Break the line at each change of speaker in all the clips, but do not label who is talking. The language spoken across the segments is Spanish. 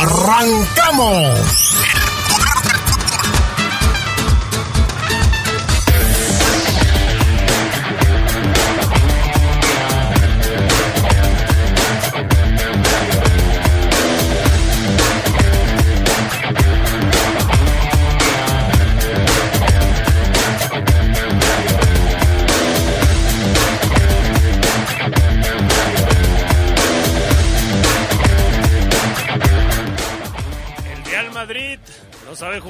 ¡Arrancamos!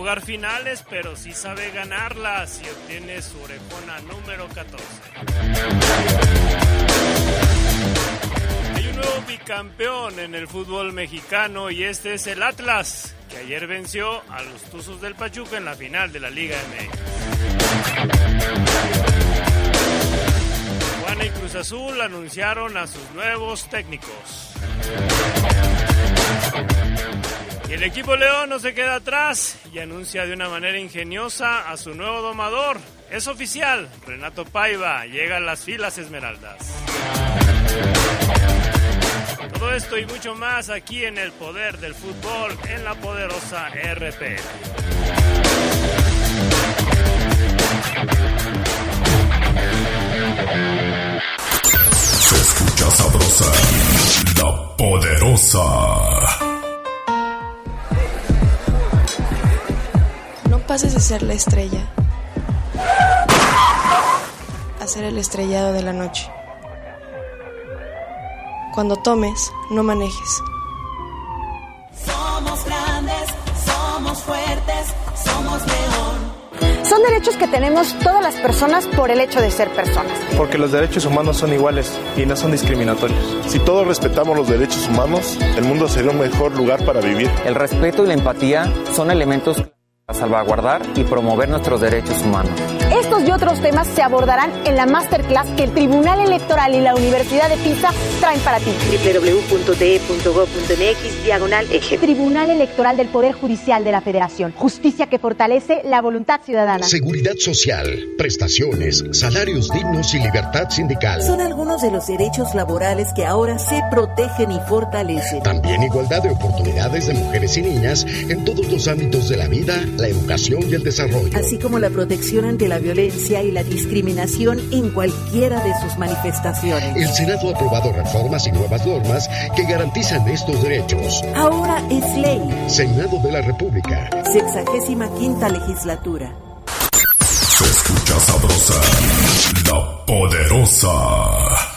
Jugar finales, pero sí sabe ganarlas y obtiene su orejona número 14. Hay un nuevo bicampeón en el fútbol mexicano y este es el Atlas, que ayer venció a los Tuzos del Pachuca en la final de la Liga MX. Juana y Cruz Azul anunciaron a sus nuevos técnicos. Y el equipo León no se queda atrás y anuncia de una manera ingeniosa a su nuevo domador. Es oficial, Renato Paiva llega a las filas esmeraldas. Todo esto y mucho más aquí en el poder del fútbol en la poderosa RP.
Se escucha sabrosa, la poderosa.
Pases de ser la estrella a ser el estrellado de la noche. Cuando tomes, no manejes.
Somos grandes, somos fuertes, somos león.
Son derechos que tenemos todas las personas por el hecho de ser personas.
Porque los derechos humanos son iguales y no son discriminatorios.
Si todos respetamos los derechos humanos, el mundo sería un mejor lugar para vivir.
El respeto y la empatía son elementos salvaguardar y promover nuestros derechos humanos.
Y otros temas se abordarán en la masterclass que el Tribunal Electoral y la Universidad de Pisa traen para ti.
www.de.gov.mx diagonal eje.
Tribunal Electoral del Poder Judicial de la Federación. Justicia que fortalece la voluntad ciudadana.
Seguridad social, prestaciones, salarios dignos y libertad sindical.
Son algunos de los derechos laborales que ahora se protegen y fortalecen.
También igualdad de oportunidades de mujeres y niñas en todos los ámbitos de la vida la educación y el desarrollo.
Así como la protección ante la violencia y la discriminación en cualquiera de sus manifestaciones.
El Senado ha aprobado reformas y nuevas normas que garantizan estos derechos.
Ahora es ley.
Senado de la República.
Sexagésima quinta legislatura.
Se escucha sabrosa, la poderosa.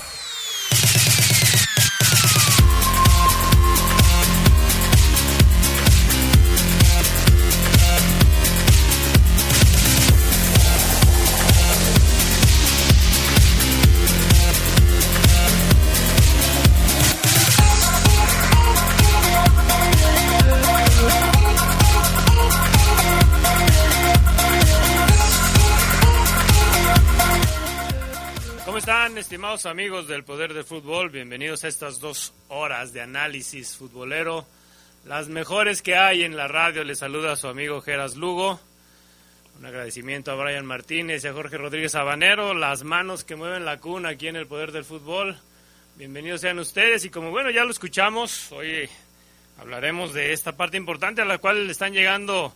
Estimados amigos del Poder del Fútbol? Bienvenidos a estas dos horas de análisis futbolero. Las mejores que hay en la radio. Les saluda a su amigo Geras Lugo. Un agradecimiento a Brian Martínez y a Jorge Rodríguez Habanero. Las manos que mueven la cuna aquí en el Poder del Fútbol. Bienvenidos sean ustedes. Y como bueno, ya lo escuchamos, hoy hablaremos de esta parte importante a la cual están llegando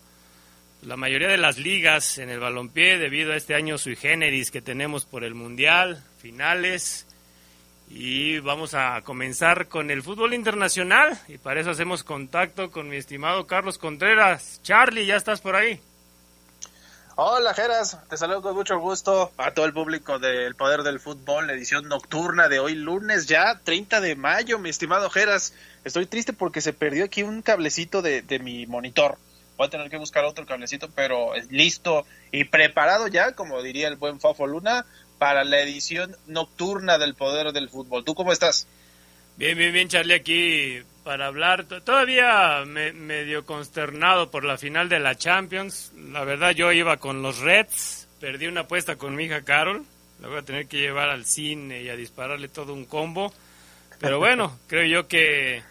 la mayoría de las ligas en el balompié debido a este año sui generis que tenemos por el Mundial, finales. Y vamos a comenzar con el fútbol internacional y para eso hacemos contacto con mi estimado Carlos Contreras. Charlie, ¿ya estás por ahí?
Hola Geras, te saludo con mucho gusto a todo el público del Poder del Fútbol, edición nocturna de hoy lunes ya, 30 de mayo, mi estimado Geras. Estoy triste porque se perdió aquí un cablecito de, de mi monitor voy a tener que buscar otro cablecito, pero listo y preparado ya, como diría el buen Fafo Luna, para la edición nocturna del Poder del Fútbol. ¿Tú cómo estás?
Bien, bien, bien, Charlie, aquí para hablar. Todavía me, medio consternado por la final de la Champions. La verdad yo iba con los Reds, perdí una apuesta con mi hija Carol. La voy a tener que llevar al cine y a dispararle todo un combo. Pero bueno, creo yo que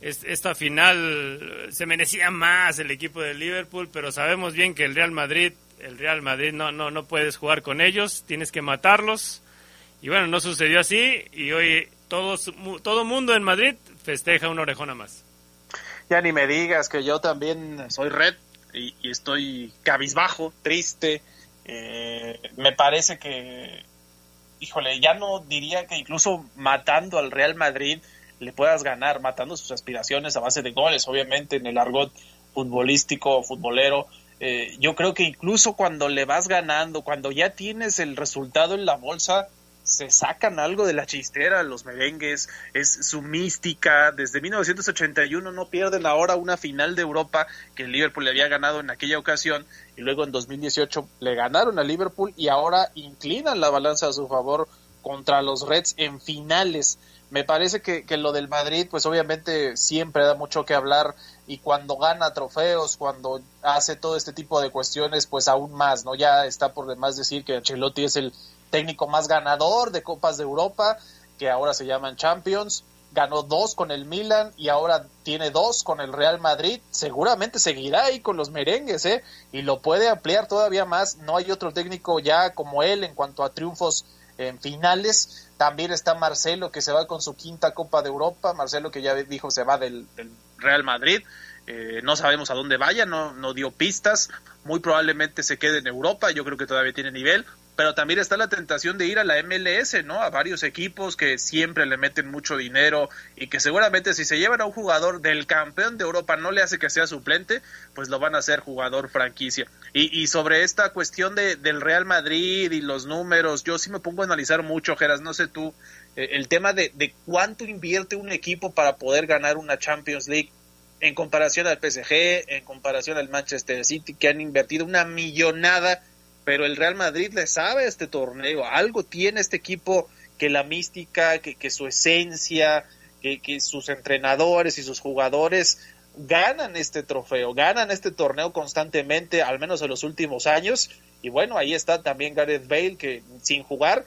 esta final se merecía más el equipo de Liverpool, pero sabemos bien que el Real Madrid, el Real Madrid no, no, no puedes jugar con ellos, tienes que matarlos. Y bueno, no sucedió así y hoy todos, todo mundo en Madrid festeja una orejona más.
Ya ni me digas que yo también soy red y, estoy cabizbajo, triste. Eh, me parece que, híjole, ya no diría que incluso matando al Real Madrid le puedas ganar, matando sus aspiraciones a base de goles, obviamente en el argot futbolístico, futbolero. Eh, yo creo que incluso cuando le vas ganando, cuando ya tienes el resultado en la bolsa, se sacan algo de la chistera los merengues, es su mística, desde 1981 no pierden ahora una final de Europa que el Liverpool le había ganado en aquella ocasión y luego en 2018 le ganaron a Liverpool y ahora inclinan la balanza a su favor contra los Reds en finales. Me parece que, que lo del Madrid, pues obviamente siempre da mucho que hablar y cuando gana trofeos, cuando hace todo este tipo de cuestiones, pues aún más, ¿no? Ya está por demás decir que Ancelotti es el técnico más ganador de Copas de Europa, que ahora se llaman Champions. Ganó dos con el Milan y ahora tiene dos con el Real Madrid. Seguramente seguirá ahí con los merengues, ¿eh? Y lo puede ampliar todavía más. No hay otro técnico ya como él en cuanto a triunfos en finales. También está Marcelo que se va con su quinta Copa de Europa. Marcelo que ya dijo se va del, Real Madrid. Eh, no sabemos a dónde vaya, no, no dio pistas. Muy probablemente se quede en Europa. Yo creo que todavía tiene nivel pero también está la tentación de ir a la MLS, ¿no? A varios equipos que siempre le meten mucho dinero y que seguramente si se llevan a un jugador del campeón de Europa no le hace que sea suplente, pues lo van a hacer jugador franquicia. Y, sobre esta cuestión de, del Real Madrid y los números, yo sí me pongo a analizar mucho, Geras, no sé tú, eh, el tema de, de cuánto invierte un equipo para poder ganar una Champions League en comparación al PSG, en comparación al Manchester City, que han invertido una millonada pero el Real Madrid le sabe a este torneo, algo tiene este equipo que la mística, que, su esencia, que, que, sus entrenadores y sus jugadores ganan este trofeo, ganan este torneo constantemente, al menos en los últimos años. Y bueno, ahí está también Gareth Bale, que sin jugar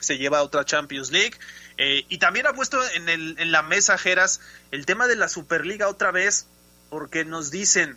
se lleva a otra Champions League. Eh, y también ha puesto en, el, en la mesa, Geras, el tema de la Superliga otra vez, porque nos dicen,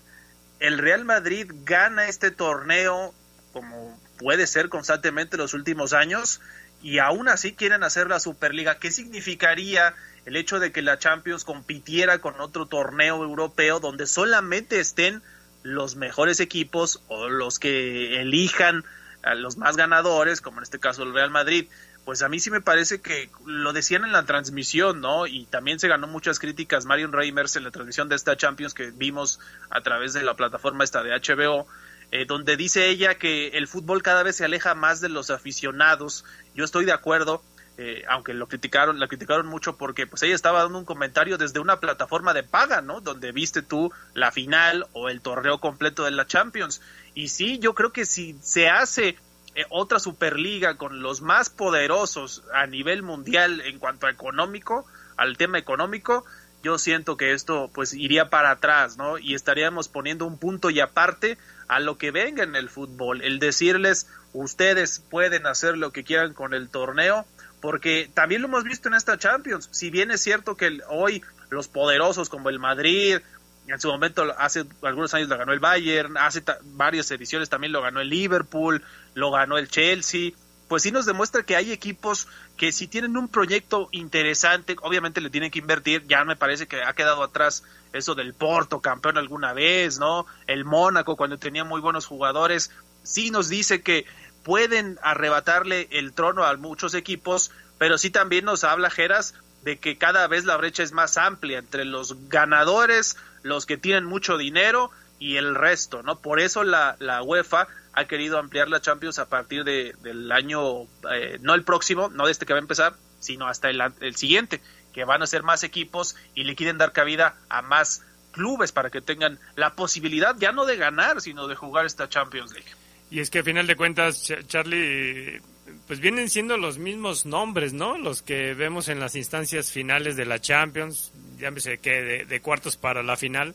el Real Madrid gana este torneo como puede ser constantemente los últimos años, y aún así quieren hacer la Superliga. ¿Qué significaría el hecho de que la Champions compitiera con otro torneo europeo donde solamente estén los mejores equipos o los que elijan a los más ganadores, como en este caso el Real Madrid? Pues a mí sí me parece que lo decían en la transmisión, ¿no? Y también se ganó muchas críticas Marion Reimers en la transmisión de esta Champions que vimos a través de la plataforma esta de HBO eh, donde dice ella que el fútbol cada vez se aleja más de los aficionados. Yo estoy de acuerdo, eh, aunque lo criticaron, la criticaron mucho porque pues ella estaba dando un comentario desde una plataforma de paga, ¿no? Donde viste tú la final o el torneo completo de la Champions. Y sí, yo creo que si se hace eh, otra Superliga con los más poderosos a nivel mundial en cuanto a económico, al tema económico, yo siento que esto pues iría para atrás, ¿no? Y estaríamos poniendo un punto y aparte a lo que venga en el fútbol, el decirles ustedes pueden hacer lo que quieran con el torneo, porque también lo hemos visto en esta Champions, si bien es cierto que hoy los poderosos como el Madrid, en su momento hace algunos años lo ganó el Bayern, hace varias ediciones también lo ganó el Liverpool, lo ganó el Chelsea, pues sí nos demuestra que hay equipos que si tienen un proyecto interesante, obviamente le tienen que invertir, ya me parece que ha quedado atrás eso del Porto, campeón alguna vez, ¿no? El Mónaco cuando tenía muy buenos jugadores, sí nos dice que pueden arrebatarle el trono a muchos equipos, pero sí también nos habla Geras de que cada vez la brecha es más amplia entre los ganadores, los que tienen mucho dinero y el resto, ¿no? Por eso la, la UEFA ha querido ampliar la Champions a partir de, del año, eh, no el próximo, no este que va a empezar, sino hasta el, el siguiente, que van a ser más equipos y le quieren dar cabida a más clubes para que tengan la posibilidad ya no de ganar, sino de jugar esta Champions League.
Y es que a final de cuentas, Charlie, pues vienen siendo los mismos nombres, ¿no? Los que vemos en las instancias finales de la Champions. ya me sé que de, cuartos para la final.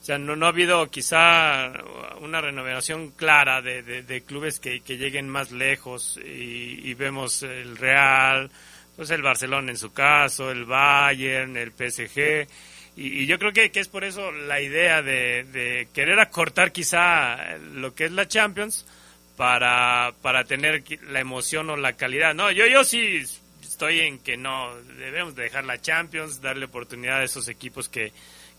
O sea, no, no ha habido quizá una renovación clara de, de, clubes que, que, lleguen más lejos y, y, vemos el Real, pues el Barcelona en su caso, el Bayern, el PSG y, yo creo que, que, es por eso la idea de, querer acortar quizá lo que es la Champions para, para tener la emoción o la calidad. No, yo, yo sí estoy en que no, debemos dejar la Champions, darle oportunidad a esos equipos que,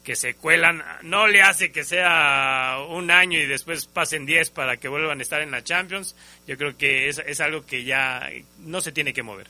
que se cuelan. No le hace que sea un año y después pasen 10 para que vuelvan a estar en la Champions. Yo creo que es, es algo que ya no se tiene que mover.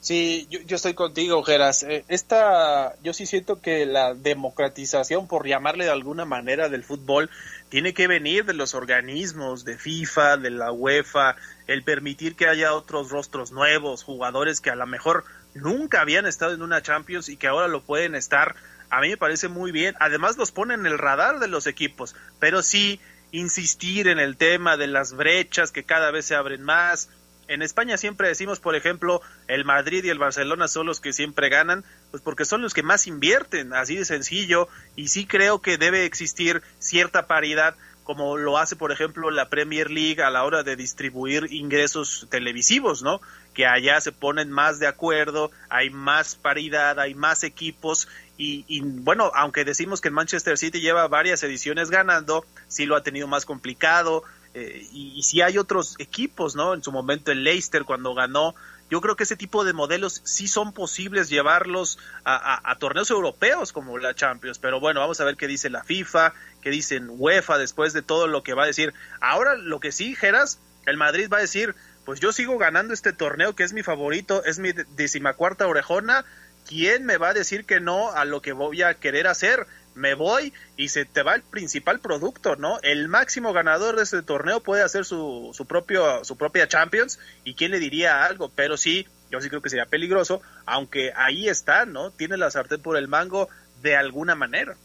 Sí, yo, estoy contigo, Geras. Eh, esta, yo sí siento que la democratización, por llamarle de alguna manera, del fútbol, tiene que venir de los organismos, de FIFA, de la UEFA, el permitir que haya otros rostros nuevos, jugadores que a lo mejor nunca habían estado en una Champions y que ahora lo pueden estar. A mí me parece muy bien. Además los pone en el radar de los equipos, pero sí insistir en el tema de las brechas que cada vez se abren más, en España siempre decimos, por ejemplo, el Madrid y el Barcelona son los que siempre ganan, pues porque son los que más invierten, así de sencillo, y sí creo que debe existir cierta paridad como lo hace, por ejemplo, la Premier League a la hora de distribuir ingresos televisivos, ¿no? Que allá se ponen más de acuerdo, hay más paridad, hay más equipos y, y, bueno, aunque decimos que el Manchester City lleva varias ediciones ganando, sí lo ha tenido más complicado, eh, y, si hay otros equipos, ¿no? En su momento el Leicester cuando ganó, yo creo que ese tipo de modelos sí son posibles llevarlos a, torneos europeos como la Champions, pero bueno, vamos a ver qué dice la FIFA, qué dicen UEFA después de todo lo que va a decir. Ahora lo que sí, Geras, el Madrid va a decir, pues yo sigo ganando este torneo que es mi favorito, es mi decimacuarta orejona, ¿quién me va a decir que no a lo que voy a querer hacer? Me voy y se te va el principal producto, ¿no? El máximo ganador de este torneo puede hacer su, su, propio, su propia Champions y quién le diría algo, pero sí, yo sí creo que sería peligroso, aunque ahí está, ¿no? Tiene la sartén por el mango de alguna manera.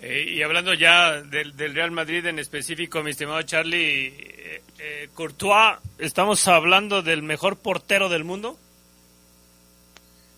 Eh, y hablando ya del, Real Madrid en específico, mi estimado Charlie, eh, eh, Courtois, ¿estamos hablando del mejor portero del mundo?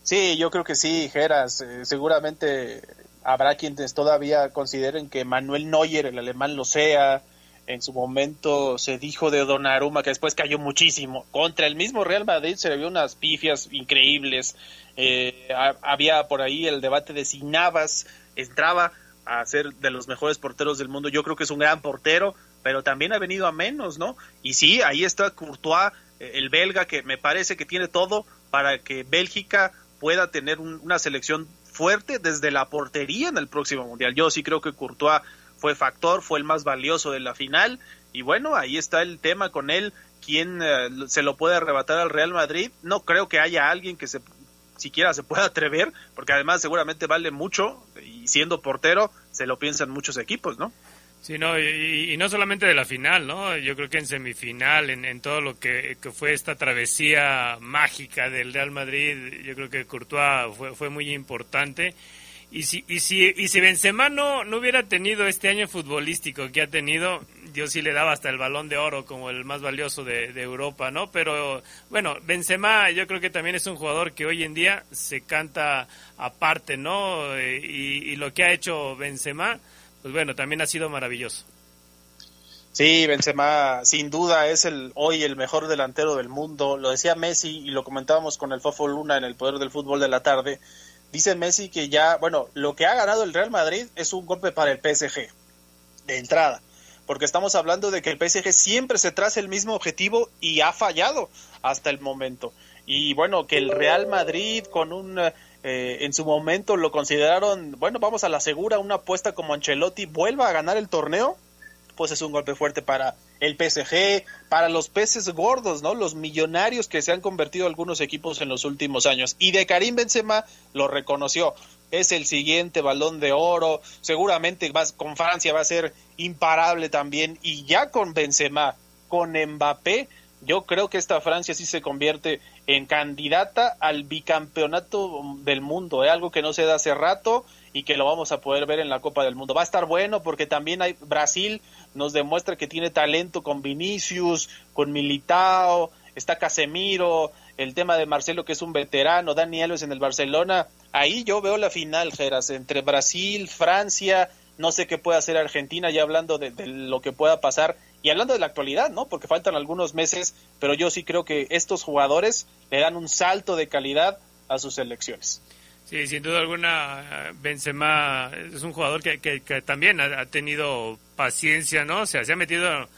Sí, yo creo que sí, Geras. seguramente habrá quienes todavía consideren que Manuel Neuer, el alemán, lo sea. En su momento se dijo de Donnarumma que después cayó muchísimo. Contra el mismo Real Madrid se le vio unas pifias increíbles. Eh, había por ahí el debate de si Navas entraba a ser de los mejores porteros del mundo. Yo creo que es un gran portero, pero también ha venido a menos, ¿no? Y sí, ahí está Courtois, eh, el belga, que me parece que tiene todo para que Bélgica pueda tener una selección fuerte desde la portería en el próximo mundial. Yo sí creo que Courtois fue factor, fue el más valioso de la final y bueno, ahí está el tema con él, quién eh, se lo puede arrebatar al Real Madrid. No creo que haya alguien que se siquiera se pueda atrever, porque además seguramente vale mucho y siendo portero se lo piensan muchos equipos, ¿no?
Sí, no, y, no solamente de la final, ¿no? Yo creo que en semifinal, en, en todo lo que, fue esta travesía mágica del Real Madrid, yo creo que Courtois fue, fue muy importante. Y si, y si, y si Benzema no, no hubiera tenido este año futbolístico que ha tenido, yo sí le daba hasta el balón de oro como el más valioso de, de Europa, ¿no? Pero bueno, Benzema yo creo que también es un jugador que hoy en día se canta aparte, ¿no? Eh, y, y lo que ha hecho Benzema pues bueno, también ha sido maravilloso.
Sí, Benzema sin duda es el hoy el mejor delantero del mundo. Lo decía Messi y lo comentábamos con el Fofo Luna en el Poder del Fútbol de la tarde. Dice Messi que ya, bueno, lo que ha ganado el Real Madrid es un golpe para el PSG de entrada, porque estamos hablando de que el PSG siempre se traza el mismo objetivo y ha fallado hasta el momento. Y bueno, que el Real Madrid con un eh, en su momento lo consideraron, bueno, vamos a la segura, una apuesta como Ancelotti vuelva a ganar el torneo, pues es un golpe fuerte para el PSG, para los peces gordos, ¿no? Los millonarios que se han convertido algunos equipos en los últimos años. Y de Karim Benzema lo reconoció. Es el siguiente balón de oro. Seguramente con Francia va a ser imparable también. Y ya con Benzema, con Mbappé, yo creo que esta Francia sí se convierte en candidata al bicampeonato del mundo, ¿eh? algo que no se da hace rato y que lo vamos a poder ver en la Copa del Mundo. Va a estar bueno porque también hay Brasil nos demuestra que tiene talento con Vinicius, con Militao, está Casemiro, el tema de Marcelo que es un veterano, Dani Alves en el Barcelona, ahí yo veo la final, Geras, entre Brasil, Francia, no sé qué puede hacer Argentina, ya hablando de, de, lo que pueda pasar y hablando de la actualidad, ¿no? Porque faltan algunos meses, pero yo sí creo que estos jugadores le dan un salto de calidad a sus selecciones.
Sí, sin duda alguna, Benzema es un jugador que, que, que también ha, tenido paciencia, ¿no? O sea, se ha metido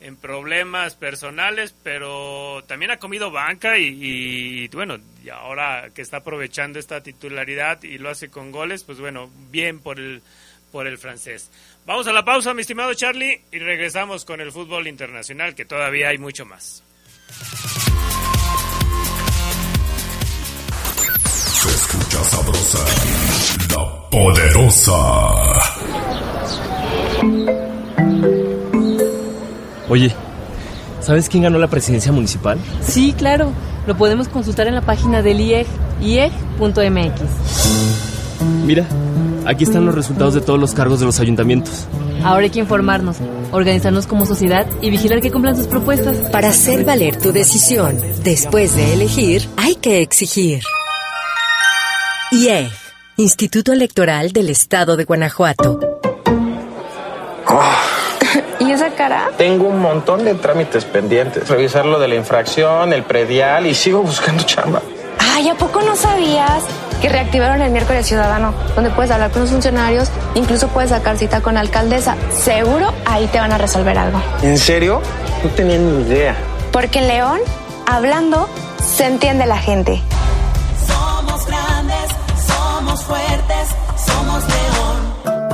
en problemas personales, pero también ha comido banca y, y, bueno, y ahora que está aprovechando esta titularidad y lo hace con goles, pues bueno, bien por el por el francés. Vamos a la pausa, mi estimado Charlie, y regresamos con el fútbol internacional, que todavía hay mucho más.
Se escucha sabrosa, la poderosa.
Oye, ¿sabes quién ganó la presidencia municipal?
Sí, claro. Lo podemos consultar en la página del IEG, ieg.mx.
Mira, aquí están los resultados de todos los cargos de los ayuntamientos.
Ahora hay que informarnos, organizarnos como sociedad y vigilar que cumplan sus propuestas.
Para hacer valer tu decisión, después de elegir, hay que exigir. IEG, Instituto Electoral del Estado de Guanajuato.
Oh.
¿Y esa cara?
Tengo un montón de trámites pendientes. Revisar lo de la infracción, el predial y sigo buscando chamba.
Ay, ¿a poco no sabías que reactivaron el miércoles ciudadano? Donde puedes hablar con los funcionarios, incluso puedes sacar cita con la alcaldesa. Seguro ahí te van a resolver algo.
¿En serio? No tenía ni idea.
Porque en León, hablando, se entiende la gente.
Somos grandes, somos fuertes.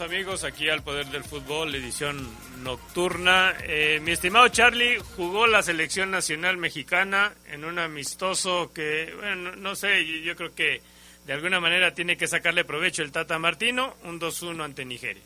Amigos aquí al Poder del Fútbol, edición nocturna. Eh, mi estimado Charlie jugó la selección nacional mexicana en un amistoso que, bueno, no sé, yo creo que de alguna manera tiene que sacarle provecho el Tata Martino, un 2-1 ante Nigeria.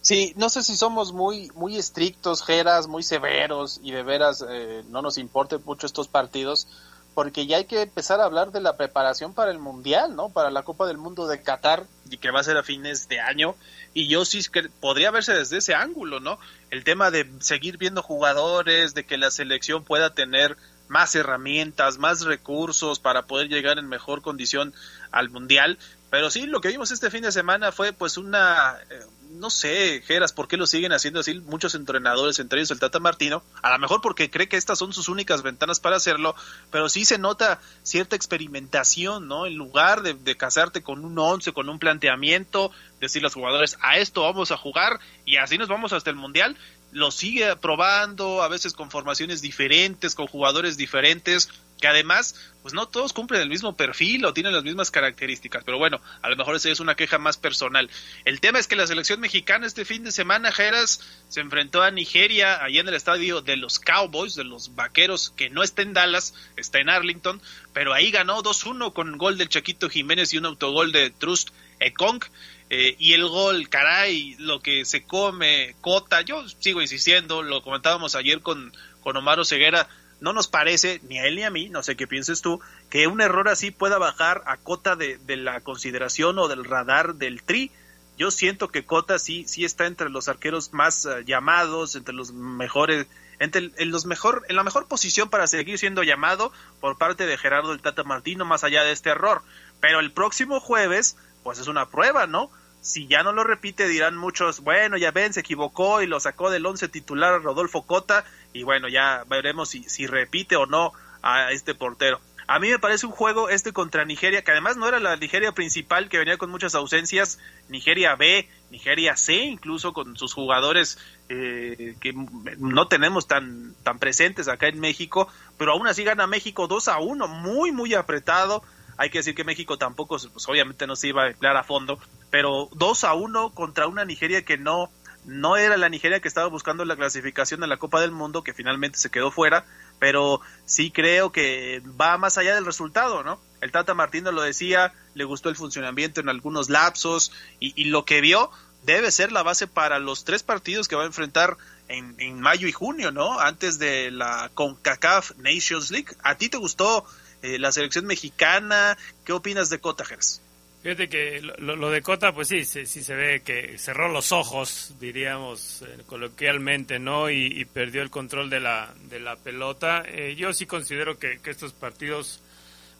Sí, no sé si somos muy muy estrictos, jeras, muy severos y de veras eh, no nos importen mucho estos partidos, porque ya hay que empezar a hablar de la preparación para el Mundial, ¿no? Para la Copa del Mundo de Qatar, y que va a ser a fines de año. Y yo sí que podría verse desde ese ángulo, ¿no? El tema de seguir viendo jugadores, de que la selección pueda tener más herramientas, más recursos para poder llegar en mejor condición al Mundial. Pero sí, lo que vimos este fin de semana fue pues una, eh, no sé, Geras, ¿por qué lo siguen haciendo así muchos entrenadores, entre ellos el Tata Martino? A lo mejor porque cree que estas son sus únicas ventanas para hacerlo, pero sí se nota cierta experimentación, ¿no? En lugar de, de casarte con un once, con un planteamiento, decir a los jugadores, a esto vamos a jugar y así nos vamos hasta el Mundial, lo sigue probando, a veces con formaciones diferentes, con jugadores diferentes, que además, pues no todos cumplen el mismo perfil o tienen las mismas características, pero bueno, a lo mejor esa es una queja más personal. El tema es que la selección mexicana este fin de semana, Jeras, se enfrentó a Nigeria, allá en el estadio de los Cowboys, de los Vaqueros, que no está en Dallas, está en Arlington, pero ahí ganó 2-1 con gol del Chaquito Jiménez y un autogol de Trust Ekong. Eh, y el gol, caray, lo que se come Cota, yo sigo insistiendo, lo comentábamos ayer con, con Omar Ceguera, no nos parece, ni a él ni a mí, no sé qué pienses tú, que un error así pueda bajar a Cota de, de la consideración o del radar del tri. Yo siento que Cota sí, sí está entre los arqueros más uh, llamados, entre los mejores, entre en los mejor, en la mejor posición para seguir siendo llamado por parte de Gerardo el Tata Martino, más allá de este error. Pero el próximo jueves, pues es una prueba, ¿no? Si ya no lo repite, dirán muchos, bueno, ya ven, se equivocó y lo sacó del once titular Rodolfo Cota, y bueno, ya veremos si, si repite o no a este portero. A mí me parece un juego este contra Nigeria, que además no era la Nigeria principal, que venía con muchas ausencias, Nigeria B, Nigeria C, incluso con sus jugadores eh, que no tenemos tan, tan presentes acá en México, pero aún así gana México 2 a 1, muy, muy apretado. Hay que decir que México tampoco, pues obviamente no se iba a emplear a fondo, pero 2 a 1 contra una Nigeria que no, no era la Nigeria que estaba buscando la clasificación de la Copa del Mundo, que finalmente se quedó fuera, pero sí creo que va más allá del resultado, ¿no? El Tata Martino lo decía, le gustó el funcionamiento en algunos lapsos y, y lo que vio debe ser la base para los tres partidos que va a enfrentar en, en mayo y junio, ¿no? Antes de la CONCACAF Nations League. ¿A ti te gustó eh, la selección mexicana? ¿Qué opinas de Cota, Gers?
Fíjate que lo, lo, de Cota, pues sí, sí, sí, se ve que cerró los ojos, diríamos eh, coloquialmente, ¿no? Y, perdió el control de la, de la pelota. Eh, yo sí considero que, estos partidos,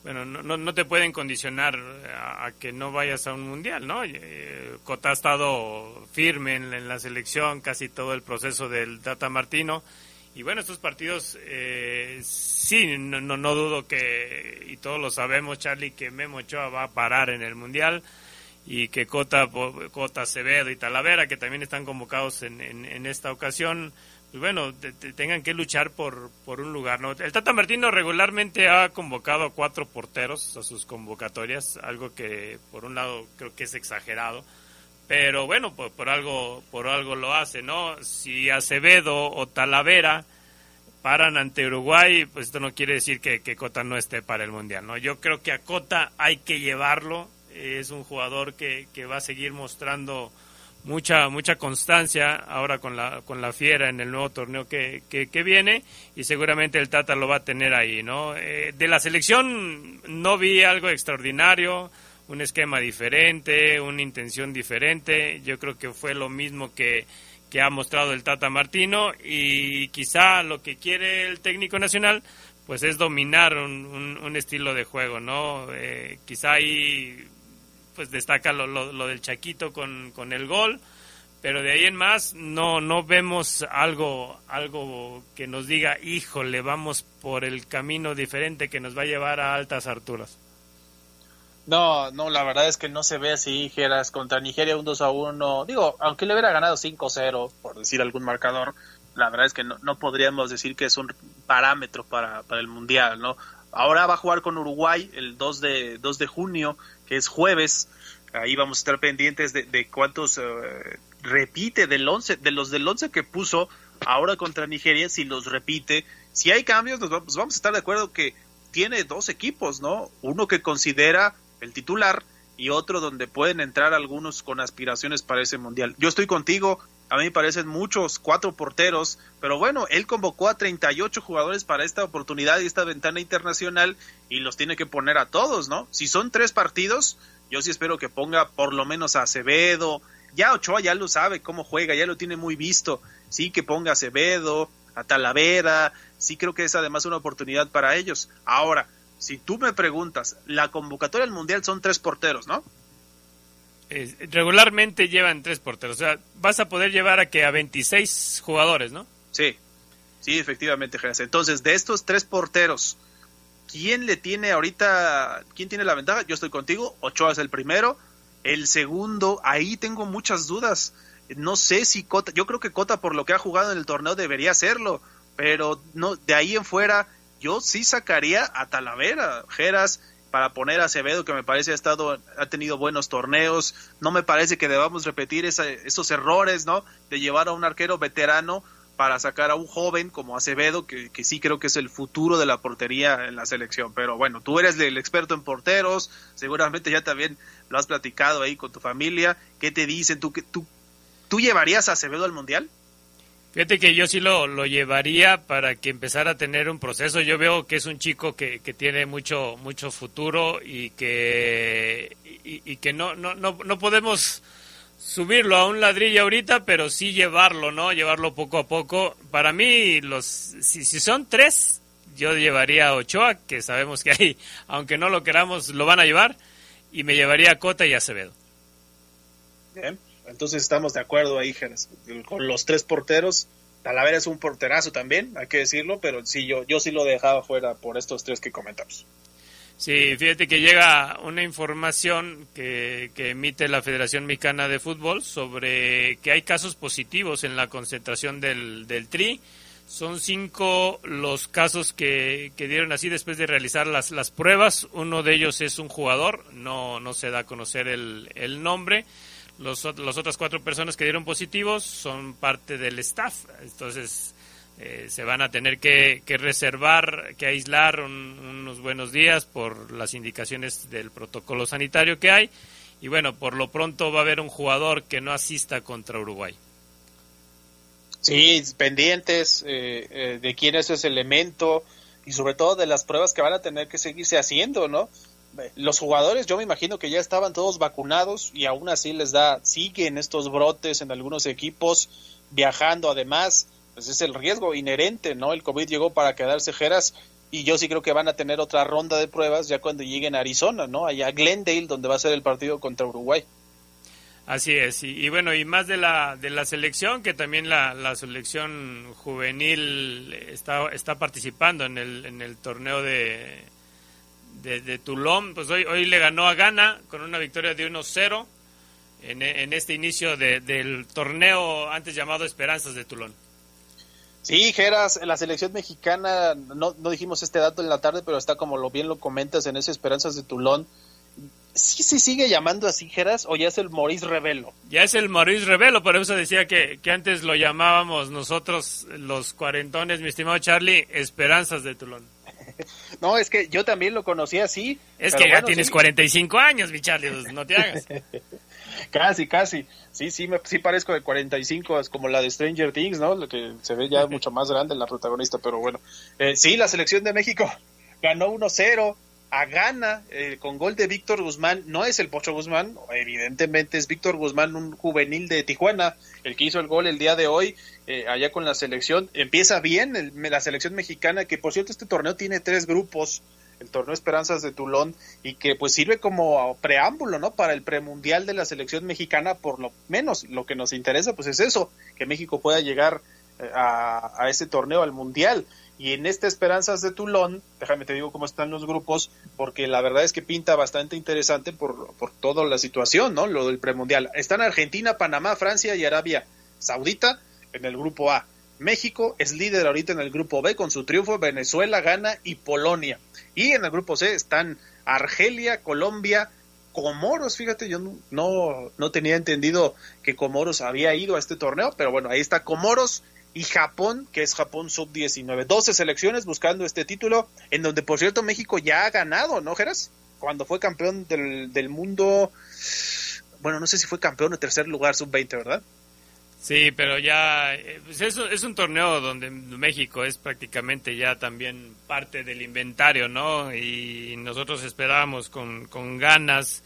bueno, no, no, no, te pueden condicionar a, a, que no vayas a un mundial, ¿no? Eh, Cota ha estado firme en, en, la selección casi todo el proceso del Tata Martino. Y bueno, estos partidos, eh, sí, no, no, no, dudo que, y todos lo sabemos, Charlie, que Memo Ochoa va a parar en el Mundial y que Cota, Cota Acevedo y Talavera, que también están convocados en, en, esta ocasión, pues bueno, te tengan que luchar por, por un lugar. ¿no? El Tata Martino regularmente ha convocado a cuatro porteros a sus convocatorias, algo que por un lado creo que es exagerado pero bueno, por, por, algo por algo lo hace, ¿no? Si Acevedo o Talavera paran ante Uruguay, pues esto no quiere decir que, que, Cota no esté para el Mundial, ¿no? Yo creo que a Cota hay que llevarlo, es un jugador que, que va a seguir mostrando mucha mucha constancia ahora con la con la fiera en el nuevo torneo que, que, que viene y seguramente el Tata lo va a tener ahí no eh, de la selección no vi algo extraordinario un esquema diferente, una intención diferente. Yo creo que fue lo mismo que, que ha mostrado el Tata Martino y quizá lo que quiere el técnico nacional pues es dominar un, un, un estilo de juego, ¿no? Eh, quizá ahí pues destaca lo, lo, lo, del Chaquito con, con el gol, pero de ahí en más no, no vemos algo, algo que nos diga, híjole, vamos por el camino diferente que nos va a llevar a altas alturas.
No, no, la verdad es que no se ve así, Geras, contra Nigeria un 2 a 1. Digo, aunque le hubiera ganado 5-0, por decir algún marcador, la verdad es que no, no podríamos decir que es un parámetro para, para, el Mundial, ¿no? Ahora va a jugar con Uruguay el 2 de, 2 de junio, que es jueves. Ahí vamos a estar pendientes de, de cuántos uh, repite del 11, de los del 11 que puso ahora contra Nigeria, si los repite. Si hay cambios, nos vamos, vamos a estar de acuerdo que tiene dos equipos, ¿no? Uno que considera el titular y otro donde pueden entrar algunos con aspiraciones para ese mundial. Yo estoy contigo, a mí me parecen muchos, cuatro porteros, pero bueno, él convocó a 38 jugadores para esta oportunidad y esta ventana internacional y los tiene que poner a todos, ¿no? Si son tres partidos, yo sí espero que ponga por lo menos a Acevedo, ya Ochoa ya lo sabe cómo juega, ya lo tiene muy visto, sí que ponga a Acevedo, a Talavera, sí creo que es además una oportunidad para ellos. Ahora, si tú me preguntas, la convocatoria al Mundial son tres porteros, ¿no?
Eh, regularmente llevan tres porteros, o sea, vas a poder llevar a que a 26 jugadores, ¿no?
Sí, sí, efectivamente, Jerez. Entonces, de estos tres porteros, ¿quién le tiene ahorita, quién tiene la ventaja? Yo estoy contigo, Ochoa es el primero, el segundo, ahí tengo muchas dudas. No sé si Cota, yo creo que Cota por lo que ha jugado en el torneo debería hacerlo, pero no, de ahí en fuera yo sí sacaría a Talavera, Geras, para poner a Acevedo, que me parece ha estado, ha tenido buenos torneos. No me parece que debamos repetir esa, esos errores, ¿no? De llevar a un arquero veterano para sacar a un joven como Acevedo, que, sí creo que es el futuro de la portería en la selección. Pero bueno, tú eres el experto en porteros, seguramente ya también lo has platicado ahí con tu familia. ¿Qué te dicen? ¿Tú, tú, tú llevarías a Acevedo al Mundial?
Fíjate que yo sí lo, lo, llevaría para que empezara a tener un proceso. Yo veo que es un chico que, que tiene mucho mucho futuro y que y, que no, no, no, no podemos subirlo a un ladrillo ahorita, pero sí llevarlo, ¿no? Llevarlo poco a poco. Para mí, los si, si son tres, yo llevaría a Ochoa, que sabemos que ahí, aunque no lo queramos, lo van a llevar, y me llevaría a Cota y Acevedo.
Bien. Entonces estamos de acuerdo ahí, con los tres porteros. Talavera es un porterazo también, hay que decirlo, pero sí, yo, yo sí lo dejaba fuera por estos tres que comentamos.
Sí, fíjate que llega una información que, que, emite la Federación Mexicana de Fútbol sobre que hay casos positivos en la concentración del, del TRI. Son cinco los casos que, que dieron así después de realizar las, las pruebas. Uno de ellos es un jugador, no, no se da a conocer el, el nombre. Los, las otras cuatro personas que dieron positivos son parte del staff. Entonces, eh, se van a tener que, que reservar, que aislar unos buenos días por las indicaciones del protocolo sanitario que hay. Y bueno, por lo pronto va a haber un jugador que no asista contra Uruguay.
Sí, pendientes eh, eh, de quién es ese elemento y sobre todo de las pruebas que van a tener que seguirse haciendo, ¿no? Los jugadores, yo me imagino que ya estaban todos vacunados y aún así les da, siguen estos brotes en algunos equipos, viajando además, pues es el riesgo inherente, ¿no? El COVID llegó para quedarse jeras y yo sí creo que van a tener otra ronda de pruebas ya cuando lleguen a Arizona, ¿no? Allá Glendale, donde va a ser el partido contra Uruguay.
Así es, y, bueno, y más de la, de la selección, que también la, la selección juvenil está, está participando en el, en el torneo de, de, de Toulon, pues hoy, hoy le ganó a Ghana con una victoria de 1-0 en, en, este inicio de, del torneo antes llamado Esperanzas de Toulon.
Sí, Geras, la selección mexicana, no, no dijimos este dato en la tarde, pero está como lo bien lo comentas en ese Esperanzas de Toulon. ¿Sí se sigue llamando así, Geras, o ya es el Maurice Revelo?
Ya es el Maurice Revelo, por eso decía que, que antes lo llamábamos nosotros, los cuarentones, mi estimado Charlie, Esperanzas de Toulon.
no, es que yo también lo conocí así.
Es que ya tienes sí. 45 años, mi Charlie, pues, no te hagas.
casi, casi. Sí, sí, me, sí parezco de 45, es como la de Stranger Things, ¿no? Lo que se ve ya mucho más grande la protagonista, pero bueno. Eh, sí, la selección de México ganó 1-0 a Ghana eh, con gol de Víctor Guzmán. No es el Pocho Guzmán, evidentemente es Víctor Guzmán, un juvenil de Tijuana, el que hizo el gol el día de hoy eh, allá con la selección. Empieza bien el, la selección mexicana, que por cierto este torneo tiene tres grupos el torneo Esperanzas de Tulón y que pues sirve como preámbulo, ¿no? Para el premundial de la selección mexicana, por lo menos lo que nos interesa pues es eso, que México pueda llegar eh, a ese torneo, al mundial. Y en este Esperanzas de Tulón, déjame te digo cómo están los grupos, porque la verdad es que pinta bastante interesante por, por toda la situación, ¿no? Lo del premundial. Están Argentina, Panamá, Francia y Arabia Saudita en el grupo A. México es líder ahorita en el grupo B con su triunfo, Venezuela, Ghana y Polonia. Y en el grupo C están Argelia, Colombia, Comoros, fíjate, yo no, no, no, tenía entendido que Comoros había ido a este torneo, pero bueno, ahí está Comoros y Japón, que es Japón sub-19. 12 selecciones buscando este título, en donde por cierto México ya ha ganado, ¿no, Geras? Cuando fue campeón del, del mundo, bueno, no sé si fue campeón o tercer lugar sub-20, ¿verdad?
Sí, pero ya pues es, es, un torneo donde México es prácticamente ya también parte del inventario, ¿no? Y nosotros esperábamos con, con ganas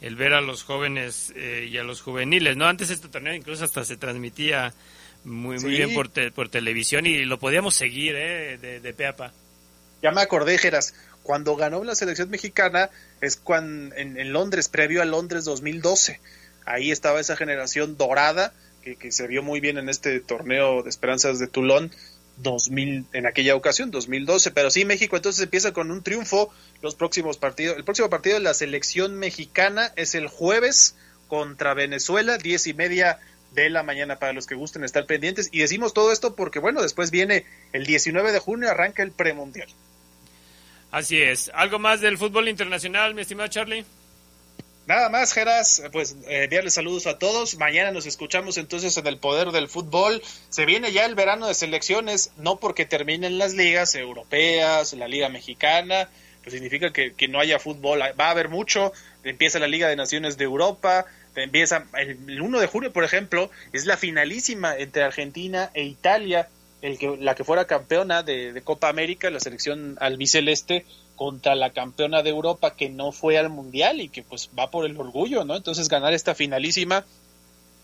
el ver a los jóvenes eh, y a los juveniles, ¿no? Antes este torneo incluso hasta se transmitía muy, muy bien por, te, por televisión y lo podíamos seguir, ¿eh? De, de peapa.
Ya me acordé, Geras, cuando ganó la selección mexicana es cuando en, en Londres, previo a Londres 2012. Ahí estaba esa generación dorada que, que, se vio muy bien en este torneo de esperanzas de Toulon 2000 en aquella ocasión 2012 pero sí México entonces empieza con un triunfo los próximos partidos el próximo partido de la selección mexicana es el jueves contra Venezuela diez y media de la mañana para los que gusten estar pendientes y decimos todo esto porque bueno después viene el 19 de junio arranca el premundial
así es algo más del fútbol internacional mi estimado Charlie
Nada más, Geras, pues eh, enviarles saludos a todos. Mañana nos escuchamos entonces en el poder del fútbol. Se viene ya el verano de selecciones, no porque terminen las ligas europeas, la liga mexicana, pues significa que, que no haya fútbol. Va a haber mucho. Empieza la Liga de Naciones de Europa. Empieza el 1 de julio, por ejemplo, es la finalísima entre Argentina e Italia. El que, la que fuera campeona de, de Copa América, la selección albiceleste, contra la campeona de Europa que no fue al mundial y que pues va por el orgullo, ¿no? Entonces ganar esta finalísima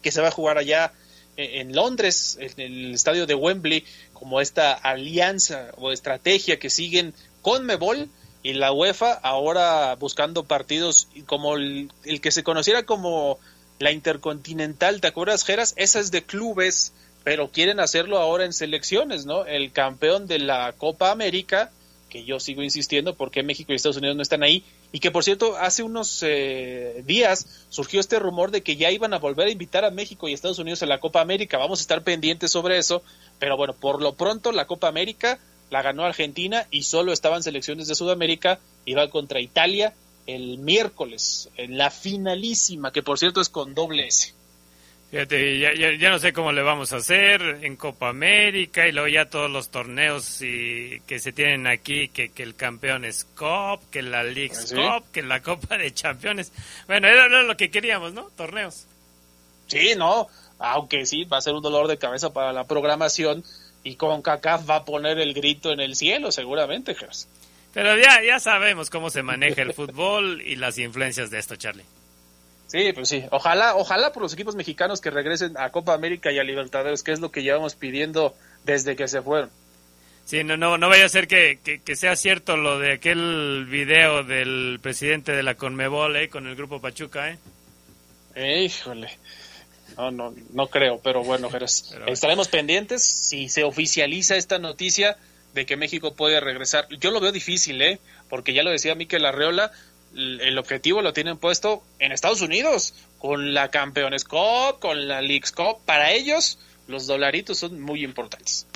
que se va a jugar allá en Londres, en el estadio de Wembley, como esta alianza o estrategia que siguen con Mebol y la UEFA, ahora buscando partidos como el, que se conociera como la Intercontinental, ¿te acuerdas, Geras? Esa es de clubes, pero quieren hacerlo ahora en selecciones, ¿no? El campeón de la Copa América que yo sigo insistiendo, por qué México y Estados Unidos no están ahí. Y que, por cierto, hace unos eh, días surgió este rumor de que ya iban a volver a invitar a México y Estados Unidos a la Copa América. Vamos a estar pendientes sobre eso. Pero bueno, por lo pronto la Copa América la ganó Argentina y solo estaban selecciones de Sudamérica. Iba contra Italia el miércoles, en la finalísima, que por cierto es con doble S.
Fíjate, ya, ya, ya, no sé cómo le vamos a hacer en Copa América y luego ya todos los torneos y, que se tienen aquí, que, que el campeón es Cup, que la League ¿Sí? Cup, que la Copa de Campeones. Bueno, era, lo que queríamos, ¿no? Torneos.
Sí, no, aunque sí, va a ser un dolor de cabeza para la programación y con CACAF va a poner el grito en el cielo, seguramente, Gers.
Pero ya, ya sabemos cómo se maneja el fútbol y las influencias de esto, Charlie.
Sí, pues sí. Ojalá, ojalá por los equipos mexicanos que regresen a Copa América y a Libertadores, que es lo que llevamos pidiendo desde que se fueron.
Sí, no, no, no vaya a ser que, que, que sea cierto lo de aquel video del presidente de la Conmebol eh, con el grupo Pachuca, ¿eh?
eh híjole. No, no, no creo, pero bueno, pero estaremos pendientes si se oficializa esta noticia de que México puede regresar. Yo lo veo difícil, ¿eh? Porque ya lo decía Miquel Arreola, el objetivo lo tienen puesto en Estados Unidos, con la Campeones Cup, con la Leagues Cup. Para ellos, los dolaritos son muy importantes.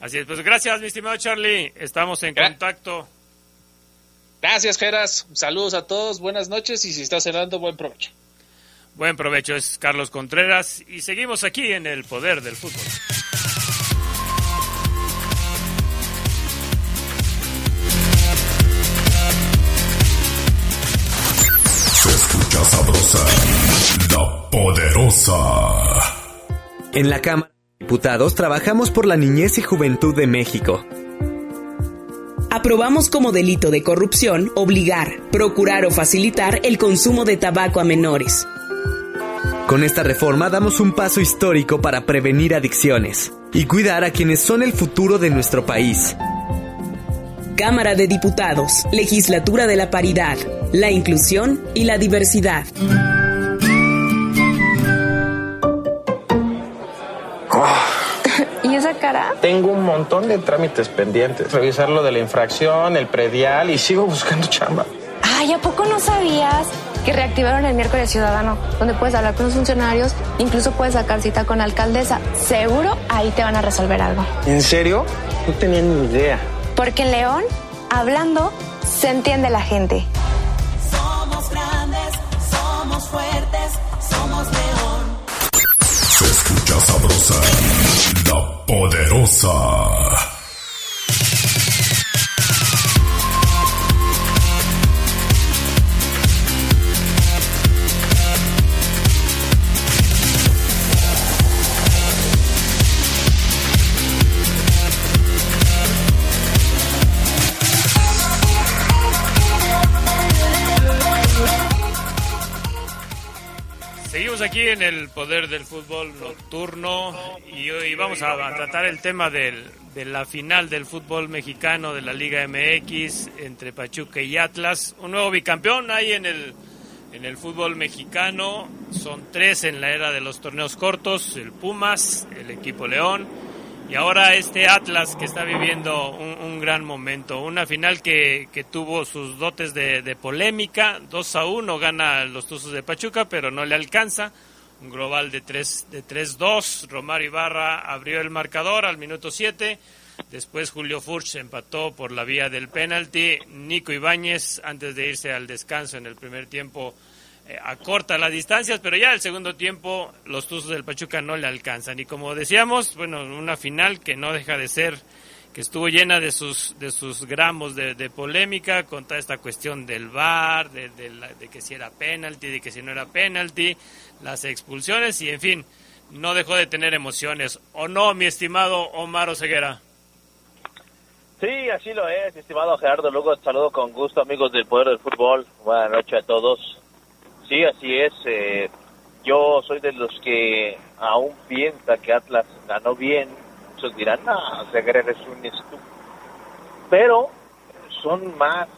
Así es, pues gracias, mi estimado Charlie. Estamos en contacto.
Gracias, Geras. Saludos a todos, buenas noches y si estás cenando, buen provecho.
Buen provecho, es Carlos Contreras y seguimos aquí en el Poder del Fútbol.
sabrosa, la poderosa.
En la Cámara de Diputados trabajamos por la niñez y juventud de México.
Aprobamos como delito de corrupción obligar, procurar o facilitar el consumo de tabaco a menores.
Con esta reforma damos un paso histórico para prevenir adicciones y cuidar a quienes son el futuro de nuestro país.
Cámara de Diputados, Legislatura de la Paridad, la Inclusión y la Diversidad.
¿Y esa cara?
Tengo un montón de trámites pendientes. Revisar lo de la infracción, el predial y sigo buscando chamba.
Ay, ¿a poco no sabías? Que reactivaron el miércoles ciudadano, donde puedes hablar con los funcionarios, incluso puedes sacar cita con la alcaldesa. Seguro ahí te van a resolver algo.
¿En serio? No tenía ni idea.
Porque en León, hablando, se entiende la gente.
Somos grandes, somos fuertes, somos León.
Se escucha sabrosa, la poderosa.
Seguimos aquí en el poder del fútbol nocturno y hoy vamos a, tratar el tema del, de la final del fútbol mexicano de la Liga MX entre Pachuca y Atlas. Un nuevo bicampeón hay en el, en el fútbol mexicano. Son tres en la era de los torneos cortos, el Pumas, el equipo León y ahora este Atlas que está viviendo un, gran momento, una final que, que tuvo sus dotes de, de, polémica, 2 a 1 gana los Tuzos de Pachuca, pero no le alcanza, un global de 3 de 3-2, Romario Ibarra abrió el marcador al minuto 7, después Julio Furch empató por la vía del penalti, Nico Ibáñez antes de irse al descanso en el primer tiempo eh, acorta las distancias, pero ya el segundo tiempo los Tuzos del Pachuca no le alcanzan. Y como decíamos, bueno, una final que no deja de ser, que estuvo llena de sus, de sus gramos de, polémica con toda esta cuestión del VAR, de, de que si era penalti, de que si no era penalti, las expulsiones y en fin, no dejó de tener emociones. ¿O no, mi estimado Omar Oseguera?
Sí, así lo es, estimado Gerardo Lugo. Saludo con gusto, amigos del Poder del Fútbol. Buenas noches a todos. Sí, así es. Eh, yo soy de los que aún piensa que Atlas ganó bien. Muchos dirán, no, Segre es un estúpido. Pero son más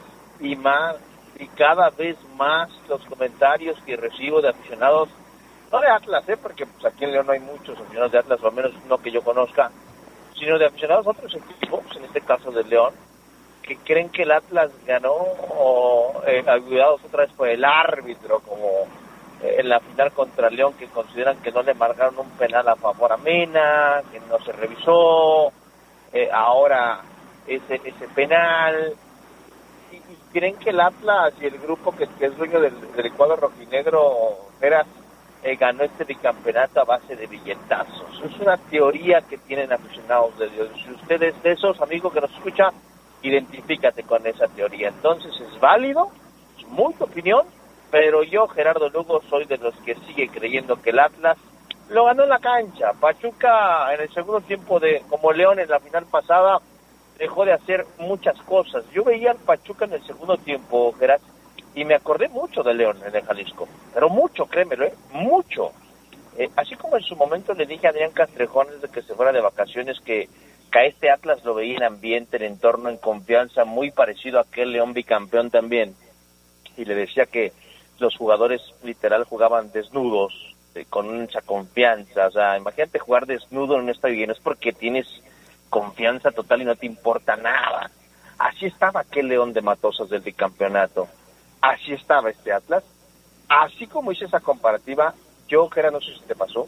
y más y cada vez más los comentarios que recibo de aficionados, no de Atlas, ¿eh? porque pues, aquí en León no hay muchos aficionados de Atlas, o al menos no que yo conozca, sino de aficionados otros equipos, en este caso de León, que creen que el Atlas ganó o eh, ayudados otra vez por el árbitro, como eh, en la final contra León, que consideran que no le marcaron un penal a favor a Mena, que no se revisó, eh, ahora ese, ese penal. Y, y creen que el Atlas y el grupo que, es dueño del, del cuadro rojinegro era, eh, ganó este bicampeonato a base de billetazos. Es una teoría que tienen aficionados de Dios. Si ustedes de esos amigos que nos escuchan, identifícate con esa teoría. Entonces es válido, es muy tu opinión, pero yo, Gerardo Lugo, soy de los que sigue creyendo que el Atlas lo ganó en la cancha. Pachuca en el segundo tiempo de como León en la final pasada dejó de hacer muchas cosas. Yo veía al Pachuca en el segundo tiempo, Gerard, y me acordé mucho de León en el Jalisco, pero mucho, créemelo, ¿eh? mucho. Eh, así como en su momento le dije a Adrián Castrejón desde que se fuera de vacaciones que a este Atlas lo veía en ambiente, en entorno, en confianza, muy parecido a aquel León bicampeón también. Y le decía que los jugadores literal jugaban desnudos, eh, con mucha confianza. O sea, imagínate jugar desnudo en estadio lleno, es porque tienes confianza total y no te importa nada. Así estaba aquel León de Matosas del bicampeonato. Así estaba este Atlas. Así como hice esa comparativa, yo, que era, no sé si te pasó,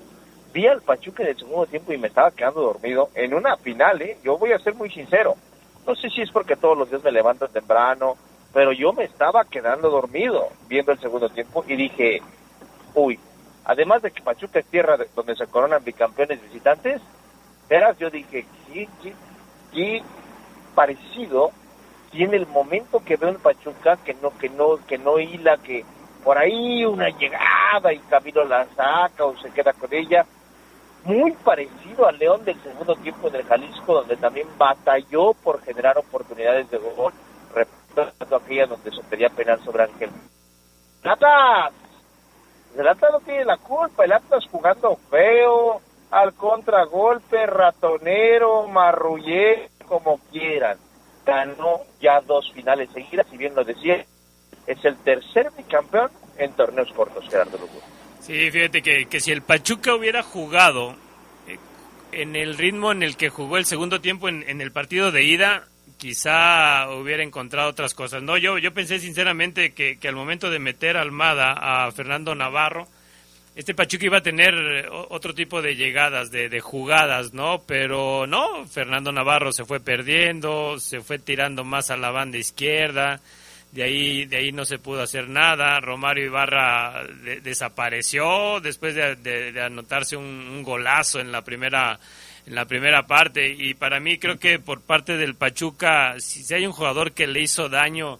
vi al Pachuca en el segundo tiempo y me estaba quedando dormido en una final, ¿eh? Yo voy a ser muy sincero. No sé si es porque todos los días me levanto temprano, pero yo me estaba quedando dormido viendo el segundo tiempo y dije, uy, además de que Pachuca es tierra de- donde se coronan bicampeones visitantes, verás, yo dije, ¿qué, qué, qué parecido el momento que veo en Pachuca que no, que no, que no hila, que por ahí una llegada y Camilo la saca o se queda con ella. Muy parecido al León del segundo tiempo del Jalisco, donde también batalló por generar oportunidades de gol, repito, aquella donde se pedía penal sobre Ángel. ¡El Atlas! El Atlas no tiene la culpa, el Atlas jugando feo, al contragolpe, ratonero, marrullé, como quieran. Ganó ya dos finales seguidas, y bien lo decía, es el tercer bicampeón en torneos cortos, Gerardo Lugo.
Sí, fíjate que, que si el Pachuca hubiera jugado eh, en el ritmo en el que jugó el segundo tiempo en, en el partido de ida, quizá hubiera encontrado otras cosas. No, yo, yo pensé sinceramente que, que al momento de meter a Almada a Fernando Navarro, este Pachuca iba a tener eh, otro tipo de llegadas, de, de jugadas, ¿no? Pero no, Fernando Navarro se fue perdiendo, se fue tirando más a la banda izquierda, de ahí, de ahí no se pudo hacer nada, Romario Ibarra de- desapareció después de, anotarse un, golazo en la primera en la primera parte. Y para mí creo que por parte del Pachuca si, si hay un jugador que le hizo daño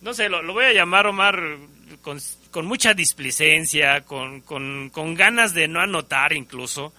no sé, lo, lo voy a llamar Omar con, con mucha displicencia, con, con, con ganas de no anotar incluso,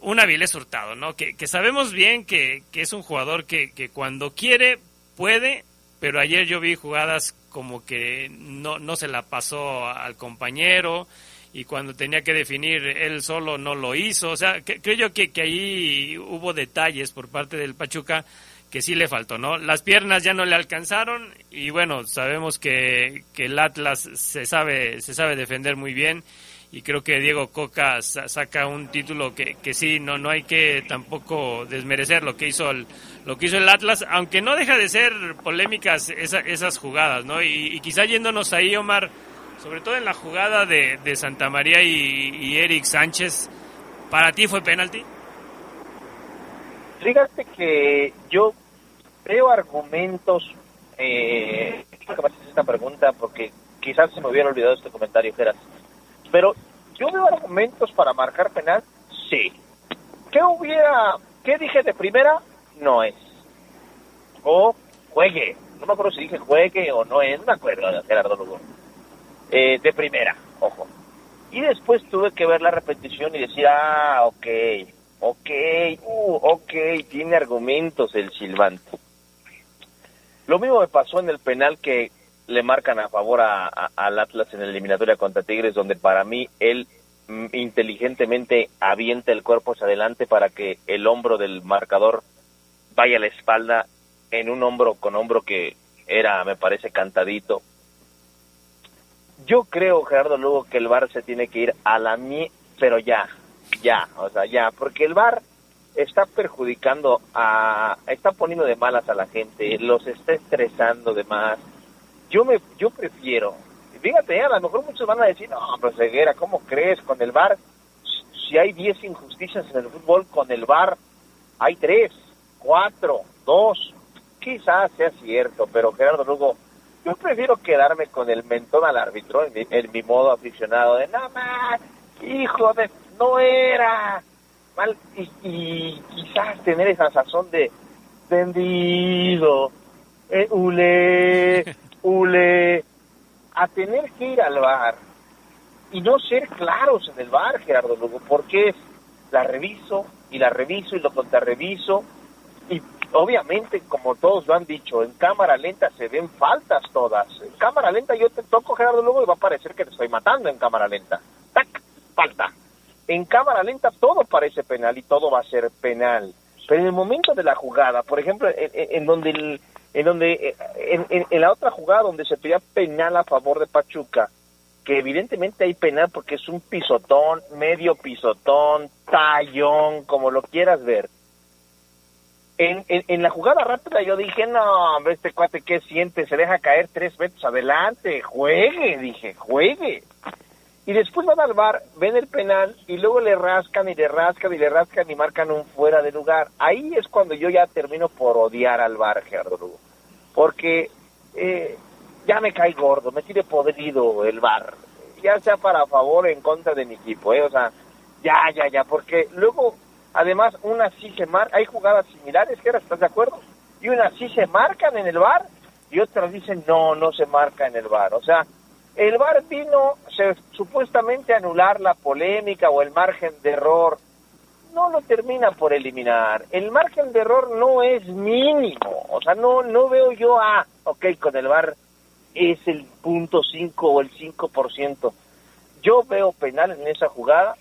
un Avilés Hurtado, ¿no? Que, que sabemos bien que, que es un jugador que, que cuando quiere puede, pero ayer yo vi jugadas como que no, no se la pasó al compañero y cuando tenía que definir él solo no lo hizo. O sea, que- creo yo que, que ahí hubo detalles por parte del Pachuca que sí le faltó, ¿no? Las piernas ya no le alcanzaron y bueno, sabemos que, que el Atlas se sabe, se sabe defender muy bien y creo que Diego Coca sa- saca un título que, que sí, no, no hay que tampoco desmerecer lo que hizo el, lo que hizo el Atlas, aunque no deja de ser polémicas esa- esas jugadas, ¿no? Y, y quizá yéndonos ahí, Omar, sobre todo en la jugada de, de Santa María y, Eric Sánchez, ¿para ti fue penalti?
Fíjate que yo veo argumentos, eh, que me haces esta pregunta porque quizás se me hubiera olvidado este comentario, Geras. Pero yo veo argumentos para marcar penal, sí. ¿Qué hubiera, qué dije de primera? No es. O juegue. No me acuerdo si dije juegue o no es, no me acuerdo, Gerardo Lugo. Eh, de primera, ojo. Y después tuve que ver la repetición y decir, ah, ok, ok, uh, ok, tiene argumentos el silbante. Lo mismo me pasó en el penal que le marcan a favor a- al Atlas en la eliminatoria contra Tigres, donde para mí él mm, inteligentemente avienta el cuerpo hacia adelante para que el hombro del marcador vaya a la espalda en un hombro con hombro que era, me parece, cantadito. Yo creo, Gerardo Lugo, que el VAR se tiene que ir a la mie, pero ya, ya, o sea, ya, porque el VAR está perjudicando a, está poniendo de malas a la gente, los está estresando de más. Yo me, yo prefiero, fíjate, a lo mejor muchos van a decir, no, pero ceguera, ¿cómo crees con el bar? Si hay 10 injusticias en el fútbol, con el bar hay 3, 4, 2, quizás sea cierto, pero Gerardo Lugo, yo prefiero quedarme con el mentón al árbitro en mi, modo aficionado de, no más, hijo de, no era, mal y, y quizás tener esa sazón de tendido, eh, ule, ule, a tener que ir al bar y no ser claros en el bar, Gerardo Lugo, porque es la reviso y la reviso y lo contrarreviso y obviamente, como todos lo han dicho, en cámara lenta se ven faltas todas. En cámara lenta yo te toco, Gerardo Lugo, y va a parecer que te estoy matando en cámara lenta. ¡Tac! Falta en cámara lenta todo parece penal y todo va a ser penal. Pero en el momento de la jugada, por ejemplo, en, en donde el, en donde en, en, la otra jugada donde se pedía penal a favor de Pachuca, que evidentemente hay penal porque es un pisotón, medio pisotón, tallón, como lo quieras ver. En, en, en la jugada rápida yo dije, no, hombre, este cuate, ¿qué siente? Se deja caer tres metros adelante, juegue, dije, juegue y después van al bar, ven el penal y luego le rascan y le rascan y le rascan y marcan un fuera de lugar. Ahí es cuando yo ya termino por odiar al bar, Gerardo Lugo. Porque eh, ya me cae gordo, me tiene podrido el bar. Ya sea para favor o en contra de mi equipo, ¿eh? O sea, ya, ya, ya. Porque luego, además, unas sí se marcan, hay jugadas similares, Gerardo, ¿estás de acuerdo? Y unas sí se marcan en el bar y otras dicen no, no se marca en el bar. O sea, el VAR vino se, supuestamente a anular la polémica o el margen de error. No lo termina por eliminar. El margen de error no es mínimo. O sea, no, no veo yo, ah, ok, con el VAR es el punto 5 o el 5%. Yo veo penal en esa jugada,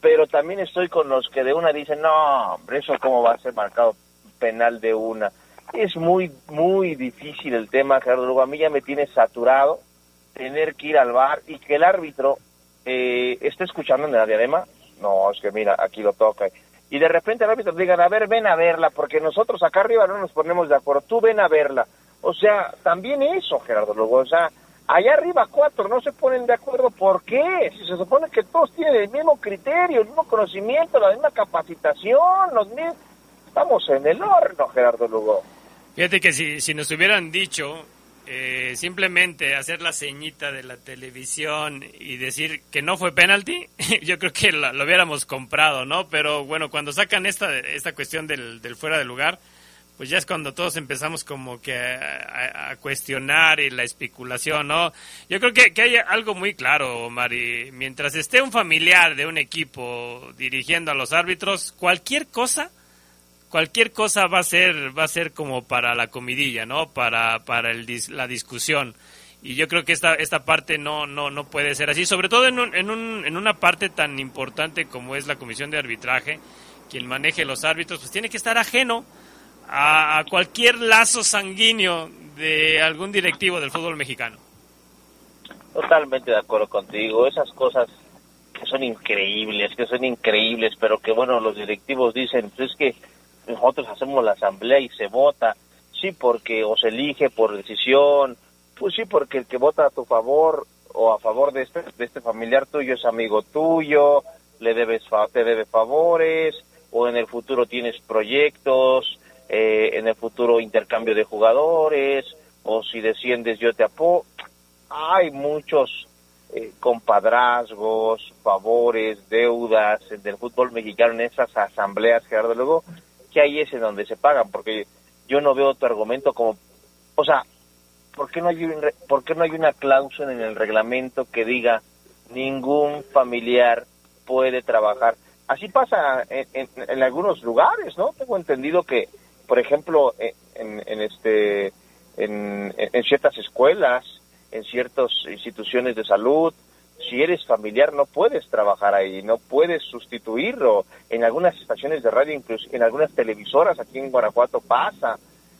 pero también estoy con los que de una dicen, no, hombre, eso cómo va a ser marcado penal de una. Es muy, muy difícil el tema, Gerardo. Luego a mí ya me tiene saturado tener que ir al bar y que el árbitro eh, esté escuchando en la diadema, no, es que mira, aquí lo toca. Y de repente el árbitro digan, a ver, ven a verla, porque nosotros acá arriba no nos ponemos de acuerdo, tú ven a verla. O sea, también eso, Gerardo Lugo, o sea, allá arriba cuatro no se ponen de acuerdo, ¿por qué? Si se supone que todos tienen el mismo criterio, el mismo conocimiento, la misma capacitación, los mismos... Estamos en el horno, Gerardo Lugo.
Fíjate que si, si nos hubieran dicho eh, simplemente hacer la ceñita de la televisión y decir que no fue penalti, yo creo que lo, hubiéramos comprado, ¿no? Pero bueno, cuando sacan esta, esta cuestión del, fuera de lugar, pues ya es cuando todos empezamos como que a, cuestionar y la especulación, ¿no? Yo creo que, que, hay algo muy claro, Mari. Mientras esté un familiar de un equipo dirigiendo a los árbitros, cualquier cosa cualquier cosa va a ser va a ser como para la comidilla, ¿no? Para para el, la discusión. Y yo creo que esta esta parte no no no puede ser así, sobre todo en un, en, un, en una parte tan importante como es la comisión de arbitraje, quien maneje los árbitros, pues tiene que estar ajeno a, a cualquier lazo sanguíneo de algún directivo del fútbol mexicano.
Totalmente de acuerdo contigo. Esas cosas que son increíbles, que son increíbles, pero que bueno, los directivos dicen, pues es que nosotros hacemos la asamblea y se vota, sí porque o se elige por decisión, pues sí porque el que vota a tu favor o a favor de este, de este familiar tuyo es amigo tuyo, le debes te debe favores o en el futuro tienes proyectos, eh, en el futuro intercambio de jugadores o si desciendes yo te apoyo. Hay muchos eh, compadrazgos, favores, deudas del fútbol mexicano en esas asambleas, Gerardo. Luego, que ahí es en donde se pagan, porque yo no veo otro argumento como, o sea, ¿por qué no hay, un, ¿por qué no hay una cláusula en el reglamento que diga ningún familiar puede trabajar? Así pasa en, en, algunos lugares, ¿no? Tengo entendido que, por ejemplo, en, en este, en, en ciertas escuelas, en ciertas instituciones de salud, si eres familiar no puedes trabajar ahí, no puedes sustituirlo. En algunas estaciones de radio, incluso en algunas televisoras aquí en Guanajuato pasa.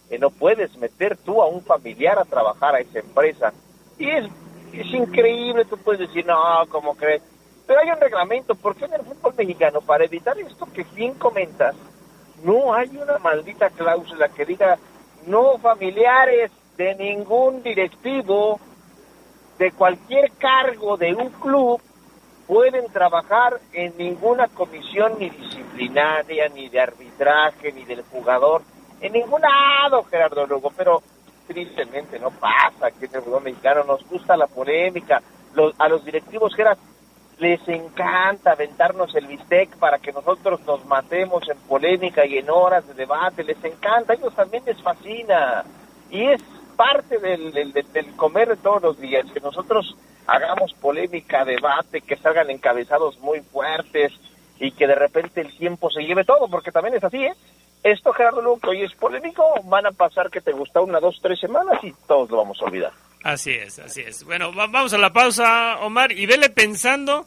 que no puedes meter tú a un familiar a trabajar a esa empresa. Y es, es increíble, tú puedes decir, no, ¿cómo crees? Pero hay un reglamento, ¿por qué en el fútbol mexicano? Para evitar esto que bien comentas, no hay una maldita cláusula que diga no familiares de ningún directivo de cualquier cargo de un club pueden trabajar en ninguna comisión ni disciplinaria, ni de arbitraje, ni del jugador, en ningún lado, Gerardo Lugo, pero tristemente no pasa que en el fútbol mexicano nos gusta la polémica, los, a los directivos Gerardo les encanta aventarnos el bistec para que nosotros nos matemos en polémica y en horas de debate, les encanta, a ellos también les fascina y es parte del, del, del comer de todos los días, que nosotros hagamos polémica, debate, que salgan encabezados muy fuertes y que de repente el tiempo se lleve todo, porque también es así, ¿eh? Esto, Gerardo que hoy es polémico, van a pasar que te gusta una, dos, tres semanas y todos lo vamos a olvidar.
Así es, así es. Bueno, va- vamos a la pausa, Omar, y vele pensando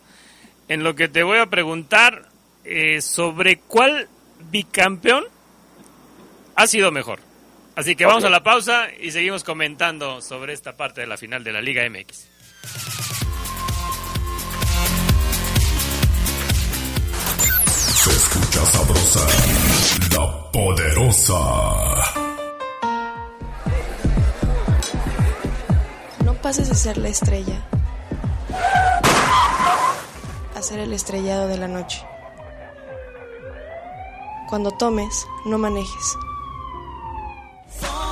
en lo que te voy a preguntar eh, sobre cuál bicampeón ha sido mejor. Así que vamos a la pausa y seguimos comentando sobre esta parte de la final de la Liga MX.
Se escucha sabrosa, la poderosa.
No pases de ser la estrella a ser el estrellado de la noche. Cuando tomes, no manejes.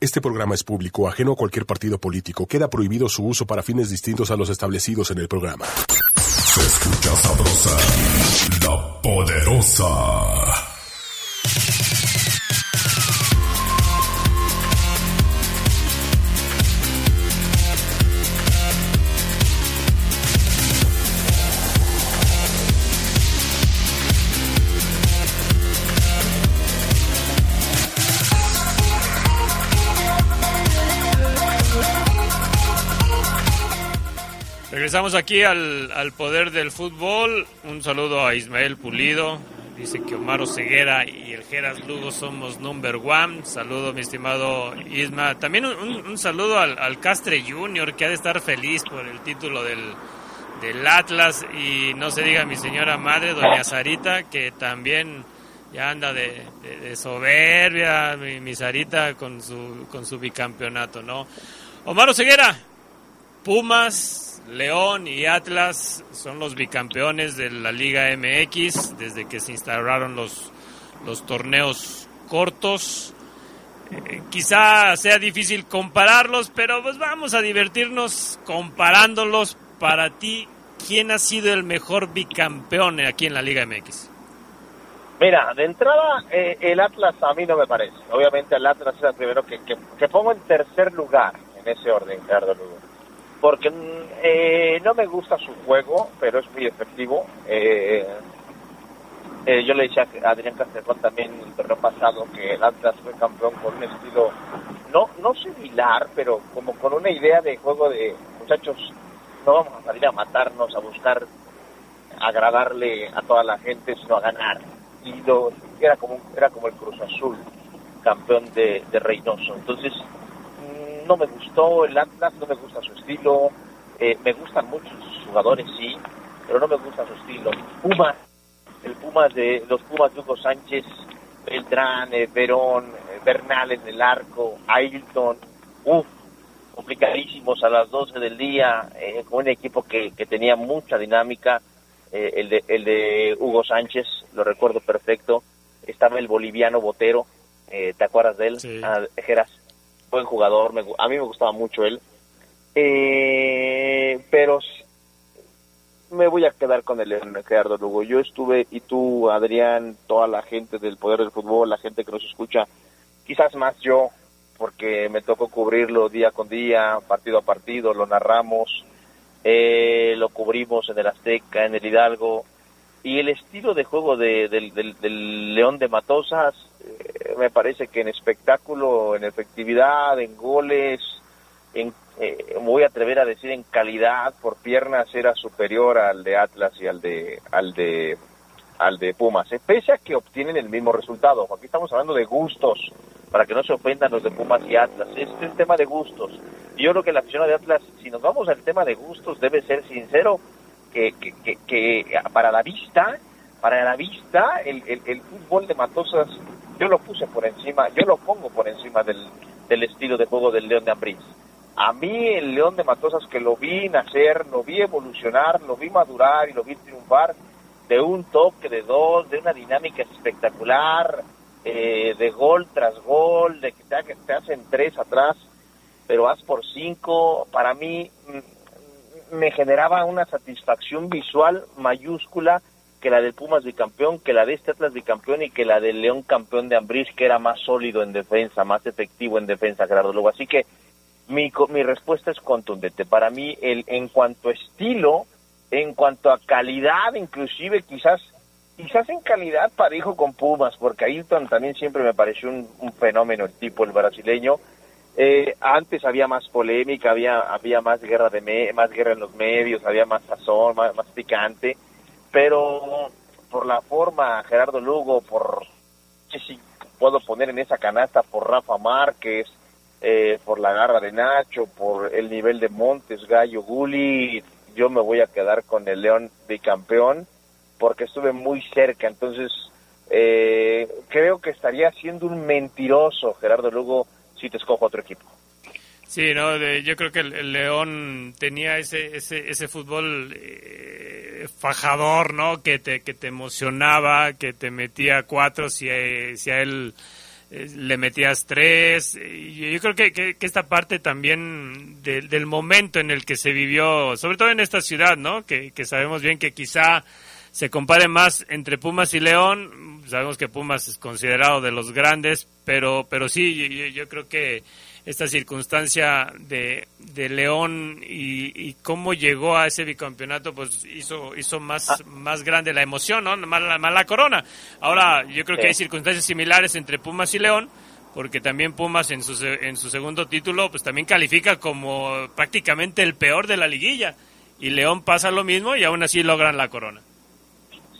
Este programa es público, ajeno a cualquier partido político. Queda prohibido su uso para fines distintos a los establecidos en el programa. Se sabrosa, la poderosa.
Regresamos aquí al, al poder del fútbol. Un saludo a Ismael Pulido. Dice que Omar Ceguera y el Geras Lugo somos number one. Saludo, mi estimado Isma. También un, saludo al, al Castre Junior, que ha de estar feliz por el título del, del Atlas. Y no se diga mi señora madre, doña Sarita, que también ya anda de, soberbia, mi, mi Sarita, con su, con su bicampeonato, ¿no? Omar Ceguera, Pumas, León y Atlas son los bicampeones de la Liga MX desde que se instauraron los, los torneos cortos. Eh, quizá sea difícil compararlos, pero pues vamos a divertirnos comparándolos. Para ti, ¿quién ha sido el mejor bicampeón aquí en la Liga MX?
Mira, de entrada, eh, el Atlas a mí no me parece. Obviamente el Atlas es el primero que, que, pongo en tercer lugar en ese orden, Gerardo Lugo. Porque mm, eh, no me gusta su juego, pero es muy efectivo. Eh, eh, yo le decía a Adrián Castellón también el torneo pasado que el Atlas fue campeón con un estilo no no similar, pero como con una idea de juego de muchachos, no vamos a salir a matarnos, a buscar agradarle a toda la gente, sino a ganar. Y lo, era como era como el Cruz Azul, campeón de, de Reynoso. Entonces, no me gustó el Atlas, no me gusta su estilo, eh, me gustan mucho sus jugadores, sí, pero no me gusta su estilo. Pumas, el Pumas de los Pumas de Hugo Sánchez, Beltrán, eh, Verón, eh, Bernal en el arco, Ailton, uff, complicadísimos a las 12 del día, eh, con un equipo que, que tenía mucha dinámica, el, de, el de Hugo Sánchez, lo recuerdo perfecto, estaba el boliviano Botero, eh, ¿te acuerdas de él? Ah, Geras, buen jugador, me a mí me gustaba mucho él, eh, pero me voy a quedar con el Gerardo Lugo. Yo estuve, y tú, Adrián, toda la gente del Poder del Fútbol, la gente que nos escucha, quizás más yo, porque me tocó cubrirlo día con día, partido a partido, lo narramos, eh, lo cubrimos en el Azteca, en el Hidalgo, y el estilo de juego de- del, del- del León de Matosas eh, me parece que en espectáculo, en efectividad, en goles, en, eh, voy a atrever a decir en calidad por piernas era superior al de Atlas y al de al de al de Pumas, eh, pese a que obtienen el mismo resultado. Aquí estamos hablando de gustos, para que no se ofendan los de Pumas y Atlas. Es un tema de gustos. Yo creo que la afición de Atlas, si nos vamos al tema de gustos, debe ser sincero que, para la vista, para la vista, el, fútbol de Matosas, yo lo puse por encima, yo lo pongo por encima del, del estilo de juego del León de Ambriz. A mí el León de Matosas que lo vi nacer, lo vi evolucionar, lo vi madurar y lo vi triunfar de un toque de dos, de una dinámica espectacular, eh, de gol tras gol, de que te, te hacen tres atrás, pero vas por cinco, para mí mm, me generaba una satisfacción visual mayúscula que la del Pumas bicampeón, que la de este Atlas bicampeón y que la del León campeón de Ambriz, que era más sólido en defensa, más efectivo en defensa, Gerardo Lugo. Así que mi, mi respuesta es contundente. Para mí, el, en cuanto a estilo, en cuanto a calidad, inclusive quizás quizás en calidad parejo con Pumas, porque Ayrton también siempre me pareció un, un fenómeno el tipo, el brasileño. Eh, antes había más polémica, había había más guerra de más guerra en los medios, había más sazón, más, picante, pero por la forma Gerardo Lugo, por no sé si puedo poner en esa canasta por Rafa Márquez, eh, por la garra de Nacho, por el nivel de Montes, Gallo, Guli, yo me voy a quedar con el León bicampeón porque estuve muy cerca, entonces eh, creo que estaría siendo un mentiroso Gerardo Lugo si te escojo otro equipo.
Sí, no, de- yo creo que el, León tenía ese ese, ese fútbol eh, fajador, ¿no? Que te que te emocionaba, que te metía cuatro si, eh, si a él eh, le metías tres. Y yo creo que, que, que esta parte también de- del momento en el que se vivió, sobre todo en esta ciudad, ¿no? Que, que sabemos bien que quizá se compare más entre Pumas y León. Sabemos que Pumas es considerado de los grandes, pero, pero sí, yo, yo- creo que esta circunstancia de, de León y, y cómo llegó a ese bicampeonato, pues hizo, hizo más, más grande la emoción, ¿no? Más la, más la corona. Ahora, yo creo que hay circunstancias similares entre Pumas y León, porque también Pumas en su, en su segundo título, pues también califica como prácticamente el peor de la liguilla. Y León pasa lo mismo y aún así logran la corona.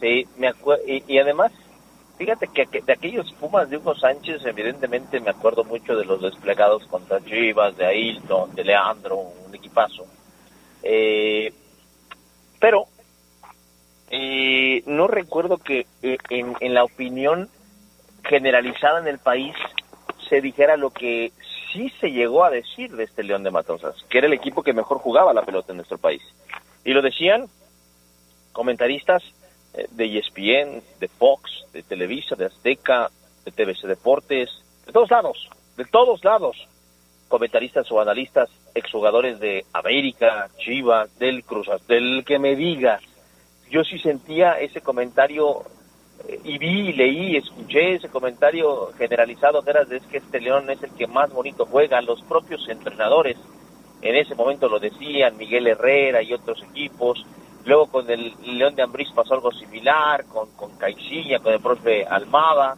Sí, me acuerdo, y, y además, fíjate que, que de aquellos Pumas de Hugo Sánchez, evidentemente me acuerdo mucho de los desplegados contra Chivas, de Ailton, de Leandro, un equipazo. Eh, pero eh, no recuerdo que eh, en, en la opinión generalizada en el país se dijera lo que sí se llegó a decir de este León de Matosas, que era el equipo que mejor jugaba la pelota en nuestro país. Y lo decían comentaristas de ESPN, de Fox, de Televisa, de Azteca, de TVC Deportes, de todos lados, de todos lados. Comentaristas o analistas, exjugadores de América, Chivas, del Cruz, del que me digas. Yo sí sentía ese comentario eh, y vi, leí, escuché ese comentario generalizado que era de es que este León es el que más bonito juega. Los propios entrenadores en ese momento lo decían, Miguel Herrera y otros equipos. Luego con el León de Ambriz pasó algo similar, con, con Caixinha, con el profe Almada.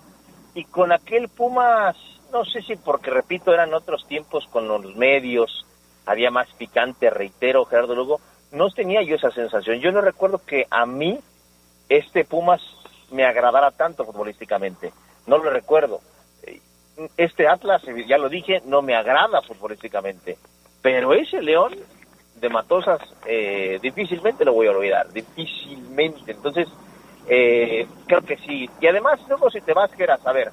Y con aquel Pumas, no sé si porque, repito, eran otros tiempos con los medios, había más picante, reitero, Gerardo Lugo, no tenía yo esa sensación. Yo no recuerdo que a mí este Pumas me agradara tanto futbolísticamente. No lo recuerdo. Este Atlas, ya lo dije, no me agrada futbolísticamente. Pero ese León de Matosas eh, difícilmente lo voy a olvidar, difícilmente. Entonces, eh, creo que sí. Y además, luego si te vas, quieras a ver,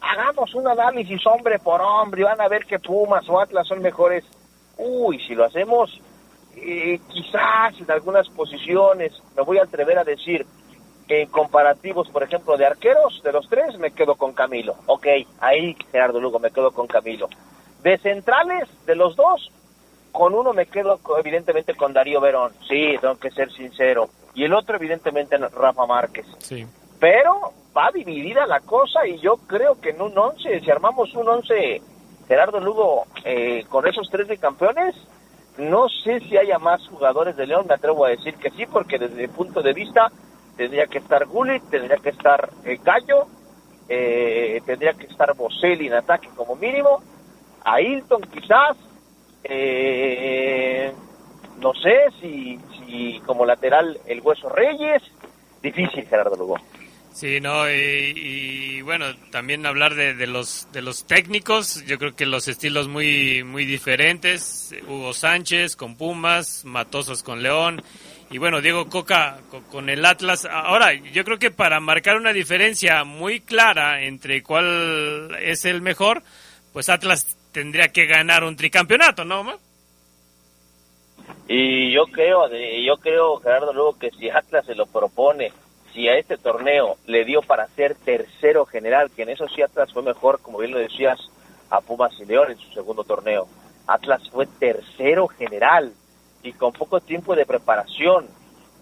hagamos un análisis hombre por hombre, y van a ver que Pumas o Atlas son mejores. Uy, si lo hacemos, eh, quizás en algunas posiciones, me voy a atrever a decir, en comparativos, por ejemplo, de arqueros, de los tres, me quedo con Camilo. Ok, ahí, Gerardo Lugo, me quedo con Camilo. De centrales, de los dos, con uno me quedo evidentemente con Darío Verón. Sí, tengo que ser sincero. Y el otro, evidentemente, Rafa Márquez.
Sí.
Pero va dividida la cosa y yo creo que en un once, si armamos un once, Gerardo Lugo, eh, con esos tres de campeones, no sé si haya más jugadores de León, me atrevo a decir que sí, porque desde mi punto de vista tendría que estar Gullit, tendría que estar eh, Gallo, eh, tendría que estar Boselli en ataque como mínimo, a Hilton quizás, eh, no sé si, si como lateral el Hueso Reyes, difícil Gerardo Lugo.
Sí, no, y, bueno, también hablar de, de, los de los técnicos, yo creo que los estilos muy muy diferentes, Hugo Sánchez con Pumas, Matosos con León y bueno, Diego Coca con el Atlas. Ahora, yo creo que para marcar una diferencia muy clara entre cuál es el mejor, pues Atlas tendría que ganar un tricampeonato, ¿no, Omar?
Y yo creo, yo creo, Gerardo, luego que si Atlas se lo propone, si a este torneo le dio para ser tercero general, que en eso sí Atlas fue mejor, como bien lo decías, a Pumas y León en su segundo torneo. Atlas fue tercero general y con poco tiempo de preparación.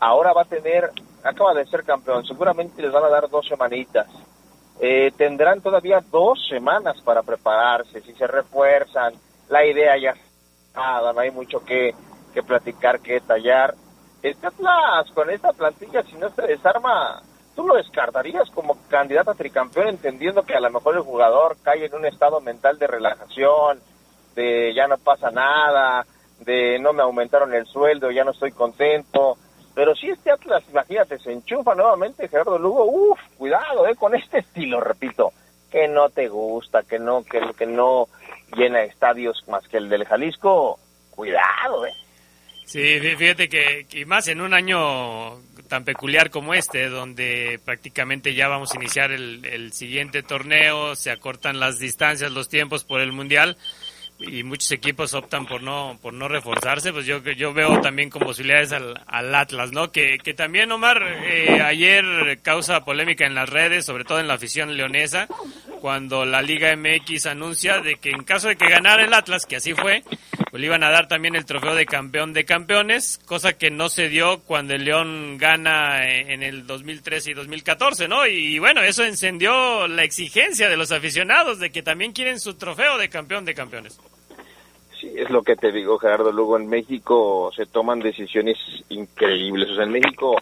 Ahora va a tener, acaba de ser campeón, seguramente les van a dar dos semanitas. Eh, tendrán todavía dos semanas para prepararse, si se refuerzan, la idea ya nada, no hay mucho que, que platicar, que detallar. Este Atlas con esta plantilla, si no se desarma, tú lo descartarías como candidato a tricampeón, entendiendo que a lo mejor el jugador cae en un estado mental de relajación, de ya no pasa nada, de no me aumentaron el sueldo, ya no estoy contento. Pero si este Atlas, imagínate, se enchufa nuevamente Gerardo Lugo, uff, cuidado, eh, con este estilo, repito, que no te gusta, que no, que, que no llena estadios más que el del Jalisco, cuidado, eh.
Sí, fíjate que, que más en un año tan peculiar como este, donde prácticamente ya vamos a iniciar el, el siguiente torneo, se acortan las distancias, los tiempos por el Mundial y muchos equipos optan por no por no reforzarse, pues yo yo veo también con posibilidades al, al Atlas, ¿no? Que, que también Omar eh, ayer causa polémica en las redes, sobre todo en la afición leonesa, cuando la Liga MX anuncia de que en caso de que ganara el Atlas, que así fue, pues le iban a dar también el trofeo de campeón de campeones, cosa que no se dio cuando el León gana en el 2013 y 2014, ¿no? Y bueno, eso encendió la exigencia de los aficionados de que también quieren su trofeo de campeón de campeones.
Sí, es lo que te digo, Gerardo. Luego en México se toman decisiones increíbles. O sea, en México,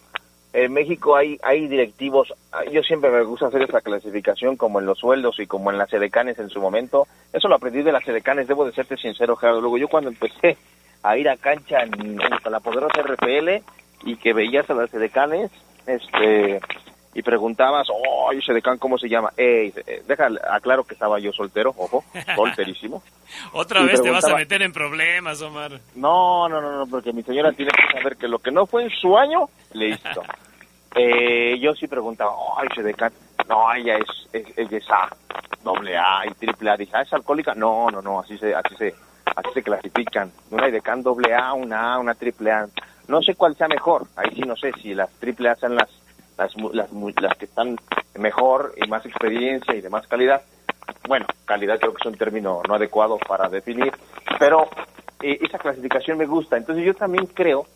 en México hay, hay directivos. Yo siempre me gusta hacer esa clasificación como en los sueldos y como en las edecanes en su momento. Eso lo aprendí de las edecanes, debo de serte sincero, Gerardo. Luego yo cuando empecé a ir a cancha en, en la poderosa RPL y que veías a las edecanes, este y preguntabas, oh, ese decán, ¿cómo se llama? Ey, eh, deja, aclaro que estaba yo soltero, ojo, solterísimo.
Otra
Y
vez te vas a meter en problemas, Omar.
No, no, no, no, porque mi señora tiene que saber que lo que no fue en su año, listo. Eh, yo sí preguntaba, ay, ese decán, no, ella es, es, ella es A, doble A y triple A. Dije, "Ah, ¿es alcohólica? No, no, no, así se, así se, así se clasifican. Una decán doble A, una A, una triple A. No sé cuál sea mejor, ahí sí no sé si las triple A sean las, las, las, las que están mejor y más experiencia y de más calidad. Bueno, calidad creo que es un término no adecuado para definir, pero eh, esa clasificación me gusta. Entonces yo también creo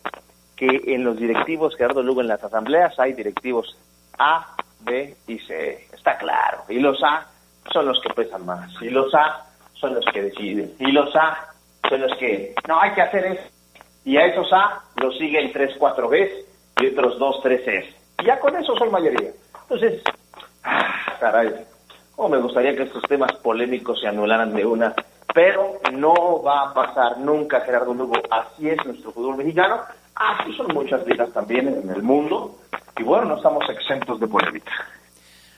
que en los directivos, Gerardo Lugo, en las asambleas hay directivos A, B y C. Está claro. Y los A son los que pesan más. Y los A son los que deciden. Y los A son los que, no, hay que hacer eso. Y a esos A los siguen tres, cuatro Bs y otros dos, tres Cs. Y ya con eso son mayoría. Entonces, ah, caray, cómo me gustaría que estos temas polémicos se anularan de una. Pero no va a pasar nunca, Gerardo Lugo. Así es nuestro fútbol mexicano. Así son muchas ligas también en el mundo. Y bueno, no estamos exentos de polémica.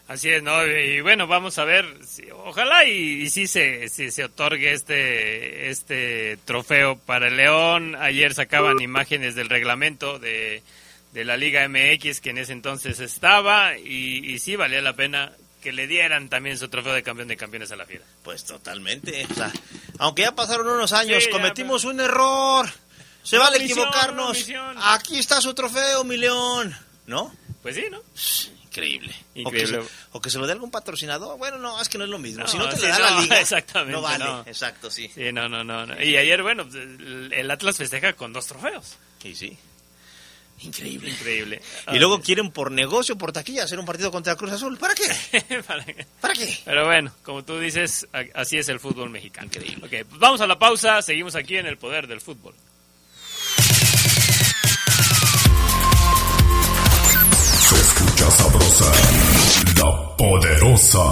Así es, ¿no? Y bueno, vamos a ver, si- ojalá y, y sí se, sí se otorgue este, este trofeo para el León. Ayer sacaban imágenes del reglamento de, de la Liga MX que en ese entonces estaba y, y sí valía la pena que le dieran también su trofeo de campeón de campeones a la fiera.
Pues totalmente. O sea, aunque ya pasaron unos años,
Sí, ya,
cometimos un error. Se vale equivocarnos. Aquí está su trofeo, mi león. ¿No?
Pues sí, ¿no?
Increíble.
Increíble.
O que, se, o que se lo dé algún patrocinador. Bueno, no, es que no es lo mismo.
No,
si no te
sí,
le da
no,
la liga,
exactamente,
no vale.
no.
Exacto, sí.
Sí, no, no, no, no. Y ayer, bueno, el, Atlas festeja con dos trofeos.
Sí, sí. Increíble.
Increíble.
Y luego quieren por negocio, por taquilla, hacer un partido contra Cruz Azul. ¿Para qué?
¿Para qué?
¿Para qué?
Pero bueno, como tú dices, así es el fútbol mexicano. Increíble. Ok, pues vamos a la pausa, seguimos aquí en el poder del fútbol.
Se sabrosa, la poderosa.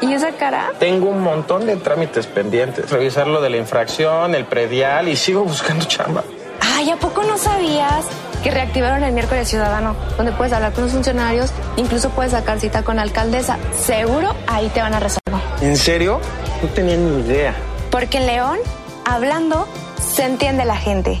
¿Y esa cara?
Tengo un montón de trámites pendientes. Revisar lo de la infracción, el predial y sigo buscando chamba.
Ay, ¿a poco no sabías que reactivaron el miércoles ciudadano? Donde puedes hablar con los funcionarios, incluso puedes sacar cita con la alcaldesa. Seguro ahí te van a resolver.
¿En serio? No tenía ni idea.
Porque en León, hablando, se entiende la gente.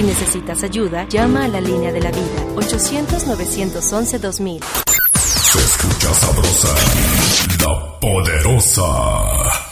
Si necesitas ayuda, llama a la línea de la vida 800-911-2000.
Se escucha sabrosa, la poderosa.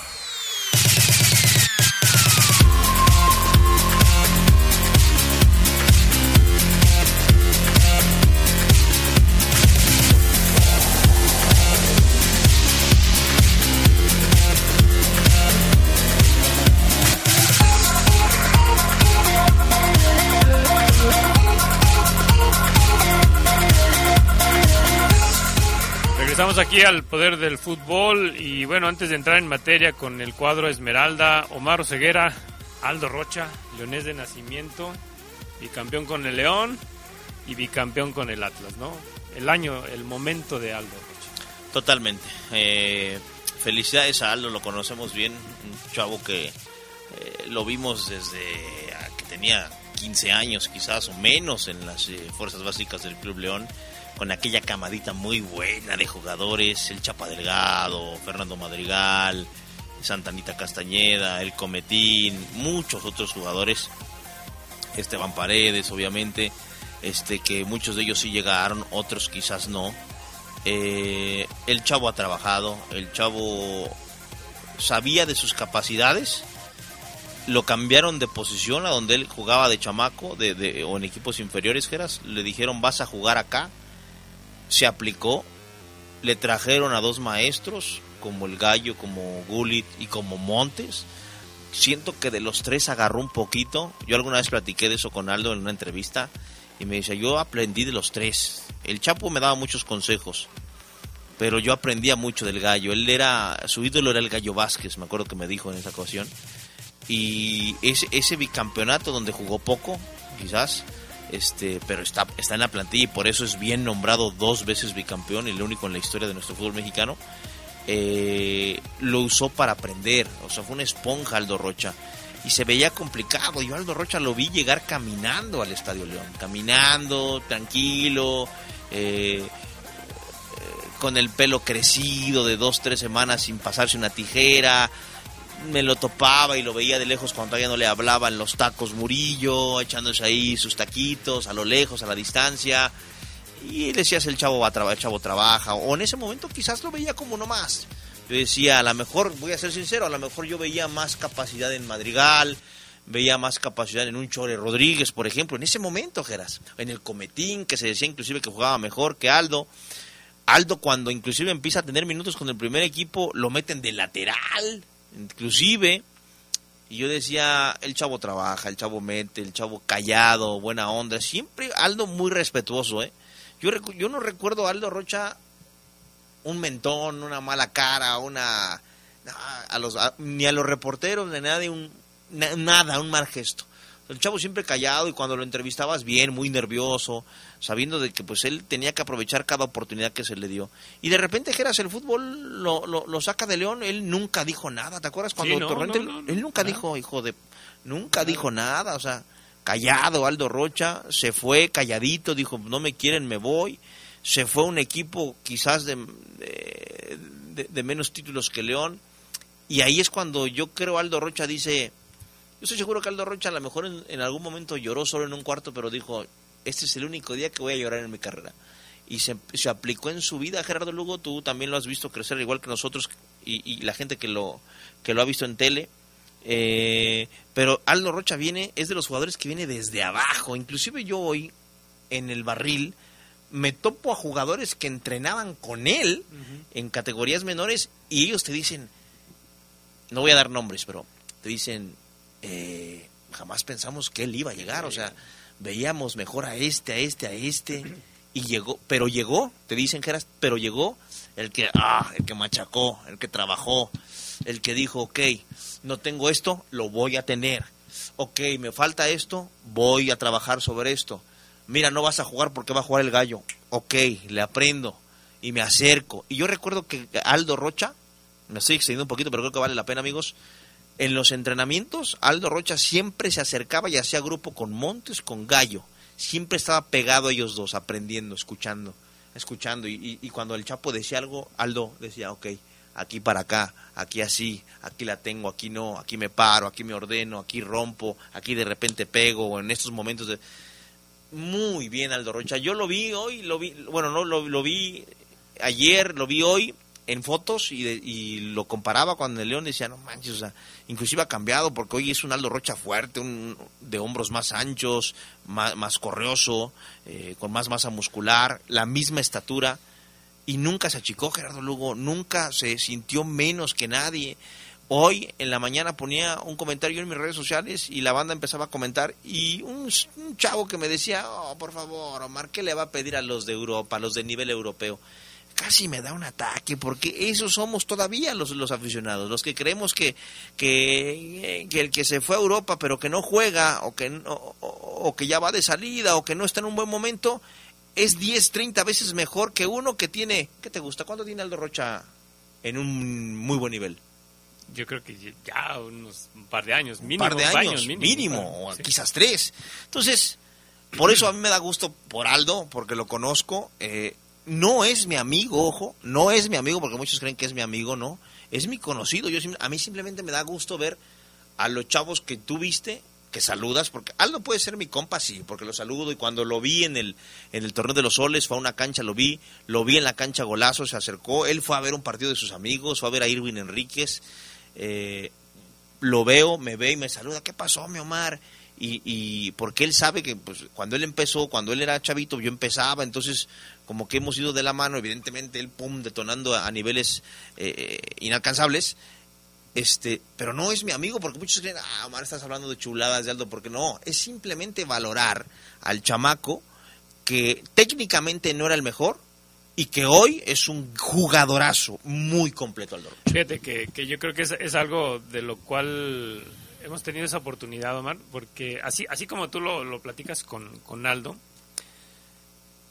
Regresamos aquí al poder del fútbol y bueno, antes de entrar en materia con el cuadro Esmeralda, Omar Ceguera, Aldo Rocha, leonés de nacimiento, bicampeón con el León y bicampeón con el Atlas, ¿no? El año, el momento de Aldo Rocha.
Totalmente. Eh, felicidades a Aldo, lo conocemos bien, un chavo que eh, lo vimos desde ah, que tenía 15 años quizás o menos en las eh, fuerzas básicas del Club León, con aquella camadita muy buena de jugadores, el Chapa Delgado, Fernando Madrigal, Santanita Castañeda, el Cometín, muchos otros jugadores, Esteban Paredes obviamente, este que muchos de ellos sí llegaron, otros quizás no. Eh, el chavo ha trabajado, el chavo sabía de sus capacidades, lo cambiaron de posición a donde él jugaba de chamaco de, o en equipos inferiores, Geras, le dijeron vas a jugar acá, se aplicó, le trajeron a dos maestros, como el Gallo, como Gulit y como Montes. Siento que de los tres agarró un poquito. Yo alguna vez platiqué de eso con Aldo en una entrevista y me dice, yo aprendí de los tres. El Chapo me daba muchos consejos, pero yo aprendía mucho del Gallo. Él era, su ídolo era el Gallo Vázquez, me acuerdo que me dijo en esa ocasión. Y ese bicampeonato donde jugó poco, quizás, este, pero está, está en la plantilla y por eso es bien nombrado dos veces bicampeón, el único en la historia de nuestro fútbol mexicano. eh, lo usó para aprender, o sea, fue una esponja Aldo Rocha. Y se veía complicado. Yo Aldo Rocha lo vi llegar caminando al Estadio León, caminando, tranquilo, eh, eh, con el pelo crecido de dos, tres semanas sin pasarse una tijera. Me lo topaba y lo veía de lejos cuando todavía no le hablaban los tacos Murillo, echándose ahí sus taquitos a lo lejos, a la distancia. Y decías, el chavo va a trabajar, el chavo trabaja. O en ese momento quizás lo veía como no más. Yo decía, a lo mejor, voy a ser sincero, a lo mejor yo veía más capacidad en Madrigal, veía más capacidad en un Chore Rodríguez, por ejemplo, en ese momento, Geras. En el Cometín, que se decía inclusive que jugaba mejor que Aldo. Aldo cuando inclusive empieza a tener minutos con el primer equipo, lo meten de lateral, inclusive. Y yo decía, el chavo trabaja, el chavo mete, el chavo callado, buena onda. Siempre Aldo muy respetuoso, ¿eh? Yo, yo no recuerdo a Aldo Rocha un mentón, una mala cara, una... na- A los, a- ni a los reporteros, ni a nadie, un, na- nada, un mal gesto. El chavo siempre callado y cuando lo entrevistabas bien, muy nervioso, sabiendo de que pues él tenía que aprovechar cada oportunidad que se le dio. Y de repente Geras el fútbol lo, lo, lo saca de León, él nunca dijo nada, ¿te acuerdas cuando
Sí, no,
Torrente-
no, no, no,
él nunca dijo, hijo de nunca dijo nada, o sea, callado Aldo Rocha, se fue calladito, dijo, no me quieren, me voy. Se fue un equipo quizás de, de, de- de menos títulos que León. Y ahí es cuando yo creo Aldo Rocha dice, yo estoy seguro que Aldo Rocha a lo mejor en, en algún momento lloró solo en un cuarto, pero dijo, este es el único día que voy a llorar en mi carrera. Y se, se aplicó en su vida, Gerardo Lugo, tú también lo has visto crecer igual que nosotros y, y la gente que lo, que lo ha visto en tele. Eh, pero Aldo Rocha viene, es de los jugadores que viene desde abajo. Inclusive yo hoy, en el barril, me topo a jugadores que entrenaban con él en categorías menores y ellos te dicen, no voy a dar nombres, pero te dicen, eh, jamás pensamos que él iba a llegar, o sea, veíamos mejor a este, a este, a este, y llegó, pero llegó, te dicen que eras, pero llegó el que, ah, el que machacó, el que trabajó, el que dijo, ok, no tengo esto, lo voy a tener, ok, me falta esto, voy a trabajar sobre esto, mira, no vas a jugar porque va a jugar el gallo, ok, le aprendo y me acerco, y yo recuerdo que Aldo Rocha, me estoy excediendo un poquito, pero creo que vale la pena, amigos, en los entrenamientos, Aldo Rocha siempre se acercaba y hacía grupo con Montes, con Gallo. Siempre estaba pegado a ellos dos, aprendiendo, escuchando, escuchando. Y, y, cuando el Chapo decía algo, Aldo decía, ok, aquí para acá, aquí así, aquí la tengo, aquí no, aquí me paro, aquí me ordeno, aquí rompo, aquí de repente pego, en estos momentos de... Muy bien Aldo Rocha. Yo lo vi hoy, lo vi, bueno, no, lo, lo vi ayer, lo vi hoy en fotos y, de, y lo comparaba cuando el León decía, no manches, o sea, inclusive ha cambiado porque hoy es un Aldo Rocha fuerte, un, de hombros más anchos, más, más correoso, eh, con más masa muscular, la misma estatura y nunca se achicó Gerardo Lugo, nunca se sintió menos que nadie. Hoy en la mañana ponía un comentario en mis redes sociales y la banda empezaba a comentar y un, un chavo que me decía, oh, por favor, Omar, ¿qué le va a pedir a los de Europa, a los de nivel europeo? Casi me da un ataque, porque esos somos todavía los, los aficionados, los que creemos que, que, que, el que se fue a Europa pero que no juega, o que, o, o, que ya va de salida, o que no está en un buen momento, es 10, 30 veces mejor que uno que tiene, ¿qué te gusta? ¿Cuánto tiene Aldo Rocha en un muy buen nivel?
Yo creo que ya unos un par de años, mínimo.
Un par de años, años mínimo, mínimo sí. quizás tres. Entonces, por eso a mí me da gusto por Aldo, porque lo conozco. Eh, no es mi amigo, ojo, no es mi amigo porque muchos creen que es mi amigo, no, es mi conocido. Yo a mí simplemente me da gusto ver a los chavos que tú viste, que saludas, porque Aldo puede ser mi compa, sí, porque lo saludo y cuando lo vi en el en el torneo de los soles, fue a una cancha, lo vi, lo vi en la cancha golazo, se acercó, él fue a ver un partido de sus amigos, fue a ver a Irwin Enríquez, eh, lo veo, me ve y me saluda, ¿qué pasó, mi Omar? Y, y, porque él sabe que pues, cuando él empezó, cuando él era chavito, yo empezaba, entonces como que hemos ido de la mano, evidentemente él pum detonando a, niveles eh, inalcanzables, este, pero no es mi amigo porque muchos creen, ah, Omar, estás hablando de chuladas de Aldo, porque no, es simplemente valorar al chamaco que técnicamente no era el mejor y que hoy es un jugadorazo muy completo Aldo.
Fíjate que, que yo creo que es, es algo de lo cual hemos tenido esa oportunidad, Omar, porque así, así como tú lo, lo platicas con, con, Aldo,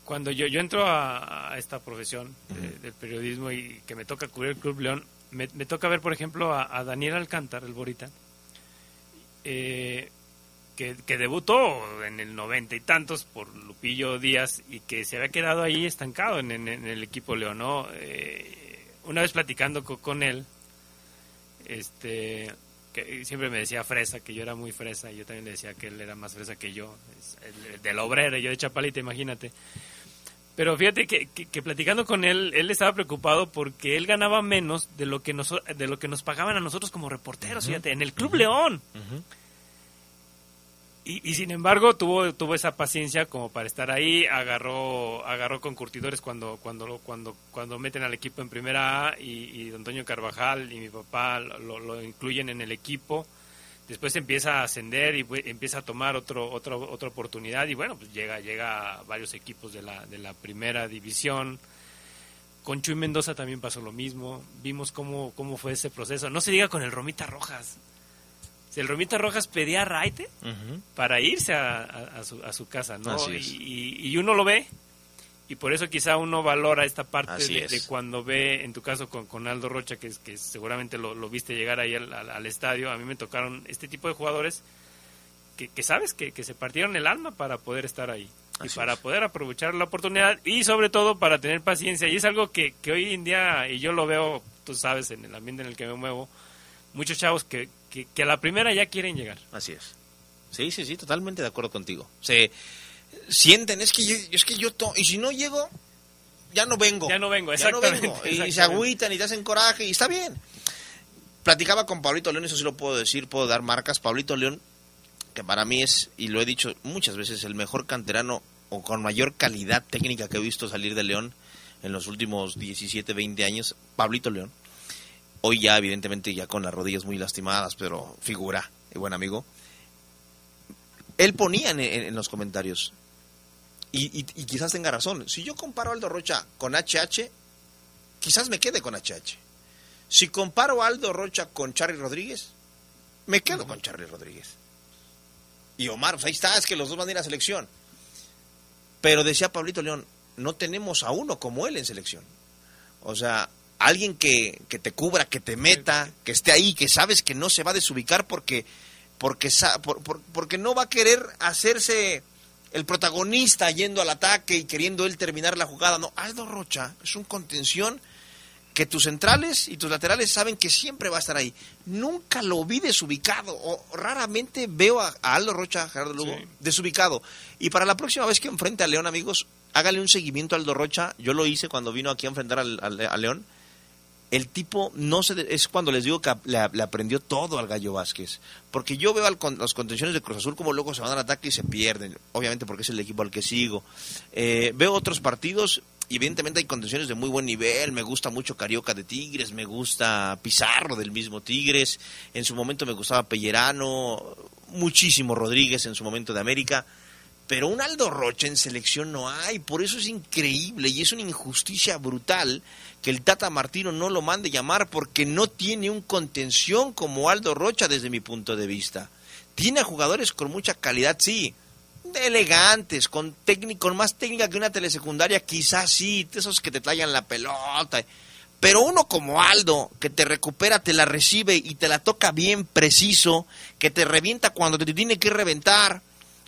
cuando yo, yo entro a, a esta profesión de, del periodismo y que me toca cubrir el Club León, me, me toca ver, por ejemplo, a, a Daniel Alcántar, el Borita, eh, que, que, debutó en el noventa y tantos por Lupillo Díaz y que se había quedado ahí estancado en, en, en el equipo León, ¿no? Eh, una vez platicando con, con él, este que siempre me decía fresa, que yo era muy fresa, y yo también le decía que él era más fresa que yo, el, el del obrero, yo de Chapalita, imagínate. Pero fíjate que, que, que, platicando con él, él estaba preocupado porque él ganaba menos de lo que nos, de lo que nos pagaban a nosotros como reporteros, uh -huh. fíjate, en el Club uh -huh. León. Uh -huh. Y, y, sin embargo tuvo tuvo esa paciencia como para estar ahí agarró agarró con curtidores cuando cuando cuando cuando meten al equipo en primera A y, y don Antonio Carvajal y mi papá lo, lo, incluyen en el equipo después empieza a ascender y empieza a tomar otro otra otra oportunidad y bueno pues llega llega a varios equipos de la de la primera división. Con Chuy Mendoza también pasó lo mismo. Vimos cómo cómo fue ese proceso. No se diga con el Romita Rojas. El Romita Rojas pedía raite uh -huh. para irse a, a, a, su, a, su, casa, ¿no? Y, y, uno lo ve, y por eso quizá uno valora esta parte de, de, cuando ve, en tu caso con, con Aldo Rocha, que, que seguramente lo, lo, viste llegar ahí al, al, al, estadio, a mí me tocaron este tipo de jugadores que, que sabes que, que, se partieron el alma para poder estar ahí. Así y para es. poder aprovechar la oportunidad y sobre todo para tener paciencia. Y es algo que, que hoy en día, y yo lo veo, tú sabes, en el ambiente en el que me muevo, muchos chavos que, que, que, a la primera ya quieren llegar.
Así es. Sí, sí, sí, totalmente de acuerdo contigo. Se sienten, es que yo, es que yo, to y si no llego, ya no vengo.
Ya no vengo,
ya no vengo. Y se agüitan y te hacen coraje y está bien. Platicaba con Pablito León, eso sí lo puedo decir, puedo dar marcas. Pablito León, que para mí es, y lo he dicho muchas veces, el mejor canterano o con mayor calidad técnica que he visto salir de León en los últimos 17, 20 años, Pablito León. Hoy ya, evidentemente, ya con las rodillas muy lastimadas, pero figura y buen amigo. Él ponía en, en- en los comentarios, y, y- y quizás tenga razón, si yo comparo a Aldo Rocha con HH, quizás me quede con HH. Si comparo a Aldo Rocha con Charlie Rodríguez, me quedo con Charlie Rodríguez. Y Omar, pues ahí está, es que los dos van a ir a selección. Pero decía Pablito León, no tenemos a uno como él en selección. O sea, alguien que, que te cubra, que te meta, que esté ahí, que sabes que no se va a desubicar porque, porque, sa- por- por- porque no va a querer hacerse el protagonista yendo al ataque y queriendo él terminar la jugada. No, Aldo Rocha es un contención que tus centrales y tus laterales saben que siempre va a estar ahí. Nunca lo vi desubicado, o raramente veo a, a Aldo Rocha, Gerardo Lugo, desubicado. Y para la próxima vez que enfrente a León, amigos, hágale un seguimiento a Aldo Rocha. Yo lo hice cuando vino aquí a enfrentar al, al- a León. El tipo no se es cuando les digo que le, aprendió todo al Gallo Vázquez. Porque yo veo al con- las contenciones de Cruz Azul como luego se van al ataque y se pierden. Obviamente porque es el equipo al que sigo. Eh, veo otros partidos y evidentemente hay contenciones de muy buen nivel. Me gusta mucho Carioca de Tigres, me gusta Pizarro del mismo Tigres. En su momento me gustaba Pellerano, muchísimo Rodríguez en su momento de América. Pero un Aldo Rocha en selección no hay, por eso es increíble y es una injusticia brutal que el Tata Martino no lo mande llamar porque no tiene un contención como Aldo Rocha desde mi punto de vista. Tiene a jugadores con mucha calidad, sí, elegantes, con, técnico, con más técnica que una telesecundaria, quizás sí, esos que te tallan la pelota. Pero uno como Aldo, que te recupera, te la recibe y te la toca bien preciso, que te revienta cuando te tiene que reventar,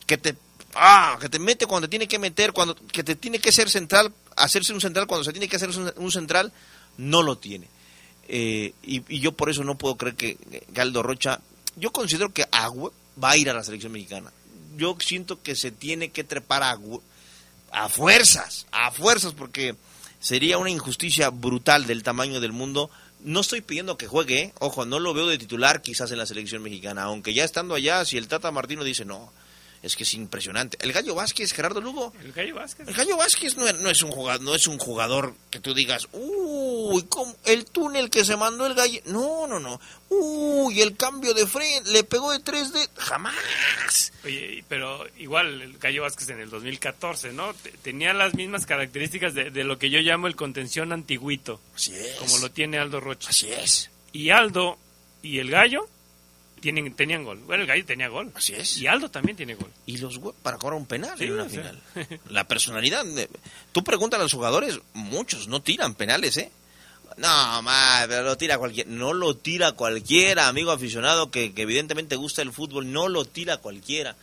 que te ah, que te mete cuando te tiene que meter, cuando que te tiene que ser central, hacerse un central cuando se tiene que hacer un, central, no lo tiene. Eh, y, yo por eso no puedo creer que, que Aldo Rocha, yo considero que Agüe va a ir a la selección mexicana. Yo siento que se tiene que trepar a, a fuerzas, a fuerzas, porque sería una injusticia brutal del tamaño del mundo. No estoy pidiendo que juegue, ¿eh? ojo, no lo veo de titular quizás en la selección mexicana, aunque ya estando allá, si el Tata Martino dice no, es que es impresionante. El Gallo Vázquez, Gerardo Lugo,
El Gallo Vázquez.
el Gallo Vázquez no, no es un jugador, no es un jugador que tú digas, uy, ¿cómo? el túnel que se mandó el Gallo, no, no, no, uy, el cambio de frente, le pegó de 3 de, jamás.
Oye, pero igual el Gallo Vázquez en el 2014, ¿no? Te- Tenía las mismas características de, de lo que yo llamo el contención antiguito.
Así es.
Como lo tiene Aldo Rocha.
Así es.
Y Aldo y el Gallo tienen, tenían gol. Bueno, el Gallo tenía gol.
Así es.
Y Aldo también tiene gol.
Y los para cobrar un penal
Sí,
en una
sea.
final. La personalidad. de- Tú preguntas a los jugadores, muchos no tiran penales, ¿eh? No, madre, pero lo tira cualquiera. No lo tira cualquiera, amigo aficionado que, que evidentemente gusta el fútbol. No lo tira cualquiera.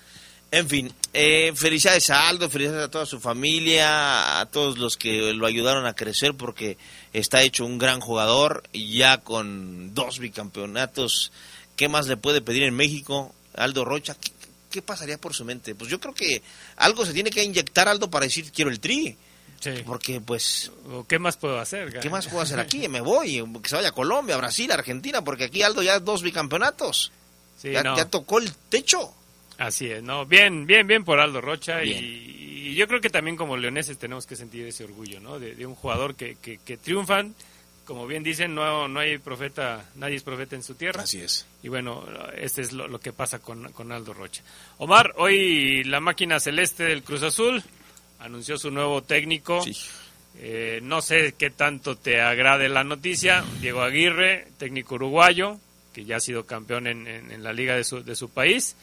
En fin, eh, felicidades a Aldo, felicidades a toda su familia, a todos los que lo ayudaron a crecer porque está hecho un gran jugador, ya con dos bicampeonatos. ¿Qué más le puede pedir en México? Aldo Rocha, ¿qué, qué pasaría por su mente? Pues yo creo que algo se tiene que inyectar Aldo para decir quiero el tri. Porque pues...
¿O ¿Qué más puedo hacer?
¿Qué más puedo hacer aquí? Me voy, que se vaya a Colombia, Brasil, Argentina, porque aquí Aldo ya dos bicampeonatos.
Sí,
ya,
no.
ya tocó el techo.
Así es, ¿no? Bien, bien, bien por Aldo Rocha. Y, y yo creo que también como leoneses tenemos que sentir ese orgullo, ¿no? De, de un jugador que, que, que triunfan. Como bien dicen, no, no hay profeta, nadie es profeta en su tierra.
Así es.
Y bueno, este es lo, lo que pasa con, con Aldo Rocha. Omar, hoy la máquina celeste del Cruz Azul anunció su nuevo técnico. Eh, no sé qué tanto te agrade la noticia. Diego Aguirre, técnico uruguayo, que ya ha sido campeón en, en- en la liga de su, de su país.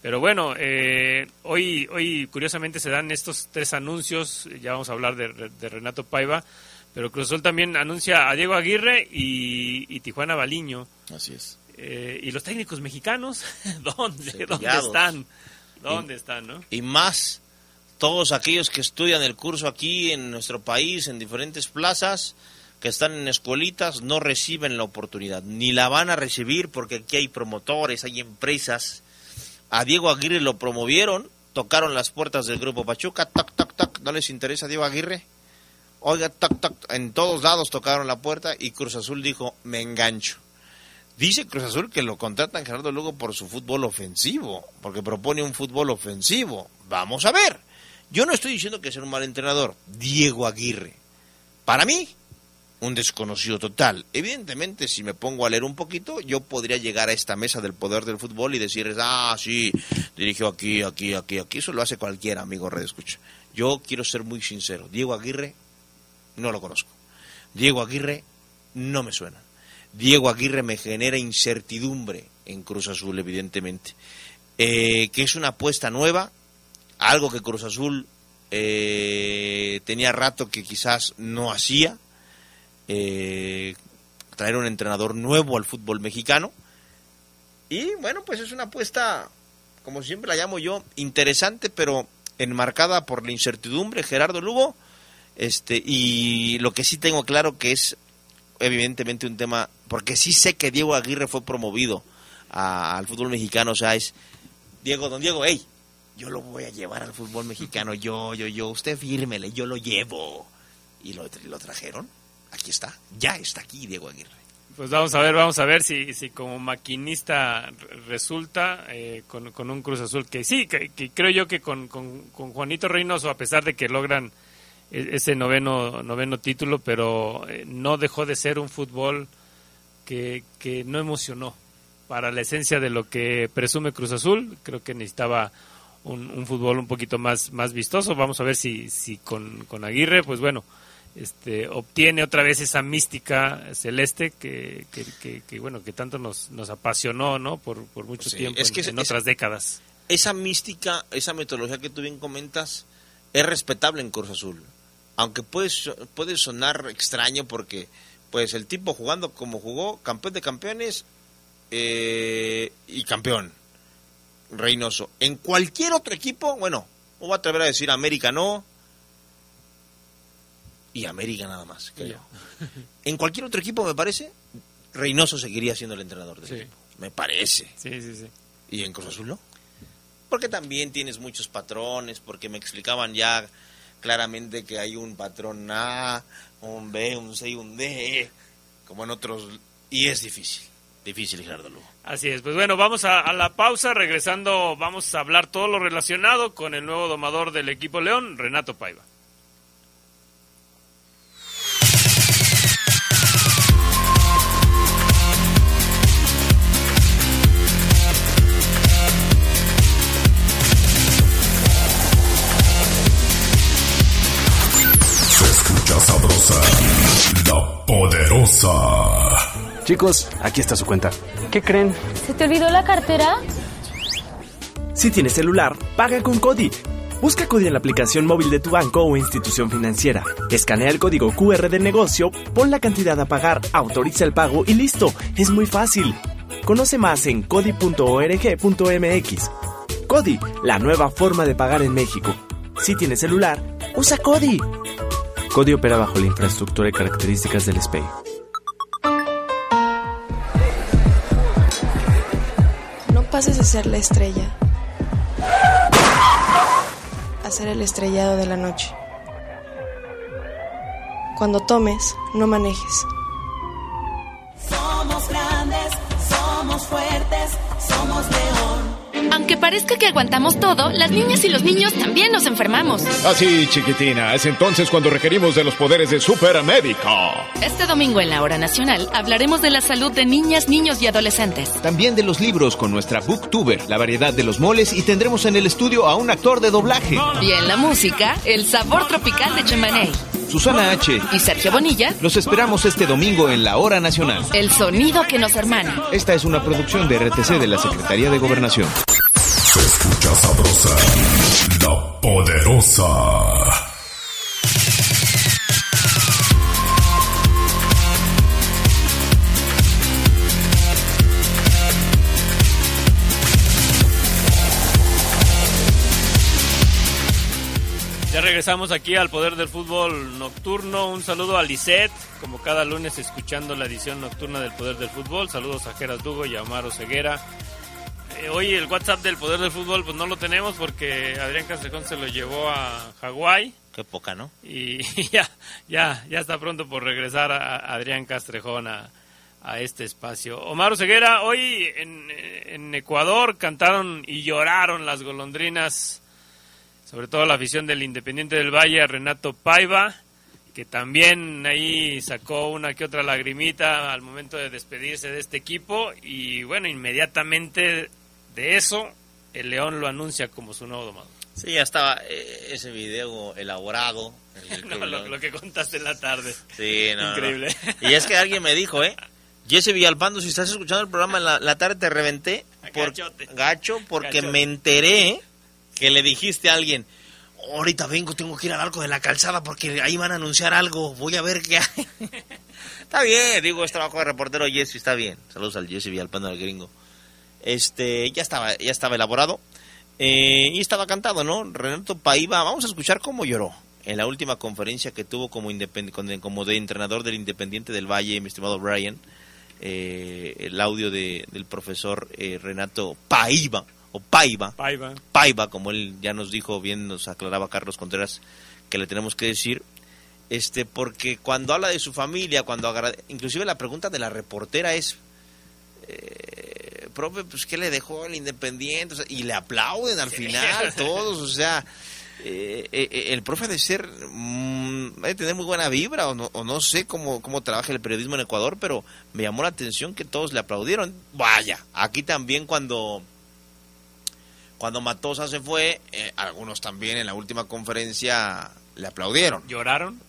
Pero bueno, eh, hoy, hoy curiosamente se dan estos tres anuncios. Ya vamos a hablar de, de Renato Paiva. Pero Cruz Azul también anuncia a Diego Aguirre y, y Tijuana Baliño.
Así es.
Eh, ¿Y los técnicos mexicanos? ¿Dónde? ¿Dónde están? ¿Dónde están, no?
y más todos aquellos que estudian el curso aquí en nuestro país, en diferentes plazas, que están en escuelitas, no reciben la oportunidad, ni la van a recibir porque aquí hay promotores, hay empresas. A Diego Aguirre lo promovieron, tocaron las puertas del grupo Pachuca, tac, tac, tac, ¿no les interesa Diego Aguirre? Oiga, tac, tac, en todos lados tocaron la puerta y Cruz Azul dijo, me engancho. Dice Cruz Azul que lo contratan Gerardo Lugo por su fútbol ofensivo, porque propone un fútbol ofensivo. Vamos a ver. Yo no estoy diciendo que sea un mal entrenador. Diego Aguirre. Para mí, un desconocido total. Evidentemente, si me pongo a leer un poquito, yo podría llegar a esta mesa del poder del fútbol y decirles, ah, sí, dirigió aquí, aquí, aquí, aquí. Eso lo hace cualquier amigo Red Escucha. Yo quiero ser muy sincero. Diego Aguirre, no lo conozco. Diego Aguirre, no me suena. Diego Aguirre me genera incertidumbre en Cruz Azul, evidentemente. Eh, que es una apuesta nueva, algo que Cruz Azul eh, tenía rato que quizás no hacía, eh, traer un entrenador nuevo al fútbol mexicano. Y bueno, pues es una apuesta, como siempre la llamo yo, interesante, pero enmarcada por la incertidumbre, Gerardo Lugo. Este, y lo que sí tengo claro que es evidentemente un tema, porque sí sé que Diego Aguirre fue promovido al fútbol mexicano, o sea, es Diego, don Diego, hey, yo lo voy a llevar al fútbol mexicano, yo, yo, yo, usted fírmele, yo lo llevo. Y lo, lo trajeron, aquí está, ya está aquí Diego Aguirre.
Pues vamos a ver, vamos a ver si, si como maquinista resulta eh, con, con, un Cruz Azul, que sí, que, creo yo que con, con, con, Juanito Reynoso, a pesar de que logran ese noveno, noveno título, pero eh, no dejó de ser un fútbol que, que no emocionó para la esencia de lo que presume Cruz Azul. Creo que necesitaba un, fútbol un poquito más, más vistoso. Vamos a ver si, si con, con Aguirre, pues bueno, este, obtiene otra vez esa mística celeste que, que, bueno que tanto nos, nos apasionó no por, por mucho tiempo en, otras décadas
esa mística esa metodología que tú bien comentas es respetable en Cruz Azul aunque puede, puede sonar extraño porque pues el tipo jugando como jugó campeón de campeones eh, y campeón, Reynoso. En cualquier otro equipo, bueno, no voy a atrever a decir América no, y América nada más, En cualquier otro equipo, me parece, Reynoso seguiría siendo el entrenador del equipo. Me parece.
Sí, sí, sí.
¿Y en Cruz Azul no? Porque también tienes muchos patrones, porque me explicaban ya claramente que hay un patrón A, un B, un C y un D, como en otros, y es difícil. Difícil, Gerardo Lugo.
Así es, pues bueno, vamos a, la pausa, regresando vamos a hablar todo lo relacionado con el nuevo domador del equipo León, Renato Paiva.
Poderosa.
Chicos, aquí está su cuenta. ¿Qué creen?
¿Se te olvidó la cartera?
Si tienes celular, paga con Cody. Busca Cody en la aplicación móvil de tu banco o institución financiera. Escanea el código QR del negocio, pon la cantidad a pagar, autoriza el pago y listo. Es muy fácil. Conoce más en cody.org.mx. Cody, la nueva forma de pagar en México. Si tienes celular, usa Cody. Cody opera bajo la infraestructura y características del SPAY.
pases de ser la estrella a ser el estrellado de la noche. Cuando tomes, no manejes.
Somos grandes, somos fuertes, somos león.
Aunque parezca que aguantamos todo, las niñas y los niños también nos enfermamos.
Así, chiquitina, es entonces cuando requerimos de los poderes de Supermédico.
Este domingo en la Hora Nacional hablaremos de la salud de niñas, niños y adolescentes.
También de los libros con nuestra Booktuber, la variedad de los moles y tendremos en el estudio a un actor de doblaje.
Y en la música, el sabor tropical de Chemaney.
Susana H.
y Sergio Bonilla.
Los esperamos este domingo en la Hora Nacional.
El sonido que nos hermana.
Esta es una producción de RTC de la Secretaría de Gobernación.
Escucha sabrosa, la poderosa.
Ya regresamos aquí al Poder del Fútbol Nocturno. Un saludo a Lisette, como cada lunes escuchando la edición nocturna del Poder del Fútbol. Saludos a Geras Dugo y a Amaro Ceguera. Eh, hoy el WhatsApp del Poder del Fútbol pues no lo tenemos porque Adrián Castrejón se lo llevó a Hawái.
Qué poca, ¿no?
Y ya, ya, ya está pronto por regresar a Adrián Castrejón a, a este espacio. Omar Ceguera, hoy en, en Ecuador cantaron y lloraron las golondrinas sobre todo la afición del Independiente del Valle, Renato Paiva, que también ahí sacó una que otra lagrimita al momento de despedirse de este equipo y bueno, inmediatamente de eso el León lo anuncia como su nuevo domador.
Sí, ya estaba eh, ese video elaborado. el
No, lo, lo que contaste en la tarde.
Sí, no, no.
Increíble.
Y es que alguien me dijo, ¿eh? Jesse Villalpando, si estás escuchando el programa en la, la tarde, te reventé por gacho porque
Gachote.
me enteré que le dijiste a alguien, ahorita vengo, tengo que ir al arco de la calzada porque ahí van a anunciar algo, voy a ver qué hay. está bien, digo, es trabajo de reportero Jesse, está bien. Saludos al Jesse Villalpando, al gringo. Este, ya estaba, ya estaba elaborado. Eh, y estaba cantado, ¿no? Renato Paiva, vamos a escuchar cómo lloró en la última conferencia que tuvo como, como de entrenador del Independiente del Valle, mi estimado Brian, eh, el audio de, del profesor eh, Renato Paiva, o Paiva,
Paiva.
Paiva, como él ya nos dijo, bien nos aclaraba Carlos Contreras, que le tenemos que decir, este, porque cuando habla de su familia, cuando agra- inclusive la pregunta de la reportera es, eh, profe, pues ¿qué le dejó el Independiente? O sea, y le aplauden al final todos, o sea, eh, eh, eh, el profe ha de ser, mm, de tener muy buena vibra, o no, o no sé cómo, cómo trabaja el periodismo en Ecuador, pero me llamó la atención que todos le aplaudieron. Vaya, aquí también cuando cuando Matosa se fue, eh, algunos también en la última conferencia le aplaudieron.
¿Lloraron?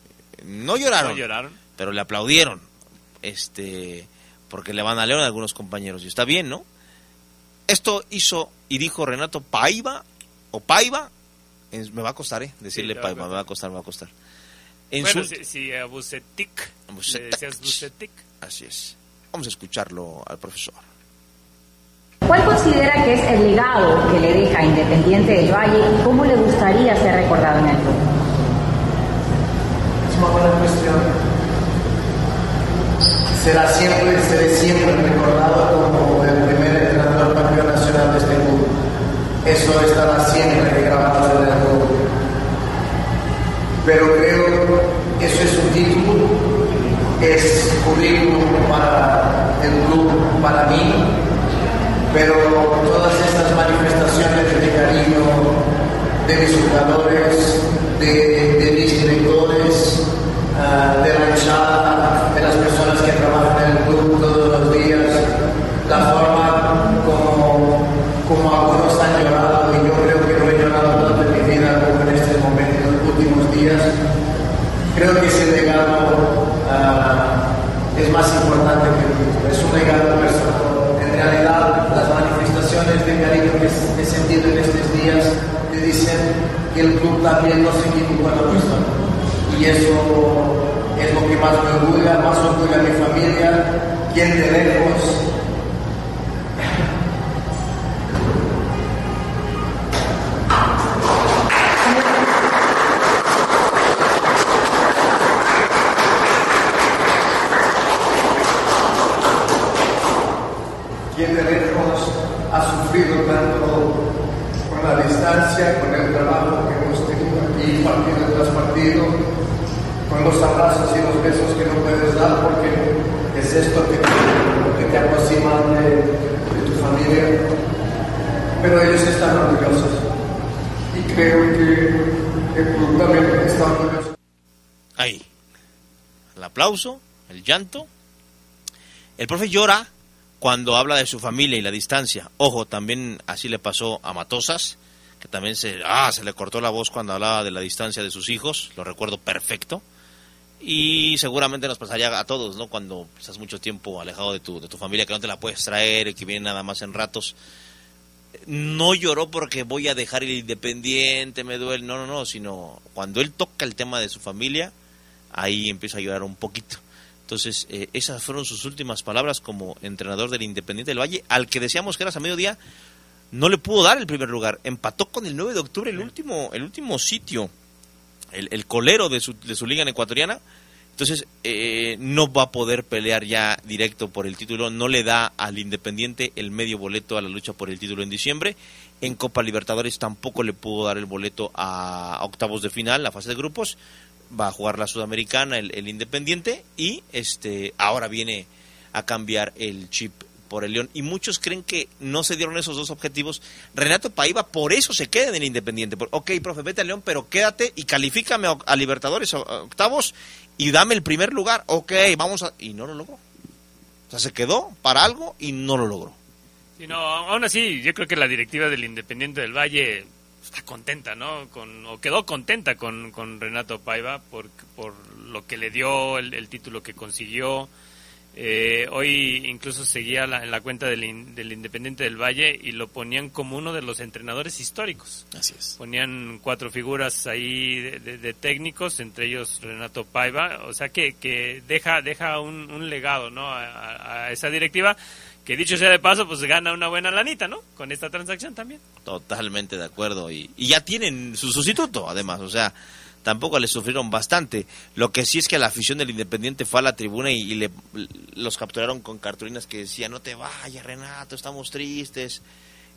No lloraron,
¿No lloraron?
pero le aplaudieron. Este, porque le van a León a algunos compañeros y está bien, ¿no? Esto hizo y dijo Renato Paiva o Paiva, en- me va a costar, ¿eh? Decirle
Sí,
Paiva, me va a costar, me va a costar. En
Bueno,
su-
si, si a Bucetic,
Bucetic.
le decías Bucetic.
Así es. Vamos a escucharlo al profesor.
¿Cuál considera que es el legado que le deja Independiente del Valle y cómo le gustaría ser recordado en el club?
Es una buena cuestión. Será siempre, seré siempre recordado Eso estará siempre grabado en el club. Pero creo que eso es un título, es currículum para el club, para mí, pero todas estas manifestaciones de cariño de mis jugadores, de, de mis directores, ah, de la hinchada, de las personas que trabajan en el club todos los días, la forma como, como algunos han llorado, y yo creo que no he llorado tanto en mi vida como en este momento, en los últimos días, creo que ese legado ah, es más importante que es un legado personal. En realidad, las manifestaciones de cariño que he sentido en estos días me dicen que el club también no se equivocó en la persona. Y eso es lo que más me orgullo, más orgullo a mi familia, quien de lejos quien de lejos ha sufrido tanto con la distancia, con el trabajo que hemos tenido aquí, partido tras partido, con los abrazos y los besos que no puedes dar porque es esto que te, que te aproxima de, de tu familia. Pero ellos están orgullosos y creo que el club también está orgulloso.
Ahí. El aplauso, llanto. El profe llora cuando habla de su familia y la distancia. Ojo, también así le pasó a Matosas, que también se, ah, se le cortó la voz cuando hablaba de la distancia de sus hijos, lo recuerdo perfecto. Y seguramente nos pasaría a todos, ¿no? Cuando estás mucho tiempo alejado de tu, de tu familia, que no te la puedes traer, que viene nada más en ratos. No lloró porque voy a dejar el independiente, me duele, no, no, no, sino cuando él toca el tema de su familia, ahí empieza a llorar un poquito. Entonces, eh, esas fueron sus últimas palabras como entrenador del Independiente del Valle, al que decíamos que era a mediodía, no le pudo dar el primer lugar. Empató con el 9 de octubre, el último, el último sitio, el, el colero de su, de su liga en ecuatoriana. Entonces, eh, no va a poder pelear ya directo por el título. No le da al Independiente el medio boleto a la lucha por el título en diciembre. En Copa Libertadores tampoco le pudo dar el boleto a octavos de final, la fase de grupos. Va a jugar la Sudamericana, el, Independiente. Y este ahora viene a cambiar el chip por el León. Y muchos creen que no se dieron esos dos objetivos. Renato Paiva por eso se queda en el Independiente. Por, ok, profe, vete al León, pero quédate y califícame a, Libertadores octavos y dame el primer lugar. Ok, vamos a... Y no lo logró. O sea, se quedó para algo y no lo logró.
Sí, no, aún así, yo creo que la directiva del Independiente del Valle está contenta, ¿no? Con, o quedó contenta con, con Renato Paiva por, por lo que le dio, el, el título que consiguió. Eh, hoy incluso seguía la- en la cuenta del, In- del Independiente del Valle y lo ponían como uno de los entrenadores históricos.
Así es.
Ponían cuatro figuras ahí de, de- de técnicos, entre ellos Renato Paiva, o sea que, que deja, deja un, un legado, ¿no? A, a- a esa directiva que dicho sea de paso, pues gana una buena lanita, ¿no? Con esta transacción también.
Totalmente de acuerdo. Y, y ya tienen su sustituto, además. O sea, tampoco le sufrieron bastante. Lo que sí es que la afición del Independiente fue a la tribuna y, y le, los capturaron con cartulinas que decían, no te vayas, Renato, estamos tristes.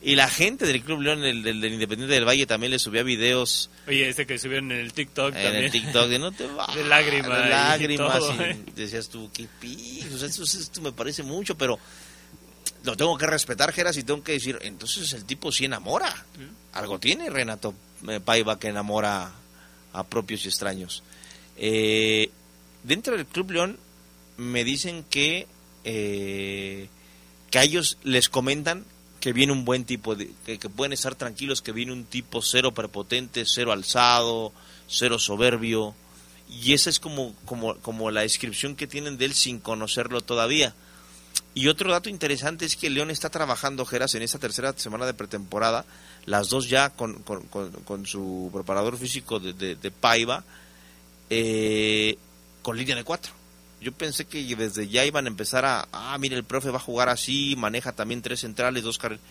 Y la gente del Club León, del, del- del Independiente del Valle, también le subía videos
Oye, este que subieron en el TikTok
en
también.
el TikTok de no te vayas.
De lágrimas.
de
y
lágrimas.
todo,
y
¿eh?
decías tú, qué pijos, o sea, esto, esto me parece mucho, pero lo tengo que respetar, Geras, y tengo que decir, entonces el tipo sí enamora. Algo tiene Renato eh, Paiva que enamora a propios y extraños. Eh, dentro del Club León me dicen que, eh, que a ellos les comentan que viene un buen tipo, de, que, que pueden estar tranquilos que viene un tipo cero prepotente, cero alzado, cero soberbio. Y esa es como, como, como la descripción que tienen de él sin conocerlo todavía. Y otro dato interesante es que León está trabajando, Geras, en esta tercera semana de pretemporada, las dos ya con, con, con- su preparador físico de, de- Paiva, eh, con línea de cuatro. Yo pensé que desde ya iban a empezar a, ah, mire, el profe va a jugar así, maneja también tres centrales, dos carriles.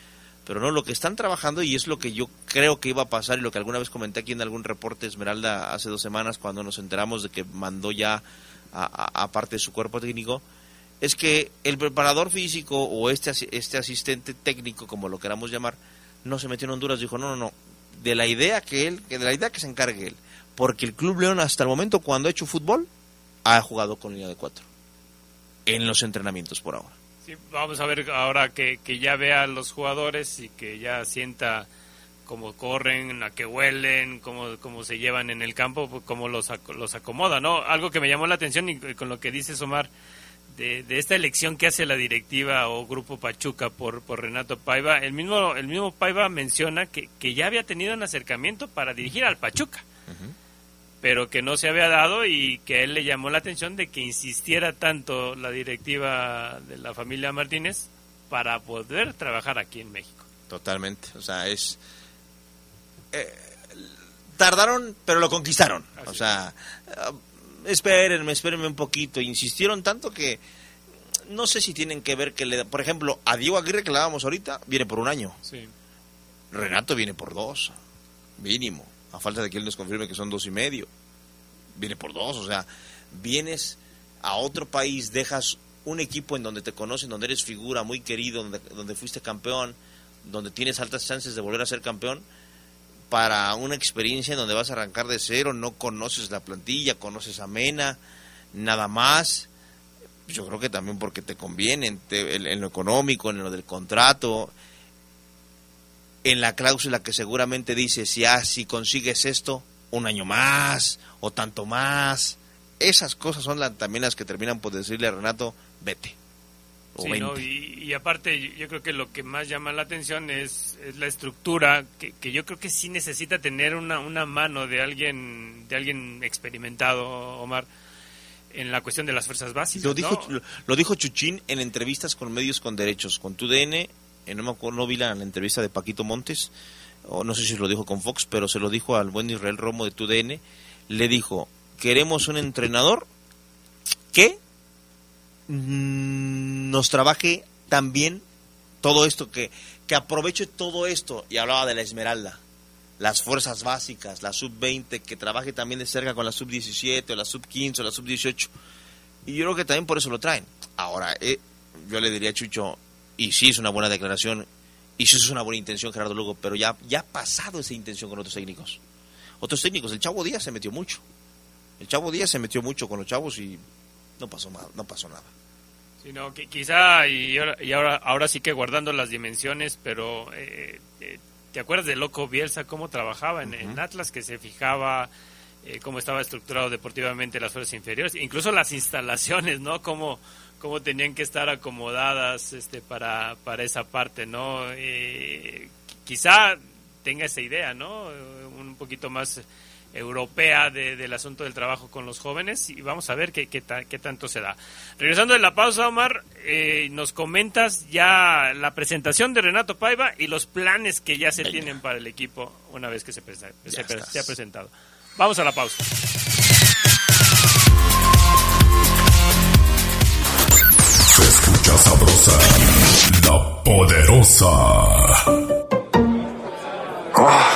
Pero no, lo que están trabajando y es lo que yo creo que iba a pasar y lo que alguna vez comenté aquí en algún reporte Esmeralda hace dos semanas cuando nos enteramos de que mandó ya a parte de su cuerpo técnico, es que el preparador físico o este, este asistente técnico, como lo queramos llamar, no se metió en Honduras, dijo, no, no, no, de la idea que él, de la idea que se encargue él, porque el Club León hasta el momento cuando ha hecho fútbol, ha jugado con línea de cuatro, en los entrenamientos por ahora.
Sí, vamos a ver ahora que, que ya vea a los jugadores y que ya sienta cómo corren, a qué huelen, cómo, cómo se llevan en el campo, pues, cómo los, los acomoda, ¿no? Algo que me llamó la atención y con lo que dice Omar, de, de esta elección que hace la directiva o Grupo Pachuca por, por Renato Paiva, el mismo, el mismo Paiva menciona que, que ya había tenido un acercamiento para dirigir al Pachuca pero que no se había dado y que a él le llamó la atención de que insistiera tanto la directiva de la familia Martínez para poder trabajar aquí en México.
Totalmente, o sea, es... eh, tardaron, pero lo conquistaron. o sea, espérenme, espérenme un poquito. Insistieron tanto que no sé si tienen que ver que le... da- Por ejemplo, a Diego Aguirre que le dábamos ahorita, viene por un año.
Sí.
Renato viene por dos, mínimo. A falta de que él nos confirme que son dos y medio. Viene por dos, o sea, vienes a otro país, dejas un equipo en donde te conocen, donde eres figura, muy querido, donde, donde fuiste campeón, donde tienes altas chances de volver a ser campeón, para una experiencia en donde vas a arrancar de cero, no conoces la plantilla, conoces a Mena, nada más. Yo creo que también porque te conviene en, lo económico, en lo del contrato, en la cláusula que seguramente dice si, ah, si consigues esto, un año más o tanto más. Esas cosas son también las que terminan por decirle a Renato, vete. O
Sí. ¿no? y, y aparte yo- creo que lo que más llama la atención es, es la estructura que, que yo creo que sí necesita tener una, una mano de alguien de alguien experimentado Omar en la cuestión de las fuerzas básicas
Lo dijo,
¿no?
lo, dijo Chuchín en entrevistas con medios con derechos, con TUDN, eh, no me acuerdo, no vi la, la entrevista de Paquito Montes, o no sé si lo dijo con Fox, pero se lo dijo al buen Israel Romo de TUDN, le dijo, queremos un entrenador que mm, nos trabaje también todo esto, que, que aproveche todo esto, y hablaba de la Esmeralda, las fuerzas básicas, la sub-20, que trabaje también de cerca con la sub-17 o la sub-15 o la sub-18. Y yo creo que también por eso lo traen. Ahora, eh, yo le diría a Chucho, y sí es una buena declaración, y sí es una buena intención Gerardo Lugo, pero ya, ya ha pasado esa intención con otros técnicos. Otros técnicos, el Chavo Díaz se metió mucho. El Chavo Díaz se metió mucho con los chavos y no pasó, ma- no pasó nada.
Sino que quizá, y ahora, y ahora, ahora sí que guardando las dimensiones, pero eh, eh, ¿te acuerdas de Loco Bielsa, cómo trabajaba en, en Atlas, que se fijaba eh, cómo estaba estructurado deportivamente las fuerzas inferiores, incluso las instalaciones, ¿no? Cómo, cómo tenían que estar acomodadas este, para, para esa parte, ¿no? Eh, quizá tenga esa idea, ¿no? Un poquito más europea de- del asunto del trabajo con los jóvenes y vamos a ver qué, qué, ta- qué tanto se da. Regresando de la pausa, Omar, eh, nos comentas ya la presentación de Renato Paiva y los planes que ya se tienen para el equipo una vez que se, se, ha presentado. Vamos a la pausa.
Se escucha sabrosa, la poderosa.
¿Y esa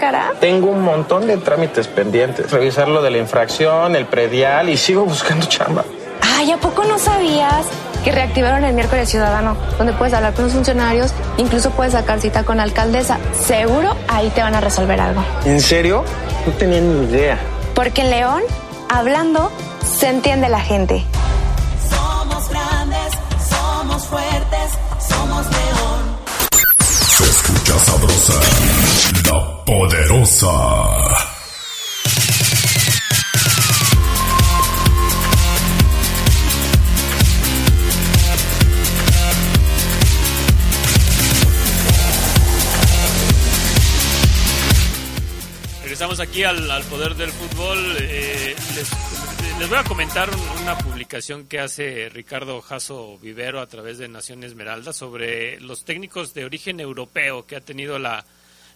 cara?
Tengo un montón de trámites pendientes. Revisar lo de la infracción, el predial y sigo buscando chamba.
Ay, ¿a poco no sabías que reactivaron el miércoles ciudadano? Donde puedes hablar con los funcionarios, incluso puedes sacar cita con la alcaldesa. Seguro ahí te van a resolver algo.
¿En serio? No tenía ni idea.
Porque en León, hablando, se entiende la gente.
Somos grandes, somos fuertes, somos león.
Se escucha sabrosa, la poderosa.
Regresamos aquí al, poder del fútbol. Eh, les, les voy a comentar un- una publicación que hace Ricardo Jasso Vivero a través de Nación Esmeralda sobre los técnicos de origen europeo que ha tenido la,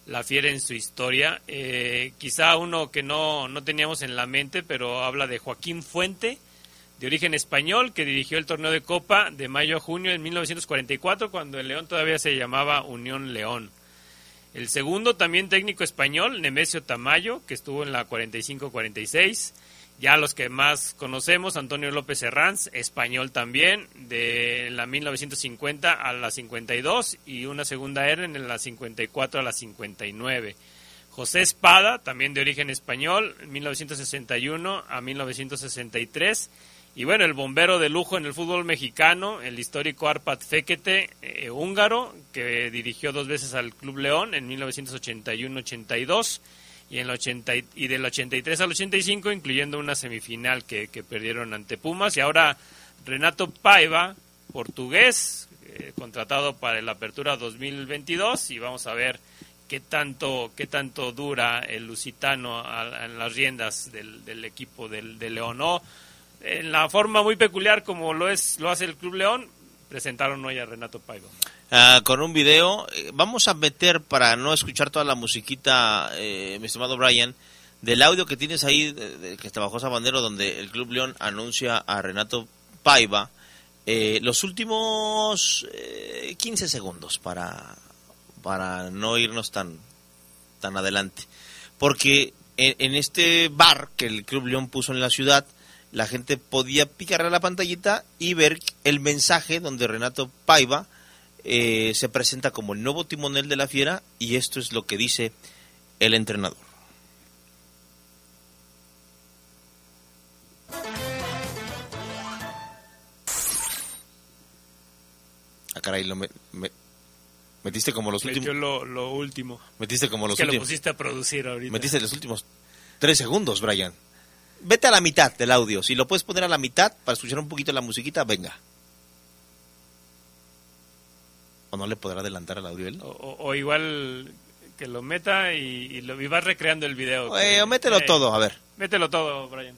la Fiera en su historia. Eh, quizá uno que no, no teníamos en la mente, pero habla de Joaquín Fuente, de origen español, que dirigió el torneo de Copa de mayo a junio de 1944, cuando el León todavía se llamaba Unión León. El segundo, también técnico español, Nemesio Tamayo, que estuvo en la 45-46. Ya los que más conocemos, Antonio López Herranz, español también, de la 1950 a la 52 y una segunda era en la 54 a la 59. José Espada, también de origen español, 1961 a 1963. Y bueno, el bombero de lujo en el fútbol mexicano, el histórico Arpad Fekete, eh, húngaro, que dirigió dos veces al Club León en 1981-82 y, en el 80 y- del 83 al 85, incluyendo una semifinal que, que perdieron ante Pumas. Y ahora Renato Paiva, portugués, eh, contratado para la Apertura 2022 y vamos a ver qué tanto qué tanto dura el lusitano a- en las riendas del, del equipo del, de León. ¿no? En la forma muy peculiar como lo es lo hace el Club León, presentaron hoy a Renato Paiva.
Ah, con un video. Eh, Vamos a meter, para no escuchar toda la musiquita, eh, mi estimado Brian, del audio que tienes ahí, de- que está bajo esa bandera, donde el Club León anuncia a Renato Paiva, eh, los últimos eh, 15 segundos para, para no irnos tan, tan adelante. Porque en, en este bar que el Club León puso en la ciudad, la gente podía picarle a la pantallita y ver el mensaje donde Renato Paiva eh, se presenta como el nuevo timonel de la fiera y esto es lo que dice el entrenador. Ah, caray, lo me- me- metiste como los
Metió
últimos.
lo, lo último.
Metiste como los
Es que lo pusiste a producir ahorita.
Metiste los últimos tres segundos, Brian. Vete a la mitad del audio. Si lo puedes poner a la mitad para escuchar un poquito la musiquita, venga. ¿O no le podrá adelantar al audio él?
O, o- o igual que lo meta y, y lo y vas recreando el video.
Eh,
que-
o mételo
eh,
todo, a ver.
Mételo todo, Brian.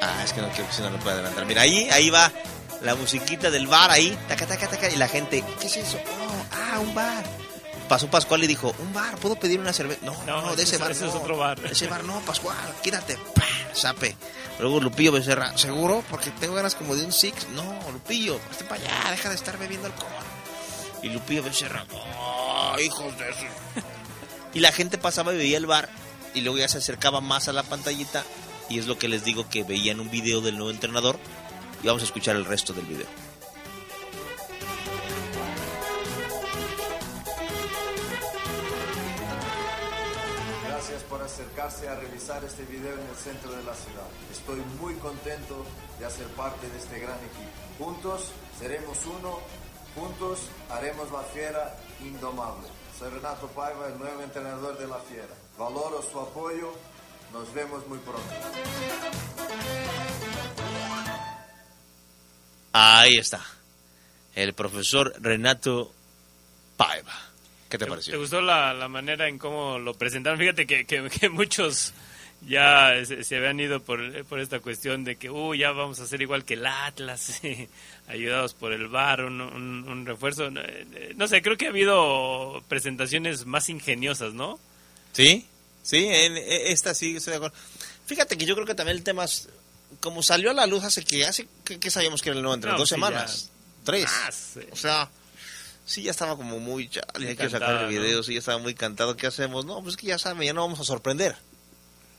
Ah, es que no quiero que se no lo pueda adelantar. Mira, ahí, ahí va la musiquita del bar, ahí, taca, taca, taca, y la gente, ¿qué es eso? Oh, ah, un bar. Pasó Pascual y dijo, un bar, ¿puedo pedir una cerveza? No, no,
No,
de ese
ese-
bar
ese
no.
es otro bar.
Ese bar no, Pascual, quítate. ¡Pah! Sape. Luego Lupillo Becerra, ¿seguro? Porque tengo ganas como de un six. No, Lupillo, hazte para allá, deja de estar bebiendo alcohol. Y Lupillo Becerra, ¡oh, hijos de eso! Y la gente pasaba y veía el bar y luego ya se acercaba más a la pantallita y es lo que les digo que veían un video del nuevo entrenador y vamos a escuchar el resto del video.
Acercarse a realizar este video en el centro de la ciudad. Estoy muy contento de hacer parte de este gran equipo. Juntos seremos uno, juntos haremos la fiera indomable. Soy Renato Paiva, el nuevo entrenador de la fiera. Valoro su apoyo. Nos vemos muy pronto.
Ahí está. El profesor Renato Paiva. ¿Qué te pareció?
¿Te gustó la, la manera en cómo lo presentaron? Fíjate que, que, que muchos ya se, se, habían ido por, por esta cuestión de que, uh, ya vamos a ser igual que el Atlas, ayudados por el VAR, un, un, un, refuerzo. No sé, creo que ha habido presentaciones más ingeniosas, ¿no?
Sí, sí, en, esta sí, estoy de acuerdo. Fíjate que yo creo que también el tema, es, como salió a la luz hace que, hace que, que sabíamos que era el nuevo entre
No,
dos
sí,
semanas, tres.
Más, eh.
O sea, sí ya estaba como muy, chale, hay que sacar el
¿no?
video, sí ya estaba muy cantado, ¿qué hacemos? No, pues que ya saben, ya no vamos a sorprender.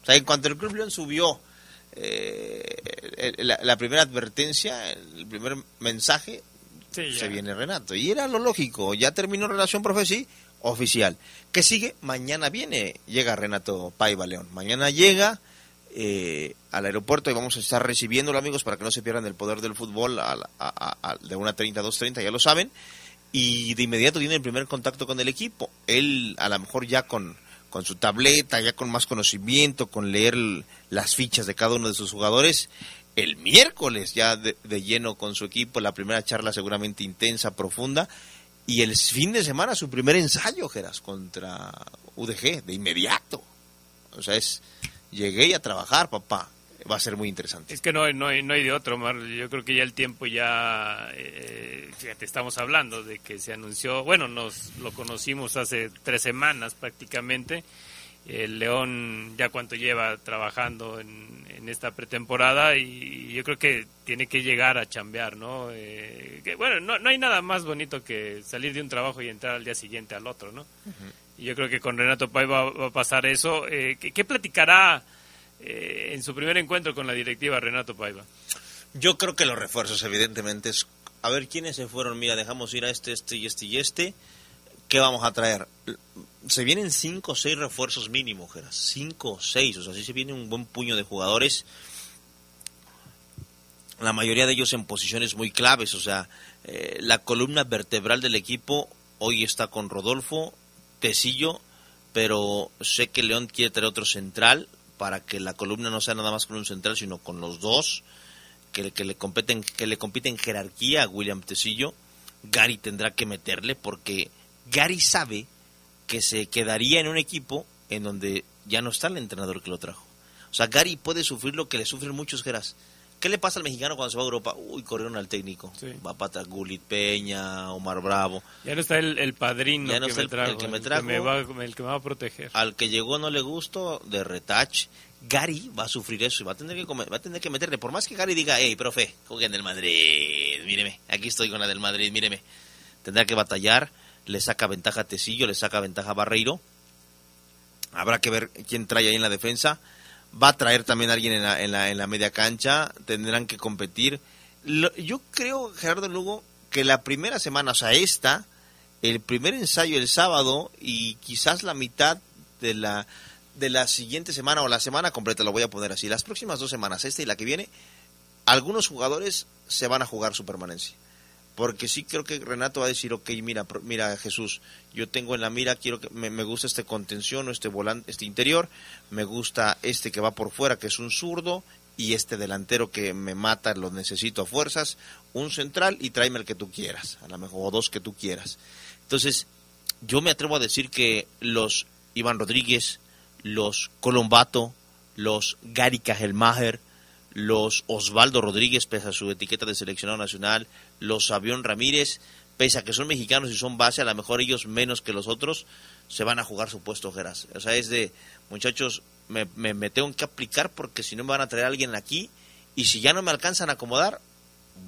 O sea, en cuanto el Club León subió eh, la, la primera advertencia, el primer mensaje,
Sí, ya.
se viene Renato. Y era lo lógico, ya terminó relación profesi oficial. ¿Qué sigue? Mañana viene, llega Renato Paiva León. Mañana llega eh, al aeropuerto y vamos a estar recibiéndolo, amigos, para que no se pierdan el poder del fútbol a- a- a- de 1.30 a 2.30, ya lo saben. Y de inmediato tiene el primer contacto con el equipo. Él, a lo mejor ya con, con su tableta, ya con más conocimiento, con leer las fichas de cada uno de sus jugadores. El miércoles ya de, de lleno con su equipo, la primera charla seguramente intensa, profunda. Y el fin de semana su primer ensayo, Geras, contra UDG, de inmediato. O sea, es, llegué a trabajar, papá. Va a ser muy interesante.
Es que no hay, no no hay de otro, Omar. Yo creo que ya el tiempo ya, eh, fíjate, estamos hablando de que se anunció, bueno, nos lo conocimos hace tres semanas prácticamente. El León ya cuánto lleva trabajando en, en esta pretemporada y yo creo que tiene que llegar a chambear, ¿no? Eh, que, bueno, no, no hay nada más bonito que salir de un trabajo y entrar al día siguiente al otro, ¿no? Y yo creo que con Renato Paiva va, va a pasar eso. Eh, ¿qué, qué platicará eh, en su primer encuentro con la directiva Renato Paiva?
Yo creo que los refuerzos, evidentemente, es a ver quiénes se fueron. Mira, dejamos ir a este, este y este y este. ¿Qué vamos a traer? Se vienen cinco o seis refuerzos mínimo, Geras. Cinco o seis. O sea, sí se viene un buen puño de jugadores. La mayoría de ellos en posiciones muy claves. O sea, eh, la columna vertebral del equipo hoy está con Rodolfo, Tecillo, pero sé que León quiere traer otro central para que la columna no sea nada más con un central, sino con los dos que, que le competen que le compite en jerarquía a William Tecillo. Gary tendrá que meterle porque Gary sabe que se quedaría en un equipo en donde ya no está el entrenador que lo trajo. O sea, Gary puede sufrir lo que le sufren muchos Geras. ¿Qué le pasa al mexicano cuando se va a Europa? Uy, corrieron al técnico. Va para Gulit Peña, Omar Bravo.
Ya no está el, el padrino
Ya no
que,
está
me
el-
trajo,
el que me
el
trajo.
me va, el que me va a proteger.
Al que llegó no le gustó, de retach. Gary va a sufrir eso y va a tener que come- va a tener que meterle. Por más que Gary diga, hey, profe, jueguen del Madrid, míreme, aquí estoy con la del Madrid, míreme. Tendrá que batallar, le saca ventaja a Tecillo, le saca ventaja a Barreiro. Habrá que ver quién trae ahí en la defensa. Va a traer también a alguien en la, en la, en la media cancha. Tendrán que competir. Lo- yo creo, Gerardo Lugo, que la primera semana, o sea, esta, el primer ensayo el sábado y quizás la mitad de la de la siguiente semana o la semana completa, lo voy a poner así, las próximas dos semanas, esta y la que viene, algunos jugadores se van a jugar su permanencia. Porque sí creo que Renato va a decir, ok, mira, mira Jesús, yo tengo en la mira, quiero que me, gusta este contención o este volante, este interior, me gusta este que va por fuera, que es un zurdo, y este delantero que me mata, lo necesito a fuerzas, un central y tráeme el que tú quieras, a lo mejor, o dos que tú quieras. Entonces, yo me atrevo a decir que los Iván Rodríguez, los Colombato, los Gary Cajelmacher, los Osvaldo Rodríguez, pese a su etiqueta de seleccionado nacional, los Avión Ramírez, pese a que son mexicanos y son base, a lo mejor ellos menos que los otros, se van a jugar su puesto, Geras. O sea, es de, muchachos, me, me, tengo que aplicar porque si no me van a traer a alguien aquí y si ya no me alcanzan a acomodar,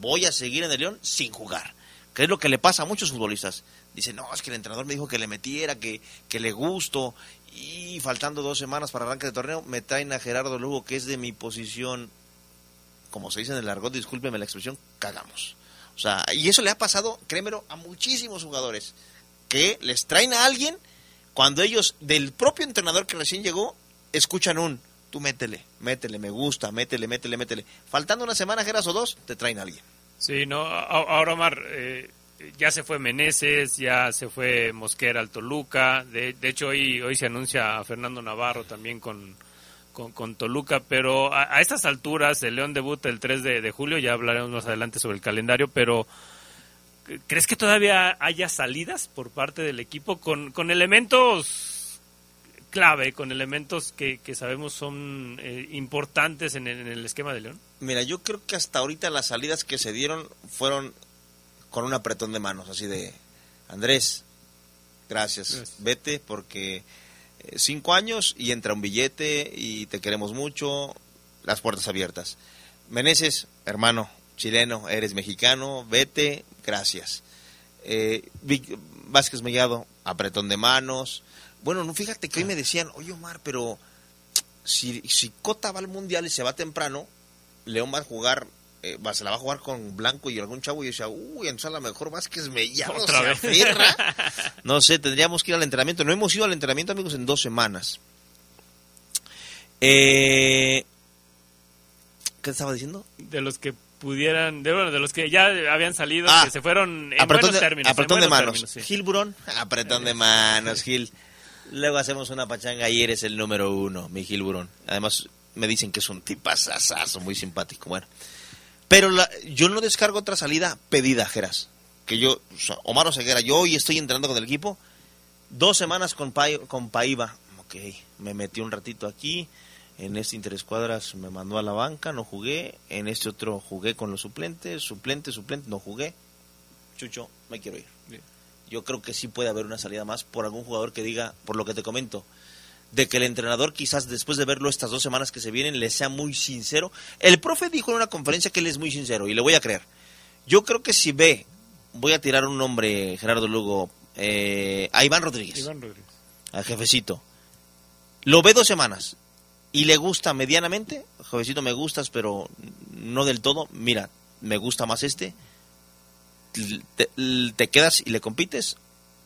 voy a seguir en el León sin jugar. Que es lo que le pasa a muchos futbolistas. Dicen, no, es que el entrenador me dijo que le metiera, que, que le gusto. Y faltando dos semanas para arranque de torneo, me traen a Gerardo Lugo, que es de mi posición, como se dice en el argot, discúlpeme la expresión, cagamos. O sea, y eso le ha pasado, créemelo, a muchísimos jugadores. Que les traen a alguien cuando ellos, del propio entrenador que recién llegó, escuchan un, tú métele, métele, me gusta, métele, métele, métele. Faltando una semana, Geras o dos, te traen a alguien.
Sí, no, ahora Omar, eh, ya se fue Meneses, ya se fue Mosquera al Toluca, de, de hecho hoy, hoy se anuncia a Fernando Navarro también con, con, con Toluca, pero a, a estas alturas el León debuta el 3 de, de julio, ya hablaremos más adelante sobre el calendario, pero ¿crees que todavía haya salidas por parte del equipo con, con elementos clave, con elementos que, que sabemos son eh, importantes en el, en el esquema de León?
Mira, yo creo que hasta ahorita las salidas que se dieron fueron con un apretón de manos, así de, Andrés, gracias, vete porque cinco años y entra un billete y te queremos mucho, las puertas abiertas. Meneses, hermano, chileno, eres mexicano, vete, gracias. Eh, Vázquez Mellado, apretón de manos. Bueno, no, fíjate que hoy me decían, oye Omar, pero si, si Cota va al Mundial y se va temprano, León va a jugar, eh, va, se la va a jugar con Blanco y algún chavo y yo decía, uy, entonces a lo mejor Vázquez Mellado
Otra
se
vez.
aferra. No sé, tendríamos que ir al entrenamiento. No hemos ido al entrenamiento, amigos, en dos semanas. Eh, ¿Qué te estaba diciendo?
de los que pudieran, de, bueno, de los que ya habían salido,
Ah,
que se fueron en
apretón
buenos
de,
términos.
apretón de manos.
términos, sí.
Gil Burón, apretón de manos, Gil. Luego hacemos una pachanga y eres el número uno, mi Gil Burón. Además, me dicen que es un tipazazazo, muy simpático. Bueno, pero la- yo no descargo otra salida pedida, Geras. Que yo, o sea, Omar Oseguera, yo hoy estoy entrenando con el equipo. Dos semanas con, Pai- con Paiva. Ok, me metí un ratito aquí. En este interescuadras me mandó a la banca, no jugué. En este otro jugué con los suplentes. Suplente, suplente, no jugué. Chucho, me quiero ir. Yo creo que sí puede haber una salida más por algún jugador que diga, por lo que te comento, de que el entrenador quizás después de verlo estas dos semanas que se vienen le sea muy sincero. El profe dijo en una conferencia que él es muy sincero y le voy a creer. Yo creo que si ve, voy a tirar un nombre, Gerardo Lugo, eh, a Iván Rodríguez,
Iván Rodríguez.
al jefecito, lo ve dos semanas y le gusta medianamente, jefecito me gustas pero no del todo, mira, me gusta más este, te, te quedas y le compites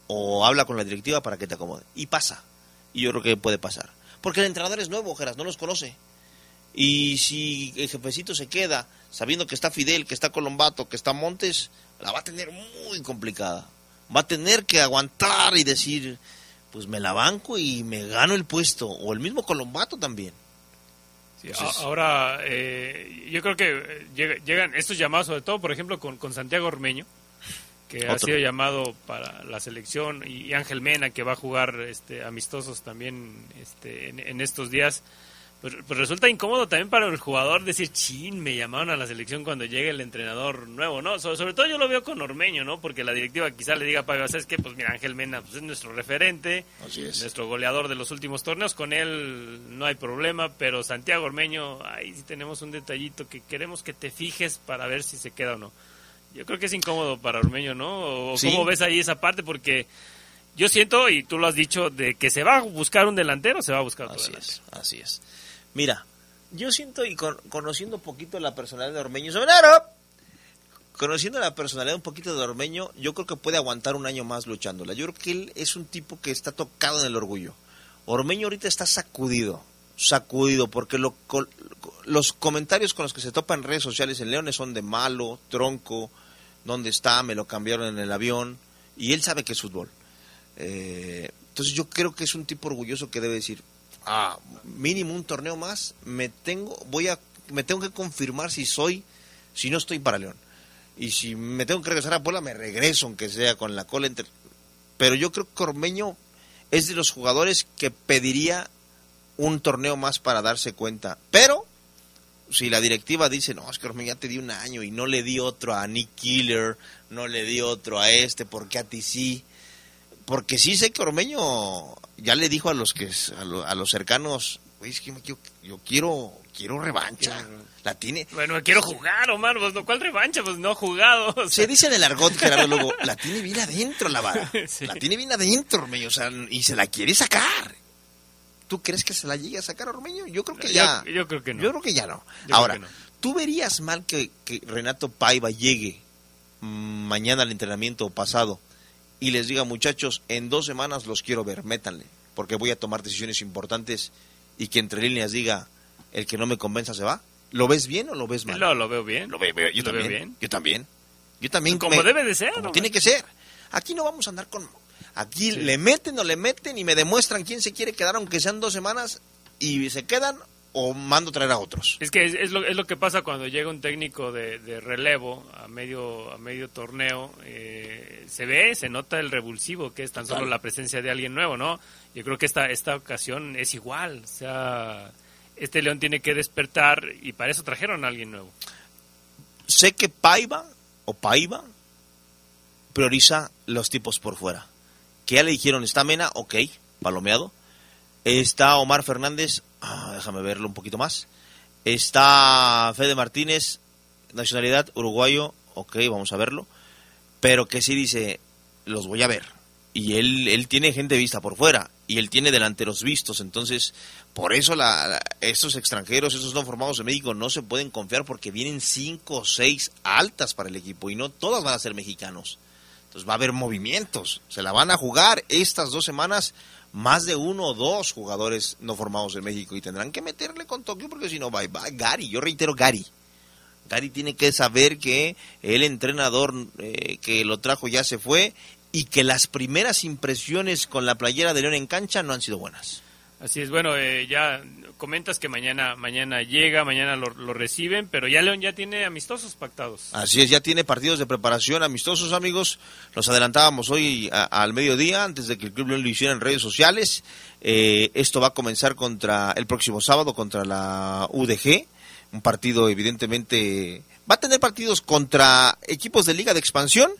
o habla con la directiva para que te acomode. Y pasa. Y yo creo que puede pasar. Porque el entrenador es nuevo, Geras, no los conoce. Y si el jefecito se queda sabiendo que está Fidel, que está Colombato, que está Montes, la va a tener muy complicada. Va a tener que aguantar y decir, pues me la banco y me gano el puesto. O el mismo Colombato también.
Sí,
Entonces-
a- ahora, eh, yo creo que eh, llega- llegan estos llamados, sobre todo, por ejemplo, con, con Santiago Ormeño, que ha sido llamado para la selección, y, Ángel Mena, que va a jugar este, amistosos también este, en, en estos días. Pues, pues resulta incómodo también para el jugador decir, chin, me llamaron a la selección cuando llegue el entrenador nuevo, ¿no? So- sobre todo yo lo veo con Ormeño, ¿no? Porque la directiva quizá le diga a Pablo, ¿sabes qué? Pues mira, Ángel Mena pues, es nuestro referente,
Así es.
nuestro goleador de los últimos torneos, con él no hay problema, pero Santiago Ormeño, ahí sí tenemos un detallito que queremos que te fijes para ver si se queda o no. Yo creo que es incómodo para Ormeño, ¿no? ¿O
Sí.
¿Cómo ves ahí esa parte? Porque yo siento, y tú lo has dicho, de que se va a buscar un delantero, se va a buscar otro
Así
delantero.
es, así es. Mira, yo siento y con- conociendo un poquito la personalidad de Ormeño, ¡Sobrero! conociendo la personalidad un poquito de Ormeño, yo creo que puede aguantar un año más luchándola. Yo creo que él es un tipo que está tocado en el orgullo. Ormeño ahorita está sacudido, sacudido, porque lo- los comentarios con los que se topa en redes sociales en Leones son de malo, tronco, ¿dónde está? Me lo cambiaron en el avión, y él sabe que es fútbol. Eh, entonces yo creo que es un tipo orgulloso que debe decir, ah, mínimo un torneo más, me tengo, voy a, me tengo que confirmar si soy, si no estoy para León. Y si me tengo que regresar a Puebla, me regreso, aunque sea con la cola entre... Pero yo creo que Ormeño es de los jugadores que pediría un torneo más para darse cuenta. Pero, si la directiva dice, no, es que Ormeño ya te di un año y no le di otro a Nick Killer, no le di otro a este, ¿por qué a ti sí? Porque sí sé que Ormeño ya le dijo a los que a, lo- a los cercanos, "Güey, es que yo, yo quiero quiero revancha. La tiene.
Bueno, quiero jugar, Omar, pues, no, ¿cuál revancha? Pues no ha jugado. o sea.
Se dice en el argot, Gerardo Lugo, la tiene bien adentro la vara.
Sí.
La tiene bien adentro, Ormeño, o sea, y se la quiere sacar. ¿Tú crees que se la llegue a sacar Ormeño? Yo creo que
Yo-
ya.
yo creo que no.
Yo creo que ya no.
Yo
Ahora,
no.
¿tú verías mal que, que Renato Paiva llegue mm, mañana al entrenamiento o pasado y les diga, muchachos, en dos semanas los quiero ver, métanle, porque voy a tomar decisiones importantes y que entre líneas diga, el que no me convenza se va? ¿Lo ves bien o lo ves mal?
No, lo veo bien.
Lo veo, yo
Lo veo
también.
bien.
Yo también. Yo también.
Como debe de ser,
Como
¿no?
tiene que ser. Aquí no vamos a andar con... Aquí le meten o le meten y me demuestran quién se quiere quedar, aunque sean dos semanas, y se quedan o mando traer a otros.
Es que es, es lo, es lo que pasa cuando llega un técnico de, de relevo a medio a medio torneo. eh, se ve, se nota el revulsivo que es tan
Total.
solo la presencia de alguien nuevo, ¿no? Yo creo que esta, esta ocasión es igual. O sea, este León tiene que despertar y para eso trajeron a alguien nuevo.
sé que Paiva o Paiva prioriza los tipos por fuera. Que ya le dijeron, está Mena, ok, palomeado. Está Omar Fernández, ah, déjame verlo un poquito más. Está Fede Martínez, nacionalidad uruguayo, ok, vamos a verlo. Pero que sí dice, los voy a ver. Y él, él tiene gente vista por fuera y él tiene delanteros vistos. Entonces, por eso la, estos extranjeros, estos no formados en México, no se pueden confiar porque vienen cinco o seis altas para el equipo y no todas van a ser mexicanos. Entonces va a haber movimientos. Se la van a jugar estas dos semanas más de uno o dos jugadores no formados en México y tendrán que meterle con Tokio porque si no, bye. Gary, yo reitero Gary. Gary tiene que saber que el entrenador eh, que lo trajo ya se fue y que las primeras impresiones con la playera de León en cancha no han sido buenas.
Así es, bueno, eh, ya comentas que mañana mañana llega, mañana lo, reciben, pero ya León ya tiene amistosos pactados.
Así es, ya tiene partidos de preparación amistosos, amigos. Los adelantábamos hoy a- al mediodía, antes de que el Club León lo hiciera en redes sociales. Eh, esto va a comenzar contra el próximo sábado contra la UDG. Un partido, evidentemente, va a tener partidos contra equipos de Liga de Expansión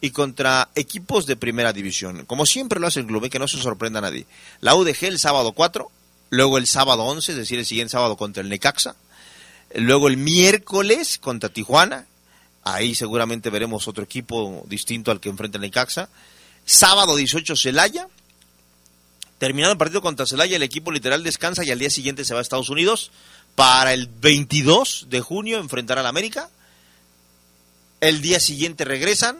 y contra equipos de Primera División. Como siempre lo hace el club, eh, que no se sorprenda nadie. La UDG el sábado 4, luego el sábado 11, es decir, el siguiente sábado contra el Necaxa. Luego el miércoles contra Tijuana. Ahí seguramente veremos otro equipo distinto al que enfrenta el Necaxa. Sábado 18 Celaya. Terminado el partido contra Celaya, el equipo literal descansa y al día siguiente se va a Estados Unidos para el 22 de junio enfrentar al América. El día siguiente regresan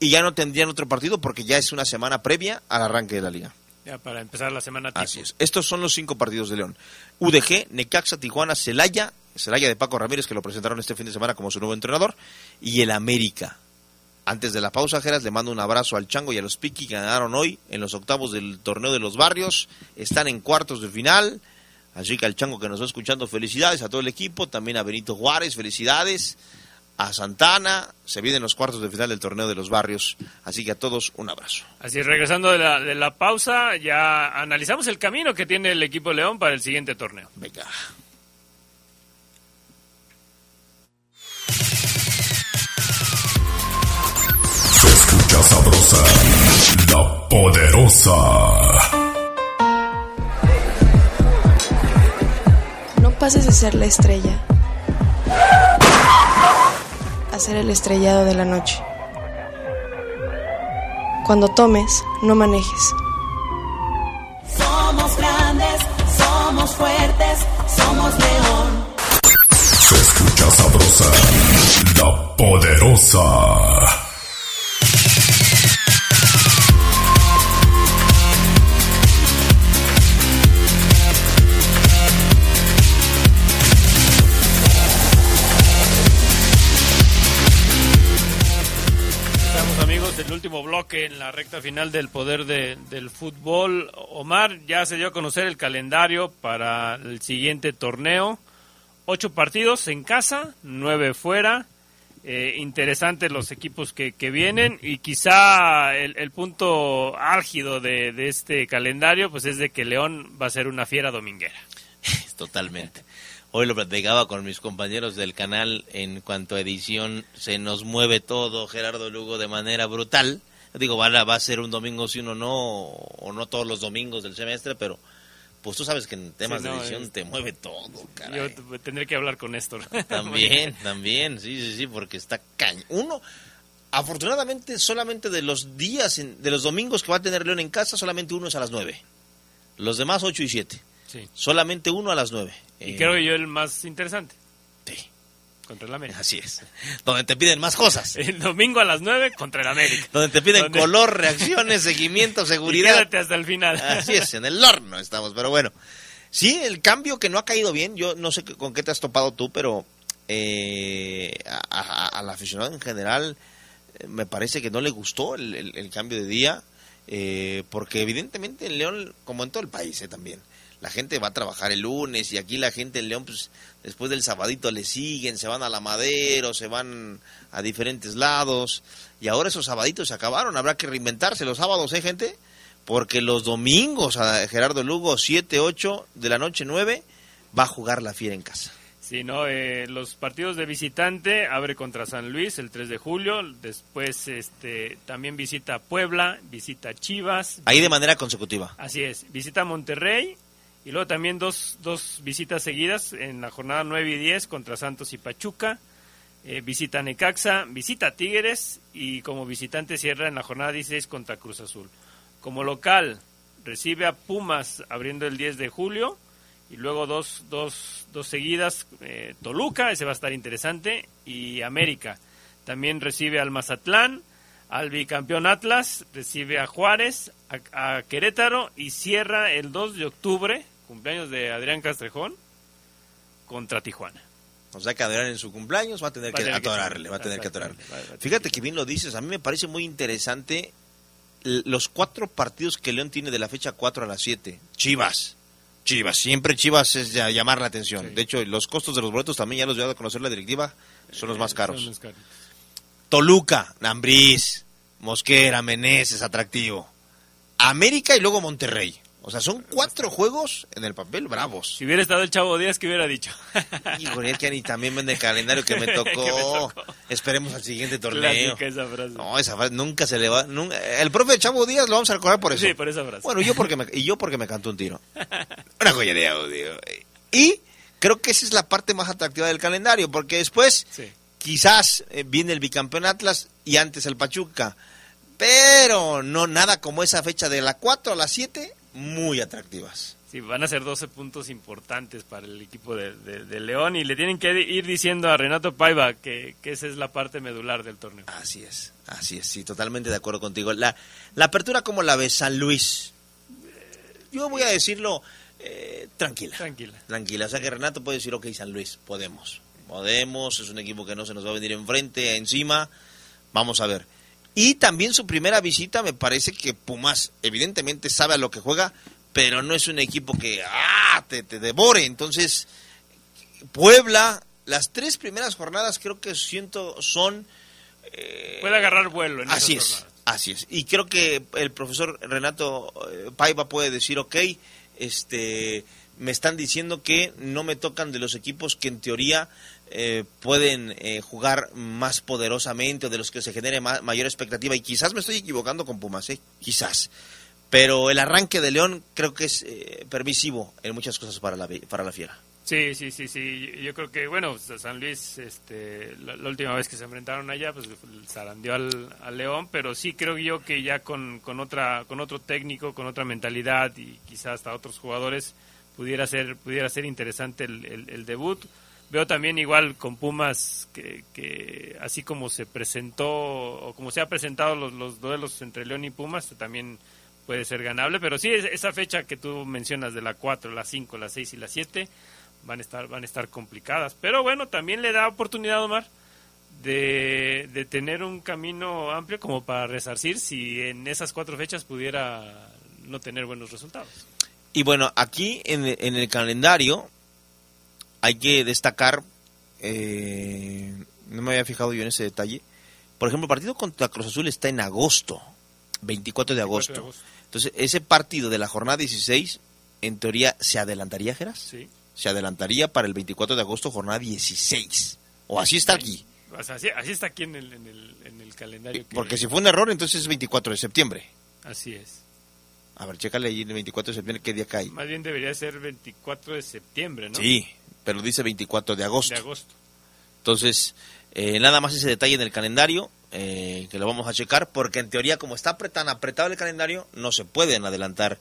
y ya no tendrían otro partido porque ya es una semana previa al arranque de la liga.
Ya para empezar la semana tipo.
Así es. Estos son los cinco partidos de León. UDG, Necaxa, Tijuana, Celaya, Celaya de Paco Ramírez, que lo presentaron este fin de semana como su nuevo entrenador, y el América. Antes de la pausa, Geras, le mando un abrazo al Chango y a los Piki que ganaron hoy en los octavos del torneo de los barrios. Están en cuartos de final. Así que al Chango que nos está escuchando, felicidades a todo el equipo. También a Benito Juárez, felicidades. A Santana, se vienen los cuartos de final del torneo de los barrios. Así que a todos un abrazo.
Así es, regresando de la, de la pausa, ya analizamos el camino que tiene el equipo León para el siguiente torneo.
Venga.
Se escucha sabrosa, la poderosa.
No pases de ser la estrella a ser el estrellado de la noche. Cuando tomes, no manejes.
Somos grandes, somos fuertes, somos león.
Se escucha sabrosa, la poderosa.
Último bloque en la recta final del poder de- del fútbol. Omar ya se dio a conocer el calendario para el siguiente torneo. Ocho partidos en casa, nueve fuera. Eh, interesantes los equipos que, que vienen y quizá el, el punto álgido de, de este calendario pues es de que León va a ser una fiera dominguera.
Totalmente. Hoy lo platicaba con mis compañeros del canal en cuanto a edición. Se nos mueve todo, Gerardo Lugo, de manera brutal. Digo, va a, va a ser un domingo si uno no, o no todos los domingos del semestre, pero pues tú sabes que en temas
Sí, no,
de edición
es-
te mueve todo, caray.
Yo tendré que hablar con Néstor.
También, también, sí, sí, sí, porque está caño. Uno, afortunadamente, solamente de los días, en- de los domingos que va a tener León en casa, solamente uno es a las nueve. Los demás, ocho y siete.
Sí.
Solamente uno a las nueve.
Y
Eh,
creo yo el más interesante.
Sí.
Contra el América.
Así es. Donde te piden más cosas.
El domingo a las 9 contra el América.
Donde te piden
Donde-
color, reacciones, seguimiento,
Y
seguridad.
quédate hasta el final.
Así es, en el horno estamos, pero bueno. Sí, el cambio que no ha caído bien, yo no sé con qué te has topado tú, pero eh, al aficionado en general eh, me parece que no le gustó el, el- el cambio de día, eh, porque evidentemente en León, como en todo el país eh, también, la gente va a trabajar el lunes y aquí la gente en León, pues después del sabadito le siguen, se van a la Madero, se van a diferentes lados, y ahora esos sabaditos se acabaron, habrá que reinventarse los sábados, ¿eh, gente? Porque los domingos a Gerardo Lugo, 7, 8 de la noche, 9, va a jugar la fiera en casa.
Sí, no, eh, los partidos de visitante abre contra San Luis el 3 de julio, después este también visita Puebla, visita Chivas,
Ahí de manera consecutiva.
así es, visita Monterrey y luego también dos, dos visitas seguidas en la jornada 9 y 10 contra Santos y Pachuca, eh, visita Necaxa, visita Tigres y como visitante cierra en la jornada 16 contra Cruz Azul. Como local recibe a Pumas abriendo el 10 de julio y luego dos, dos, dos seguidas, eh, Toluca, ese va a estar interesante, y América. También recibe al Mazatlán, al bicampeón Atlas, recibe a Juárez, a, a Querétaro y cierra el 2 de octubre, cumpleaños de Adrián Castrejón, contra Tijuana.
O sea que Adrián en su cumpleaños va a tener
Va
que
tener
atorarle, va a tener que atorarle. Fíjate que bien lo dices, a mí me parece muy interesante los cuatro partidos que León tiene de la fecha 4 a las 7. Chivas. Chivas, siempre Chivas es llamar la atención. De hecho, los costos de los boletos también ya los voy a conocer la directiva, son los más caros.
Son los caros.
Toluca, Nambriz, Mosquera, Meneses, atractivo. América y luego Monterrey. O sea, son cuatro juegos en el papel bravos.
Si hubiera estado el Chavo Díaz, ¿qué hubiera dicho?
Híjole, es que ni también vende el calendario que me tocó. Esperemos al siguiente torneo.
Clásica esa frase.
No, esa frase nunca se le va. nunca- el profe Chavo Díaz lo vamos a recordar por eso.
Sí, por esa frase.
Bueno, yo porque me, y yo porque me cantó un tiro. Una joya de audio. Y creo que esa es la parte más atractiva del calendario, porque después quizás eh, viene el bicampeón Atlas y antes el Pachuca. Pero no nada como esa fecha de la 4 a la 7, muy atractivas.
Sí, van a ser 12 puntos importantes para el equipo de, de- de León y le tienen que ir diciendo a Renato Paiva que, que esa es la parte medular del torneo.
Así es, así es, sí, totalmente de acuerdo contigo. La, la apertura, como la ves, San Luis? Eh, Yo voy a decirlo eh, tranquila.
Tranquila.
Tranquila, o sea que Renato puede decir, ok, San Luis, podemos. Podemos, es un equipo que no se nos va a venir enfrente, encima. Vamos a ver. Y también su primera visita, me parece que Pumas, evidentemente, sabe a lo que juega, pero no es un equipo que ah, te, te devore. Entonces, Puebla, las tres primeras jornadas creo que siento son
Puede agarrar vuelo en
Así
esas
es,
jornadas.
así es. Y creo que el profesor Renato eh, Paiva puede decir, ok, este, me están diciendo que no me tocan de los equipos que en teoría eh, pueden eh, jugar más poderosamente o de los que se genere ma- mayor expectativa. Y quizás me estoy equivocando con Pumas, ¿eh? quizás. Pero el arranque de León creo que es eh, permisivo en muchas cosas para la, para la fiera.
Sí, sí, sí, sí. Yo creo que, bueno, San Luis, este, la, última vez que se enfrentaron allá, pues zarandeó al, León, pero sí creo yo que ya con, con, otra, con otro técnico, con otra mentalidad y quizás hasta otros jugadores pudiera ser, pudiera ser interesante el debut. Veo también igual con Pumas que, que así como se presentó o como se ha presentado los, los duelos entre León y Pumas, también puede ser ganable, pero sí, es- esa fecha que tú mencionas de la 4, la 5, la 6 y la 7 van a estar van a estar complicadas, pero bueno, también le da oportunidad Omar de, tener un camino amplio como para resarcir si en esas cuatro fechas pudiera no tener buenos resultados.
Y bueno, aquí en el calendario hay que destacar, eh, no me había fijado yo en ese detalle, por ejemplo, el partido contra Cruz Azul está en agosto, 24 de agosto.
de agosto.
Entonces, ese partido de la jornada 16, en teoría, ¿se adelantaría, Geras?
Sí.
Se adelantaría para el 24 de agosto, jornada 16. O así está aquí.
O sea, así, así está aquí en el, en el, en el calendario. que-
Porque si fue un error, entonces es 24 de septiembre.
Así es.
A ver, chécale ahí el 24 de septiembre, ¿qué día cae?
Más bien debería ser 24 de septiembre, ¿no?
Sí, pero dice 24 de agosto.
De agosto.
Entonces, eh, nada más ese detalle en el calendario, eh, que lo vamos a checar, porque en teoría, como está tan apretado el calendario, no se pueden adelantar,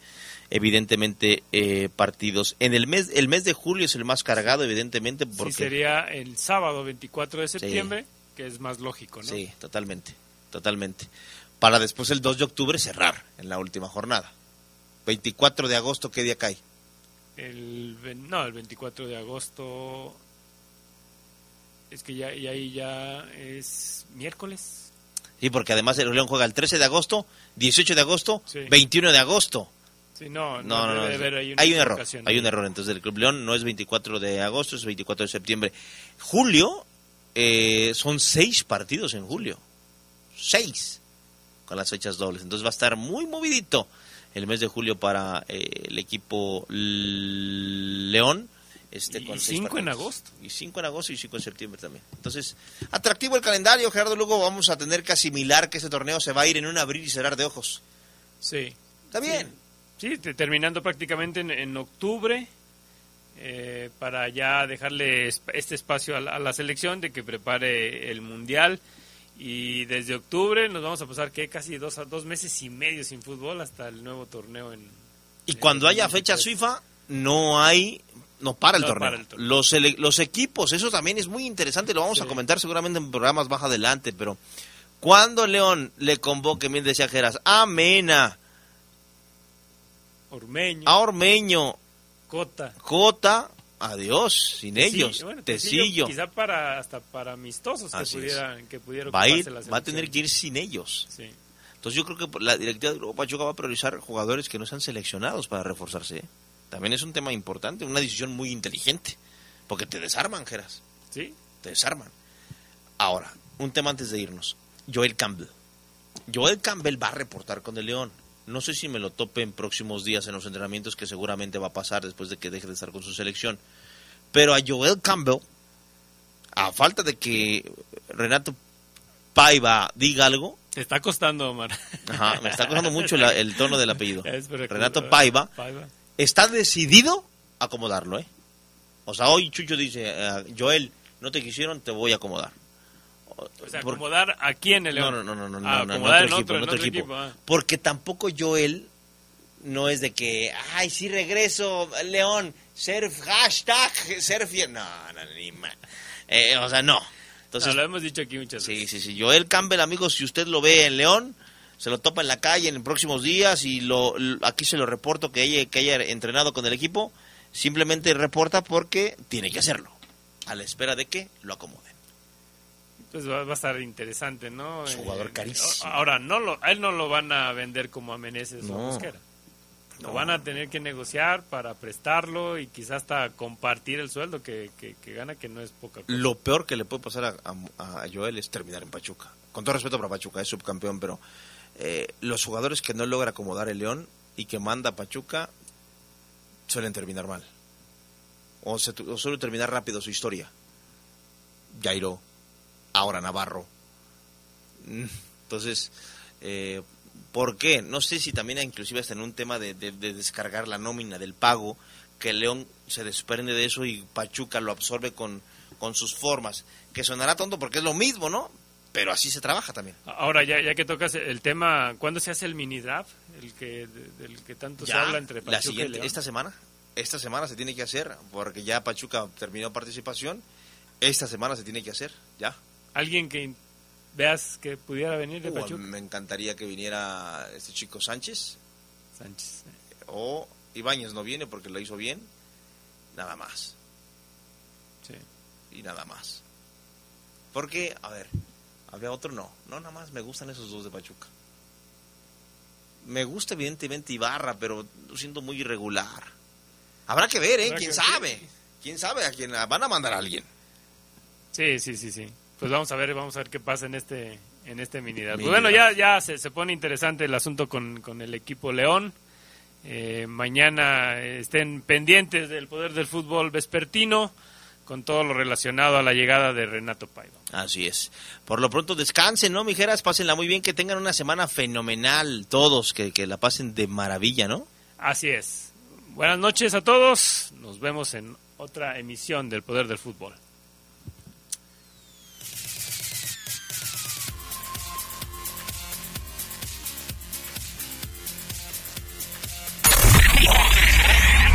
evidentemente, eh, partidos. En el mes, el mes de julio es el más cargado, evidentemente, porque...
Sí, sería el sábado 24 de septiembre, que es más lógico, ¿no?
Sí, totalmente, totalmente. Para después el 2 de octubre cerrar en la última jornada. 24 de agosto, ¿qué día cae?
El, no, el 24 de agosto. Es que ya, y ahí ya es miércoles.
Sí, porque además el León juega el 13 de agosto, 18 de agosto,
Sí.
21 de agosto.
Sí, no,
No, no,
haber
Hay un error. Hay un error. Entonces el Club León no es 24 de agosto, es 24 de septiembre. Julio, eh, son seis partidos en julio. Seis. Con las fechas dobles. Entonces va a estar muy movidito el mes de julio para eh, el equipo León. Este,
Y
con seis
cinco en
partidos.
agosto.
Y cinco en agosto y cinco en septiembre también. Entonces, atractivo el calendario, Gerardo. Luego vamos a tener que asimilar que este torneo se va a ir en un abrir y cerrar de ojos.
Sí.
Está bien.
Sí, te- terminando prácticamente en, en octubre, eh, para ya dejarle este espacio a la, a la selección de que prepare el Mundial. Y desde octubre nos vamos a pasar que casi dos, dos meses y medio sin fútbol hasta el nuevo torneo en...
Y cuando haya fechas FIFA, no hay, no para el,
No
torneo.
para el torneo.
Los, los equipos, eso también es muy interesante, lo vamos a comentar seguramente en programas más adelante, pero cuando León le convoque, bien decía Geras, a Mena,
Ormeño,
a Ormeño,
Cota.
Cota, adiós, sin ellos,
bueno,
Tecillo,
Quizá para, hasta para amistosos que,
Así es.
pudieran, que pudiera
va a ir,
la
va a tener que ir sin ellos.
Sí.
Entonces yo creo que la directiva de Grupo Pachuca va a priorizar jugadores que no sean seleccionados para reforzarse. ¿eh? También es un tema importante, una decisión muy inteligente, porque te desarman, Geras.
Sí.
Te desarman. Ahora, un tema antes de irnos. Joel Campbell. Joel Campbell va a reportar con el León. No sé si me lo tope en próximos días en los entrenamientos, que seguramente va a pasar después de que deje de estar con su selección. Pero a Joel Campbell, a falta de que Renato Paiva diga algo,
Te está costando, Omar.
Ajá, me está costando mucho la- el tono del apellido. Renato Paiva
Paiva.
está decidido a acomodarlo, ¿eh? O sea, hoy Chucho dice, eh, Joel, no te quisieron, te voy a acomodar.
O sea, acomodar aquí en el
No,
León.
no, no, no, no,
Ah,
no, no, en
acomodar
otro
en
equipo,
otro,
en otro
otro
equipo.
equipo, ah.
Porque tampoco Joel no es de que, ay, sí regreso, León, surf, hashtag, surf, no, no, ni ma- eh, o sea, no. Entonces,
No, lo hemos dicho aquí muchas
Sí,
veces.
sí, sí. Joel Campbell, amigos, si usted lo ve en León, se lo topa en la calle en próximos días y lo, aquí se lo reporto que haya, que haya entrenado con el equipo, simplemente reporta porque tiene que hacerlo, a la espera de que lo acomoden.
Pues va, va a estar interesante, ¿no?
Es jugador
Eh,
carísimo.
Ahora, no lo, a él no lo van a vender como a Meneses
No.
o Mosquera. Lo
No.
van a tener que negociar para prestarlo y quizás hasta compartir el sueldo que, que, que gana, que no es poca cosa.
Lo peor que le puede pasar a, a- a Joel es terminar en Pachuca. Con todo respeto para Pachuca, es subcampeón, pero eh, los jugadores que no logra acomodar el León y que manda a Pachuca suelen terminar mal. O, se, o suelen terminar rápido su historia. Jairo, ahora Navarro. Mm, Entonces, eh, ¿por qué? No sé si también inclusive hasta en un tema de, de- de descargar la nómina del pago, que León se desprende de eso y Pachuca lo absorbe con, con sus formas. Que sonará tonto porque es lo mismo, ¿no? Pero así se trabaja también.
Ahora, ya, ya que tocas el tema, ¿cuándo se hace el mini draft? El que, de- del que tanto se habla entre Pachuca
la siguiente,
y León.
esta semana, esta semana se tiene que hacer, porque ya Pachuca terminó participación, esta semana se tiene que hacer, ya.
¿Alguien que veas que pudiera venir de Pachuca?
me encantaría que viniera este chico Sánchez,
Sánchez.
o Ibáñez no viene porque lo hizo bien, nada más.
Sí.
Y nada más. Porque, a ver, había otro no, no, nada más me gustan esos dos de Pachuca. Me gusta evidentemente Ibarra, pero lo siento muy irregular. Habrá que ver, ¿eh? ¿Quién sabe? ¿Quién sabe a quién van a mandar a alguien?
Sí, sí, sí, sí. Pues vamos a ver, vamos a ver qué pasa en este en este mini Pues bueno, ya ya se, se pone interesante el asunto con, con el equipo León. Eh, mañana eh, estén pendientes del poder del fútbol vespertino con todo lo relacionado a la llegada de Renato Paiva.
Así es. Por lo pronto descansen, ¿no, mijeras? Pásenla muy bien, que tengan una semana fenomenal todos, que, que la pasen de maravilla, ¿no?
Así es. Buenas noches a todos. Nos vemos en otra emisión del poder del fútbol.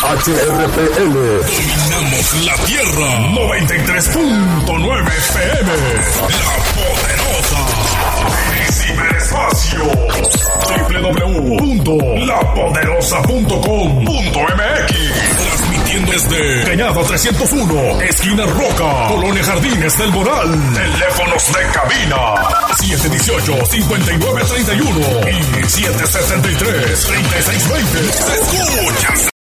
XHRPL. Dominamos la Tierra. 93.9 FM. La Poderosa. Ciberespacio. www.lapoderosa.com.mx Transmitiendo desde Cañada 301, esquina Roca, Colonia Jardines del Moral. Teléfonos de cabina 718-5931 y 773-3620. Se escucha